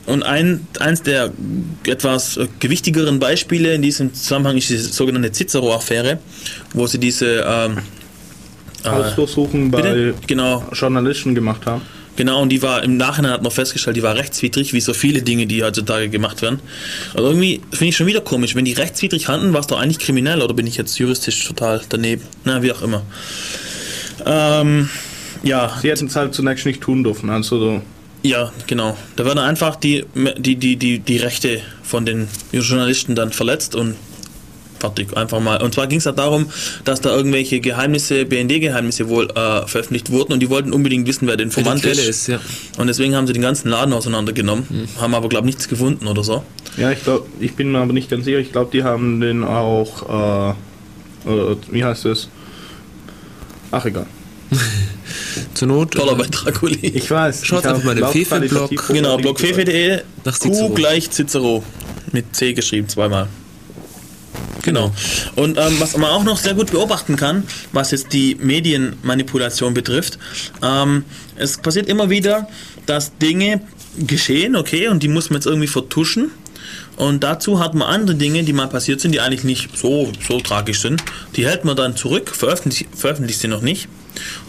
und ein, eins der etwas äh, gewichtigeren Beispiele in diesem Zusammenhang ist die sogenannte Cicero-Affäre, wo sie diese ähm, Hausdurchsuchungen bei bitte? Genau, Journalisten gemacht haben. genau, und die war im Nachhinein hat man festgestellt, die war rechtswidrig, wie so viele Dinge, die heutzutage gemacht werden. Aber irgendwie finde ich schon wieder komisch, wenn die rechtswidrig handeln, war es doch eigentlich kriminell oder bin ich jetzt juristisch total daneben? Na, wie auch immer. Ähm, ja, Sie hätten es halt zunächst nicht tun dürfen. Also so. Ja, genau. Da werden einfach die, die, die, die, die Rechte von den Journalisten dann verletzt und fertig, einfach mal. Und zwar ging es ja darum, dass da irgendwelche Geheimnisse, BND-Geheimnisse wohl äh, veröffentlicht wurden und die wollten unbedingt wissen, wer der Informant ist. ist, ja. Und deswegen haben sie den ganzen Laden auseinandergenommen, haben aber, glaube ich, nichts gefunden oder so. Ja, ich glaube, ich bin mir aber nicht ganz sicher. Ich glaube, die haben den auch, äh, äh, wie heißt es? Ach egal. Zur Not. Toller äh, Beitrag, Uli. Ich weiß. Schaut ich einfach mal den Fefe-Blog. Genau, blogfefe.de, Q Cicero. gleich Cicero. Mit C geschrieben, zweimal. Genau. Und ähm, was man auch noch sehr gut beobachten kann, was jetzt die Medienmanipulation betrifft, ähm, es passiert immer wieder, dass Dinge geschehen, okay, und die muss man jetzt irgendwie vertuschen. Und dazu hat man andere Dinge, die mal passiert sind, die eigentlich nicht so, so tragisch sind. Die hält man dann zurück, veröffentlicht, veröffentlicht sie noch nicht.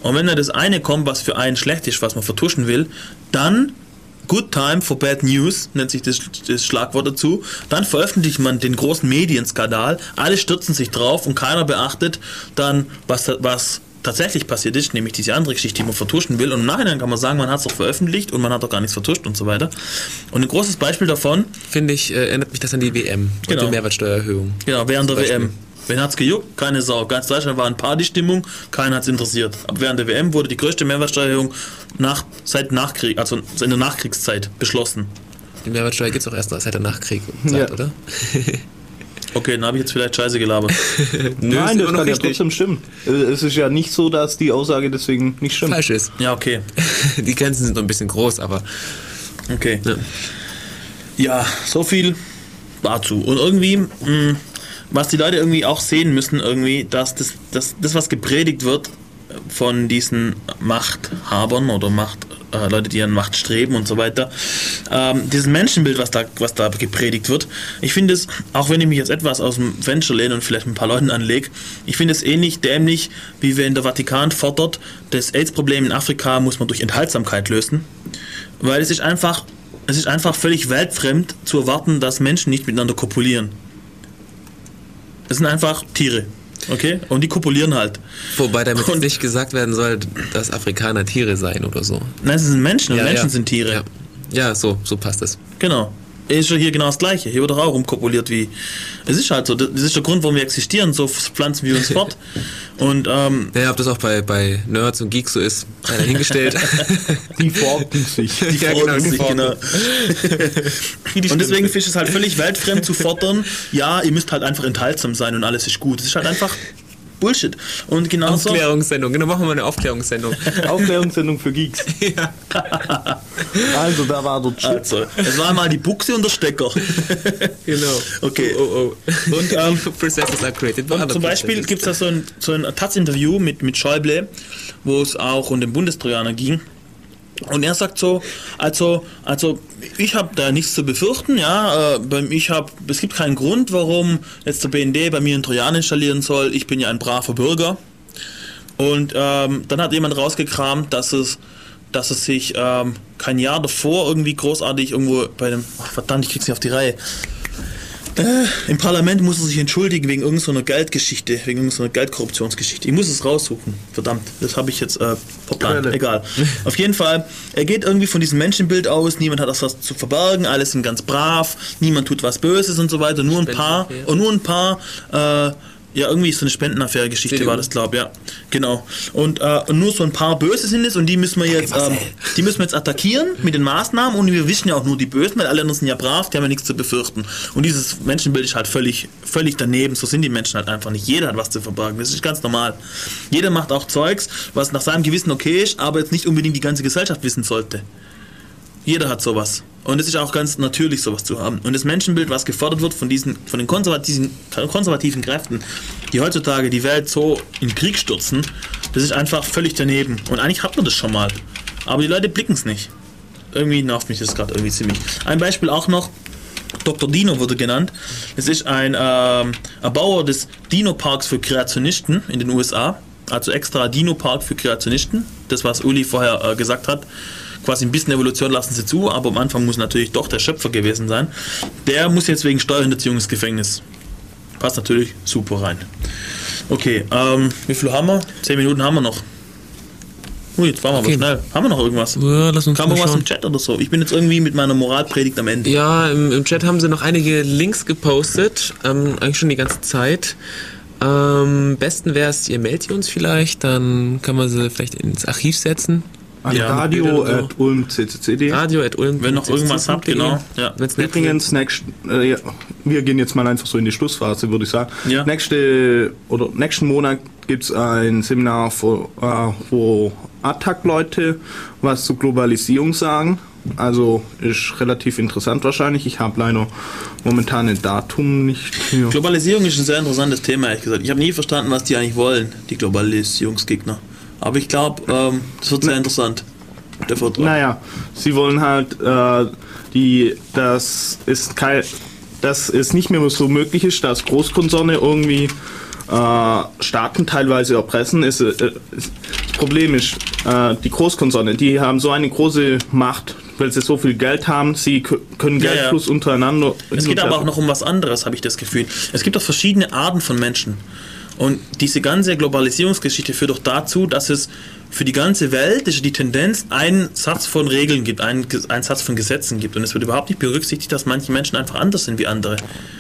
Und wenn da das eine kommt, was für einen schlecht ist, was man vertuschen will, dann Good Time for Bad News, nennt sich das, das Schlagwort dazu. Dann veröffentlicht man den großen Medienskandal, alle stürzen sich drauf und keiner beachtet dann, was, was tatsächlich passiert ist, nämlich diese andere Geschichte, die man vertuschen will. Und im Nachhinein kann man sagen, man hat es doch veröffentlicht und man hat doch gar nichts vertuscht und so weiter. Und ein großes Beispiel davon, Finde ich, äh, erinnert mich das an die WM Genau. und die Mehrwertsteuererhöhung. genau, während der Beispiel. WM. Wen hat's gejuckt? Keine Sau. Ganz Deutschland war in Partystimmung, keiner hat's interessiert. Aber während der WM wurde die größte Mehrwertsteuererhöhung nach, seit Nachkrieg, also in der Nachkriegszeit beschlossen. Die Mehrwertsteuer gibt es auch erst seit der Nachkrieg, Ja. oder? Okay, dann habe ich jetzt vielleicht Scheiße gelabert. Nö, Nein, das kann ja richtig. trotzdem stimmen. Äh, Es ist ja nicht so, dass die Aussage deswegen nicht stimmt. Falsch ist. Ja, okay. Die Grenzen sind noch ein bisschen groß, aber Okay. Ja. Ja, so viel dazu. Und irgendwie, mh, was die Leute irgendwie auch sehen müssen, irgendwie, dass das, das, das was gepredigt wird von diesen Machthabern oder Macht, äh, Leute, die an Macht streben und so weiter, ähm, dieses Menschenbild, was da, was da gepredigt wird, ich finde es, auch wenn ich mich jetzt etwas aus dem Fenster lehne und vielleicht ein paar Leuten anlege, ich finde es ähnlich dämlich, wie wenn der Vatikan fordert, das AIDS-Problem in Afrika muss man durch Enthaltsamkeit lösen. Weil es ist einfach, es ist einfach völlig weltfremd zu erwarten, dass Menschen nicht miteinander kopulieren. Es sind einfach Tiere. Okay? Und die kopulieren halt. wobei damit Und- nicht gesagt werden soll, dass Afrikaner Tiere seien oder so. Nein, es sind Menschen und Ja, Menschen ja. sind Tiere. Ja, ja so, so passt es. Genau. Ist ja hier genau das Gleiche. Hier wird doch auch rumkopuliert wie. Es ist halt so. Das ist der Grund, warum wir existieren. So pflanzen wir uns fort. Und ähm, Naja, ob das auch bei, bei Nerds und Geeks so ist, sei dahingestellt. Die formen sich. die Ja, genau, die sich, genau. Und deswegen finde ich es halt völlig weltfremd zu fordern, ja, ihr müsst halt einfach enthaltsam sein und alles ist gut. Das ist halt einfach Bullshit. Und genauso. Aufklärungssendung, genau, machen wir mal eine Aufklärungssendung. Aufklärungssendung für Geeks. ja. Also, da war der Chip. Also, es war mal die Buchse und der Stecker. Genau. Okay. Oh, oh, oh. Und, ähm, Processes are created Und zum Beispiel gibt es da so ein, so ein Taz-Interview mit, mit Schäuble, wo es auch um den Bundestrojaner ging. Und er sagt so, also, also ich habe da nichts zu befürchten, ja, äh, ich habe, es gibt keinen Grund, warum jetzt der BND bei mir einen Trojaner installieren soll. Ich bin ja ein braver Bürger. Und ähm, dann hat jemand rausgekramt, dass es, dass es sich ähm, kein Jahr davor irgendwie großartig irgendwo bei dem, ach, verdammt, ich krieg's nicht auf die Reihe. Äh, Im Parlament muss er sich entschuldigen wegen irgendeiner Geldgeschichte, wegen irgendeiner Geldkorruptionsgeschichte. Ich muss es raussuchen. Verdammt, das habe ich jetzt äh, verplant. Quelle. Egal. Auf jeden Fall, er geht irgendwie von diesem Menschenbild aus, niemand hat das was zu verbergen, alle sind ganz brav, niemand tut was Böses und so weiter, nur ein paar, und nur ein paar, äh, ja, irgendwie so eine Spendenaffäre-Geschichte war das, glaube ich, ja. Genau. Und, äh, nur so ein paar Böse sind es und die müssen wir jetzt, ähm, die müssen wir jetzt attackieren mit den Maßnahmen und wir wissen ja auch nur die Bösen, weil alle anderen sind ja brav, die haben ja nichts zu befürchten. Und dieses Menschenbild ist halt völlig, völlig daneben. So sind die Menschen halt einfach nicht. Jeder hat was zu verbergen. Das ist ganz normal. Jeder macht auch Zeugs, was nach seinem Gewissen okay ist, aber jetzt nicht unbedingt die ganze Gesellschaft wissen sollte. Jeder hat sowas. Und es ist auch ganz natürlich, sowas zu haben. Und das Menschenbild, was gefordert wird von diesen, von den konservativen, konservativen Kräften, die heutzutage die Welt so in Krieg stürzen, das ist einfach völlig daneben. Und eigentlich hat man das schon mal. Aber die Leute blicken es nicht. Irgendwie nervt mich das gerade irgendwie ziemlich. Ein Beispiel auch noch. Dr. Dino wurde genannt. Es ist ein ähm, Erbauer des Dino-Parks für Kreationisten in den USA. Also extra Dino-Park für Kreationisten. Das, was Uli vorher äh, gesagt hat. Quasi ein bisschen Evolution lassen sie zu, aber am Anfang muss natürlich doch der Schöpfer gewesen sein. Der muss jetzt wegen Steuerhinterziehung ins Gefängnis. Passt natürlich super rein. Okay, ähm, wie viel haben wir? Zehn Minuten haben wir noch. Ui, jetzt waren wir Okay. aber schnell. Haben wir noch irgendwas? Ja, lass uns Kam irgendwas schauen. im Chat oder so? Ich bin jetzt irgendwie mit meiner Moralpredigt am Ende. Ja, im, im Chat haben sie noch einige Links gepostet, ähm, eigentlich schon die ganze Zeit. Ähm, besten wäre es, ihr meldet uns vielleicht, dann kann man sie vielleicht ins Archiv setzen. An Ja, Radio und so. at Ulm CCCD. Radio at Ulm. Wenn noch irgendwas habt, genau. Ja. Wenn's nicht Übrigens, nächst, äh, ja, wir gehen jetzt mal einfach so in die Schlussphase, würde ich sagen. Ja. Nächste, oder nächsten Monat gibt es ein Seminar, wo, äh, wo Attac-Leute was zu Globalisierung sagen. Also ist relativ interessant wahrscheinlich. Ich habe leider momentan ein Datum nicht hier. Globalisierung ist ein sehr interessantes Thema, ehrlich gesagt. Ich habe nie verstanden, was die eigentlich wollen, die Globalisierungsgegner. Aber ich glaube, ähm, das wird sehr interessant. Der Vortrag. Naja, sie wollen halt, äh, die, das ist kein, dass es nicht mehr so möglich ist, dass Großkonzerne irgendwie äh, Staaten teilweise erpressen. Ist, äh, ist, das Problem ist, äh, die Großkonzerne, die haben so eine große Macht, weil sie so viel Geld haben, sie können Ja, ja. Geldfluss untereinander. Es geht aber auch noch um was anderes, habe ich das Gefühl. Es gibt doch verschiedene Arten von Menschen. Und diese ganze Globalisierungsgeschichte führt doch dazu, dass es für die ganze Welt ist die Tendenz, einen Satz von Regeln gibt, einen, einen Satz von Gesetzen gibt. Und es wird überhaupt nicht berücksichtigt, dass manche Menschen einfach anders sind wie andere.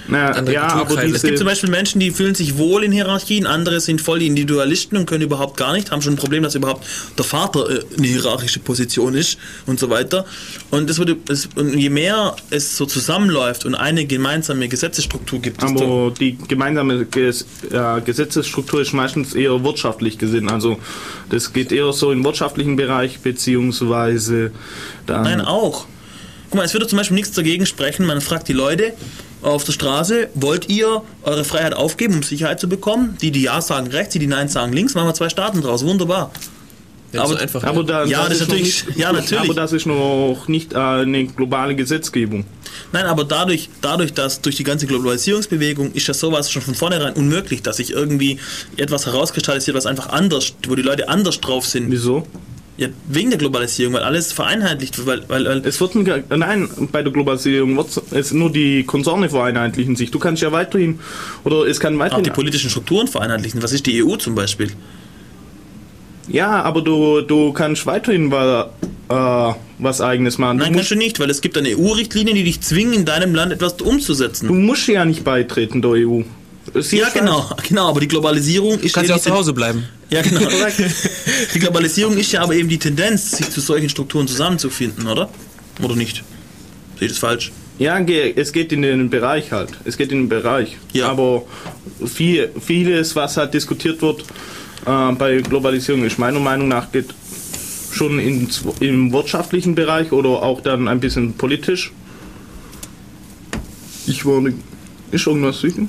Na, andere ja, aber diese, Es gibt zum Beispiel Menschen, die fühlen sich wohl in Hierarchien, andere sind voll die Individualisten und können überhaupt gar nicht, haben schon ein Problem, dass überhaupt der Vater äh, eine hierarchische Position ist und so weiter. Und, das würde, es, und je mehr es so zusammenläuft und eine gemeinsame Gesetzesstruktur gibt, desto, Aber die gemeinsame Ges äh, Gesetzesstruktur ist meistens eher wirtschaftlich gesehen. Also das geht eher so im wirtschaftlichen Bereich, beziehungsweise dann. Nein, auch. Guck mal, es würde zum Beispiel nichts dagegen sprechen, man fragt die Leute auf der Straße, wollt ihr eure Freiheit aufgeben, um Sicherheit zu bekommen? Die, die Ja sagen rechts, die, die Nein sagen links, machen wir zwei Staaten draus, wunderbar. Ja, so aber- einfach. aber da, Ja, das ist noch natürlich- nicht, ja, natürlich. Aber das ist noch nicht äh, eine globale Gesetzgebung. Nein, aber dadurch, dadurch, dass durch die ganze Globalisierungsbewegung ist das sowas schon von vornherein unmöglich, dass sich irgendwie etwas herauskristallisiert, was einfach anders, wo die Leute anders drauf sind. Wieso? Ja, wegen der Globalisierung, weil alles vereinheitlicht wird, weil, weil, weil Es wird ein, nein, bei der Globalisierung wird es nur die Konzerne vereinheitlichen sich. Du kannst ja weiterhin oder es kann auch weiterhin die politischen Strukturen vereinheitlichen. Was ist die EU zum Beispiel? Ja, aber du, du kannst weiterhin wa- äh, was eigenes machen. Nein, du, kannst musst, du nicht, weil es gibt eine EU-Richtlinie, die dich zwingen, in deinem Land etwas umzusetzen. du musst ja nicht beitreten der EU. Sie ja, genau, genau, aber die Globalisierung ist Kannst ja auch zu Hause bleiben. Ja, genau. die Globalisierung ist ja aber eben die Tendenz, sich zu solchen Strukturen zusammenzufinden, oder? Oder nicht? Sehe ich das falsch? Ja, es geht in den Bereich halt. Es geht in den Bereich. Ja. Aber viel, vieles, was halt diskutiert wird äh, bei Globalisierung, ist meiner Meinung nach geht schon ins, im wirtschaftlichen Bereich oder auch dann ein bisschen politisch. Ich wurde. Ist irgendwas sicher?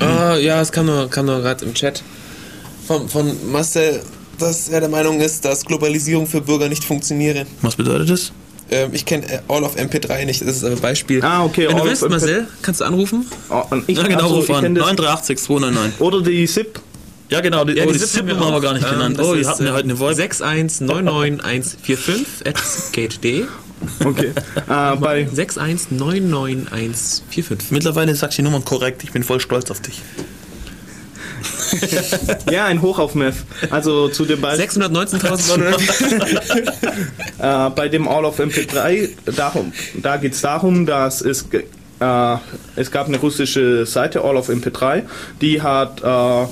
Ah, ja, es kam nur, kam nur gerade im Chat von, von Marcel, dass er der Meinung ist, dass Globalisierung für Bürger nicht funktioniere. Was bedeutet das? Ähm, ich kenne äh, All of MP3 nicht, das ist aber ein Beispiel. Ah, okay. Wenn du All willst, of MP3. Marcel, kannst du anrufen? Oh, ich, Ja, genau, also, ruf an. kenn das- 938 299. Oder die SIP. Ja, genau, die, Ja, oh, die die SIP haben wir gar nicht Ähm, genannt. Oh, die hatten ja äh, heute eine Voice. 6199145 at skate.de Okay. äh, bei, 6199145. Mittlerweile sagst du die Nummern korrekt. Ich bin voll stolz auf dich. ja, ein Hoch auf Meth. Also zu dem Beispiel. 619.900. Äh, bei dem All of MP3, darum, da geht es darum, dass es, äh, es gab eine russische Seite, All of MP3, die hat äh,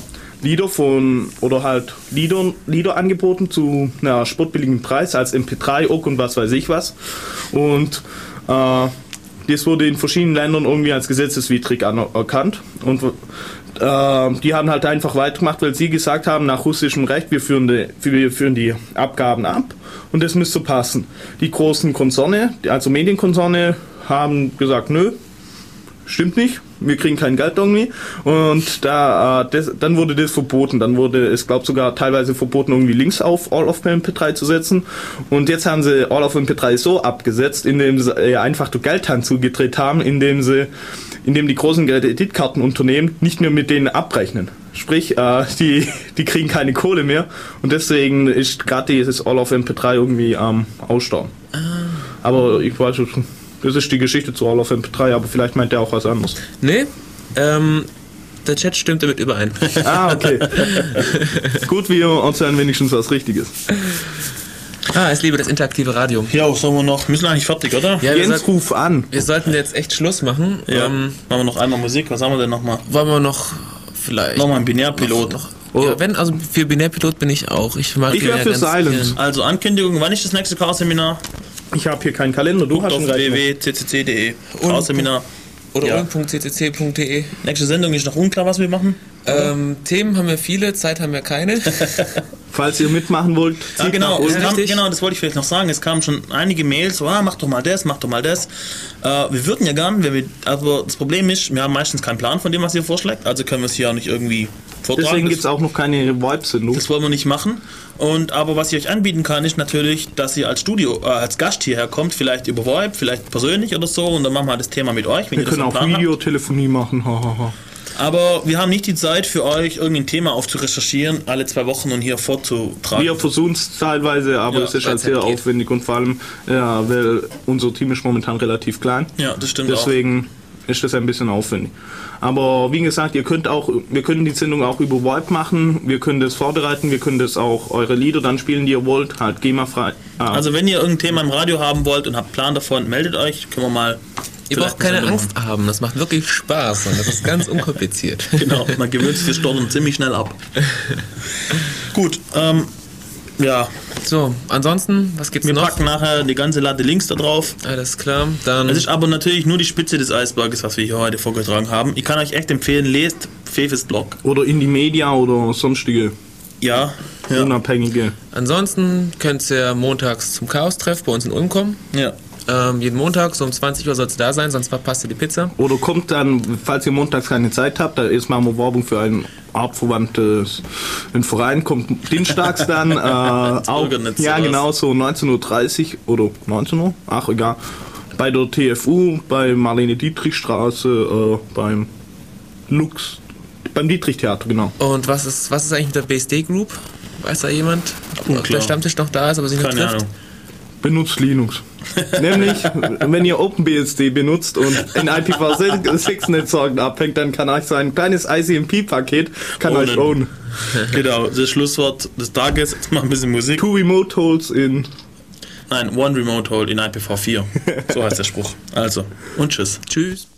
Lieder von, oder halt Lieder, Lieder angeboten zu einer sportbilligen Preis als MP3, OG und was weiß ich was. Und äh, das wurde in verschiedenen Ländern irgendwie als gesetzeswidrig anerkannt. Und äh, die haben halt einfach weitergemacht, weil sie gesagt haben, nach russischem Recht, wir führen, die, wir führen die Abgaben ab und das müsste passen. Die großen Konzerne, also Medienkonzerne, haben gesagt, nö, stimmt nicht, wir kriegen kein Geld irgendwie. Und da, äh, das, dann wurde das verboten. Dann wurde es, glaube sogar teilweise verboten, irgendwie Links auf All of MP3 zu setzen. Und jetzt haben sie All of MP3 so abgesetzt, indem sie äh, einfach die Geldhand zugedreht haben, indem sie, indem die großen Kreditkartenunternehmen nicht mehr mit denen abrechnen. Sprich, äh, die, die kriegen keine Kohle mehr. Und deswegen ist gerade dieses All of MP3 irgendwie am Ausstauen. Aber ich weiß schon, das ist die Geschichte zu All of MP3, aber vielleicht meint er auch was anderes. nee, ähm, der Chat stimmt damit überein. Ah, okay. Gut, wir erzählen wenigstens was Richtiges. ah, ich liebe das interaktive Radio. Ja, was sollen wir noch? Wir sind eigentlich fertig, oder? Ja, wir, Jens, sollten, ruf an. wir sollten jetzt echt Schluss machen. Ja. Ähm, Machen wir noch einmal Musik. Was haben wir denn nochmal? wollen wir noch vielleicht Nochmal ein Binärpilot. noch, noch Ja, wenn, also für Binärpilot bin ich auch. Ich mag Ich den wär für Silence. Also Ankündigung, wann ist das nächste Chaos-Seminar? Ich habe hier keinen Kalender, du hast Auf www.ccc.de. Chaos-Seminar. Oder Ja. um.ccc.de. Nächste Sendung ist noch unklar, was wir machen. Ähm, Themen haben wir viele, Zeit haben wir keine. Falls ihr mitmachen wollt, Ja, genau, nach es unten. kam, genau, das wollte ich vielleicht noch sagen. Es kamen schon einige Mails, so, ah, mach doch mal das, mach doch mal das. Äh, wir würden ja gern, wenn wir, aber das Problem ist, wir haben meistens keinen Plan von dem, was ihr vorschlägt, also können wir es hier auch nicht irgendwie vortragen. Deswegen gibt es auch noch keine Vibes-Sendung. Das wollen wir nicht machen. Und aber was ich euch anbieten kann, ist natürlich, dass ihr als Studio, äh, als Gast hierher kommt, vielleicht über VoIP, vielleicht persönlich oder so, und dann machen wir das Thema mit euch, wenn Wir können auch. Videotelefonie machen. hahaha. Aber wir haben nicht die Zeit für euch, irgendein Thema aufzurecherchieren, alle zwei Wochen und hier vorzutragen. Wir versuchen es teilweise, aber Ja, es ist halt sehr geht. aufwendig und vor allem, ja, weil unser Team ist momentan relativ klein. Ja, das stimmt Deswegen ist das ein bisschen aufwendig. Aber wie gesagt, ihr könnt auch, wir können die Sendung auch über VoIP machen, wir können das vorbereiten, wir können das auch eure Lieder dann spielen, die ihr wollt, halt GEMA-frei. Ah, Also wenn ihr irgendein Thema im Radio haben wollt und habt Plan davon, meldet euch, können wir mal. Ihr braucht keine Sendung Angst haben, das macht wirklich Spaß und das ist ganz unkompliziert. Genau, man gewöhnt sich das Stottern ziemlich schnell ab. Gut, ähm, ja, So, ansonsten, was gibt's wir noch? packen nachher die ganze Latte Links da drauf. Alles klar, dann Es ist aber natürlich nur die Spitze des Eisberges, was wir hier heute vorgetragen haben. Ich kann euch echt empfehlen, lest Fefes Blog. oder Indie Media oder sonstige Ja, ja, unabhängige. ansonsten könnt ihr montags zum Chaos-Treff bei uns in Ulm kommen. ja. Ähm, jeden Montag, so um 20 Uhr soll es da sein, sonst verpasst ihr die Pizza. Oder kommt dann, falls ihr montags keine Zeit habt, da ist machen wir Werbung für ein artverwandtes einen Verein, kommt dienstags dann äh, auch, Bürgernetz ja genau, so 19.30 Uhr oder 19 Uhr, ach egal, bei der TFU, bei Marlene Dietrich Straße, äh, beim Lux, beim Dietrich Theater, genau. Und was ist, was ist eigentlich mit der BSD Group? Weiß da jemand? Ob Unklar. der Stammtisch noch da ist, aber sich nicht Keine trifft? Ahnung. Benutzt Linux. Nämlich, wenn ihr OpenBSD benutzt und ein IPv6-Netzwerk abhängt, dann kann euch so ein kleines ICMP-Paket kann Ohne. euch own. Genau, das Schlusswort des Tages. Jetzt mal ein bisschen Musik. Two Remote Holes in Nein, One Remote Hold in IPv4. So heißt der Spruch. Also, und tschüss. Tschüss.